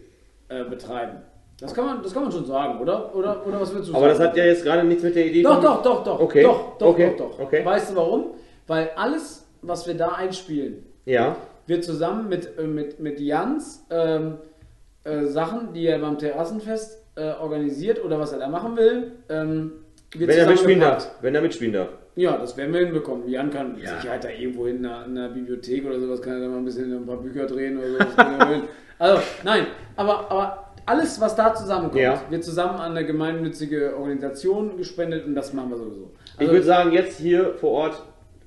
äh, betreiben. Das kann, man, das kann man schon sagen, oder? Oder, oder was willst du Aber sagen? das hat ja jetzt gerade nichts mit der Idee Doch, doch, doch, doch. Okay, Doch, doch, okay, doch, doch. okay. Weißt du warum? Weil alles, was wir da einspielen, Ja. wird zusammen mit, äh, mit, mit Jans ähm, äh, Sachen, die er beim Terrassenfest äh, organisiert oder was er da machen will, ähm, wird Wenn er mitspielen darf. Wenn er mitspielen darf. Ja, das werden wir hinbekommen. Jan kann mit Ja. Sicherheit da irgendwo in einer, in einer Bibliothek oder sowas, kann er da mal ein bisschen ein paar Bücher drehen oder sowas. er also, nein, aber, aber alles, was da zusammenkommt, Ja. wird zusammen an eine gemeinnützige Organisation gespendet und das machen wir sowieso. Ich Also, würde sagen, jetzt hier vor Ort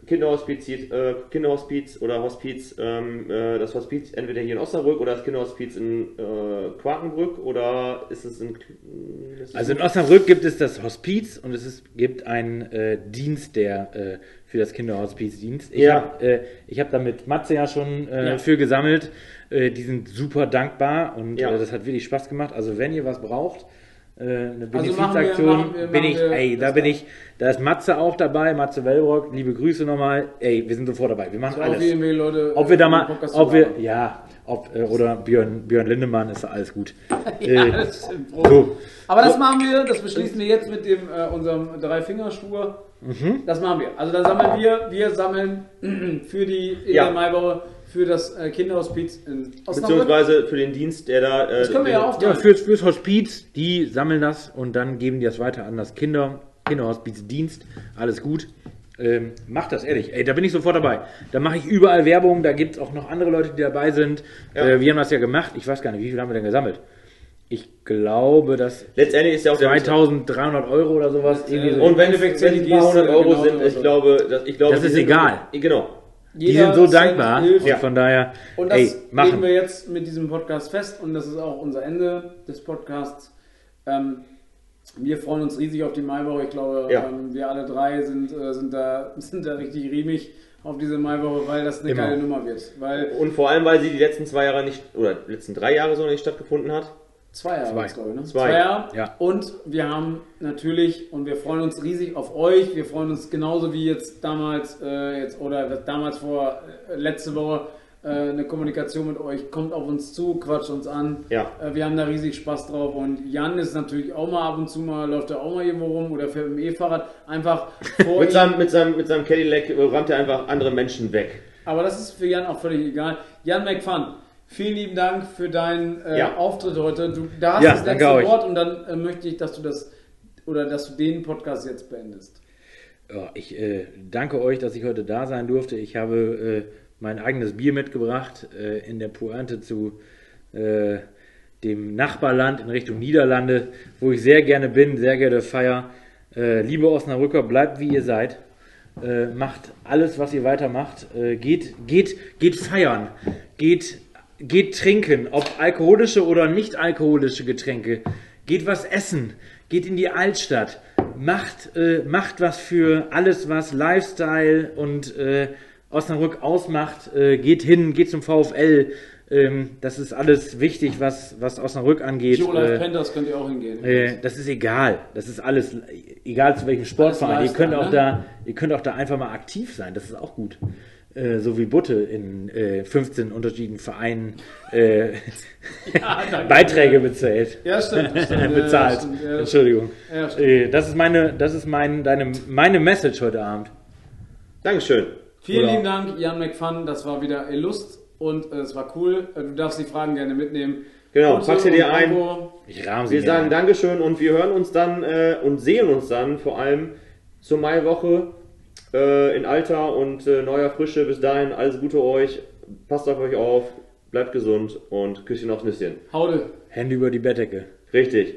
Kinderhospiz, äh, Kinderhospiz oder Hospiz, ähm, äh, das Hospiz entweder hier in Osnabrück oder das Kinderhospiz in äh, Quakenbrück oder ist es in. Ist es Also in Osnabrück gibt es das Hospiz und es ist, gibt einen äh, Dienst, der äh, für das Kinderhospiz dienst. Ich Ja. habe äh, ich hab da mit Matze ja schon äh, Ja. für gesammelt. Äh, die sind super dankbar und Ja. äh, das hat wirklich Spaß gemacht. Also wenn ihr was braucht, äh, eine Also machen wir- Benefizaktion, machen wir- bin ich, ey, da bin da. ich, da ist Matze auch dabei, Matze Wellbrock, liebe Grüße nochmal. Ey, wir sind sofort dabei, wir machen so auf alles. Leute. Ob wir da äh, mal, im Podcast ob wir, ja, ob, äh, oder Björn, Björn Lindemann ist alles gut. Ja, Äh, das stimmt. so. Aber das machen wir, das beschließen wir jetzt mit dem äh, unserem Drei-Finger-Schwur. Mhm. Das machen wir. Also da sammeln wir, wir sammeln für die Ja. Maiwoche für das äh, Kinderhospiz in Osnabrück. Beziehungsweise für den Dienst, der da. Äh, Das können wir ja auch Ja, fürs, fürs Hospiz, die sammeln das und dann geben die das weiter an das Kinder, Kinderhospizdienst. Alles gut. Ähm, macht das, ehrlich. Ey, da bin ich sofort dabei. Da mache ich überall Werbung, da gibt es auch noch andere Leute, die dabei sind. Ja. Äh, wir haben das ja gemacht. Ich weiß gar nicht, wie viel haben wir denn gesammelt? Ich glaube, dass Letztendlich ist ja auch der. 2300 Euro oder sowas. Irgendwie so. Und wenn, es sind die paar hundert Geste Euro genauso sind, ich glaube, das, ich glaube, Das ist sind- egal. Genau. die sind so dankbar. hilft. Und von daher, Und das ey, legen machen. wir jetzt mit diesem Podcast fest und das ist auch unser Ende des Podcasts. Ähm, wir freuen uns riesig auf die Maiwoche. Ich glaube, Ja. ähm, wir alle drei sind, äh, sind, da, sind da richtig riemig auf diese Maiwoche, weil das eine Immer. geile Nummer wird. Weil Und vor allem, weil sie die letzten zwei Jahre nicht, oder die letzten drei Jahre so nicht stattgefunden hat. Zwei Jahre, Zwei. glaube ich, ne? Zwei. Jahre. Ja. Und wir haben natürlich, und wir freuen uns riesig auf euch. Wir freuen uns genauso wie jetzt damals, äh, jetzt, oder damals vor äh, letzte Woche, eine Kommunikation mit euch. Kommt auf uns zu, quatscht uns an. Ja. Äh, wir haben da riesig Spaß drauf. Und Jan ist natürlich auch mal ab und zu mal, läuft er auch mal irgendwo rum oder fährt mit dem E-Fahrrad. Einfach vor Mit seinem, mit, seinem, mit seinem Cadillac äh, rammt er einfach andere Menschen weg. Aber das ist für Jan auch völlig egal. Jan McFun, vielen lieben Dank für deinen äh, Ja. Auftritt heute. Du, da hast Ja, das letzte euch. Wort und dann äh, möchte ich, dass du das oder dass du den Podcast jetzt beendest. Ja, ich äh, danke euch, dass ich heute da sein durfte. Ich habe äh, mein eigenes Bier mitgebracht äh, in der Pointe zu äh, dem Nachbarland in Richtung Niederlande, wo ich sehr gerne bin, sehr gerne feier. Äh, liebe Osnabrücker, bleibt wie ihr seid. Äh, macht alles, was ihr weitermacht. Äh, geht, geht, geht feiern. Geht, geht trinken, ob alkoholische oder nicht alkoholische Getränke. Geht was essen. Geht in die Altstadt. Macht, äh, macht was für alles, was Lifestyle und äh, Osnabrück ausmacht. Äh, geht hin, geht zum VfL. Ähm, das ist alles wichtig, was, was Osnabrück angeht. Joe Life Äh, Panthers könnt ihr auch hingehen. äh, das ist egal. Das ist alles, egal zu welchem Sportverein. Ihr könnt auch ne? da, ihr könnt auch da einfach mal aktiv sein. Das ist auch gut. Äh, so wie Butte in äh, 15 unterschiedlichen Vereinen äh, Ja, danke. Beiträge bezahlt. Ja, stimmt. bezahlt. Stimmt, Entschuldigung. Stimmt. Äh, das ist meine, das ist mein, deine, meine Message heute Abend. Dankeschön. Vielen Oder- lieben Dank, Jan McFun. Das war wieder Illust und äh, es war cool. Äh, Du darfst die Fragen gerne mitnehmen. Genau, pack sie dir ein. Ich rahme sie Wir sagen ein. Dankeschön und wir hören uns dann äh, und sehen uns dann vor allem zur Maiwoche äh, in alter und äh, neuer Frische. Bis dahin alles Gute euch. Passt auf euch auf. Bleibt gesund und Küsschen aufs Nüsschen. Haude. Hände über die Bettdecke. Richtig.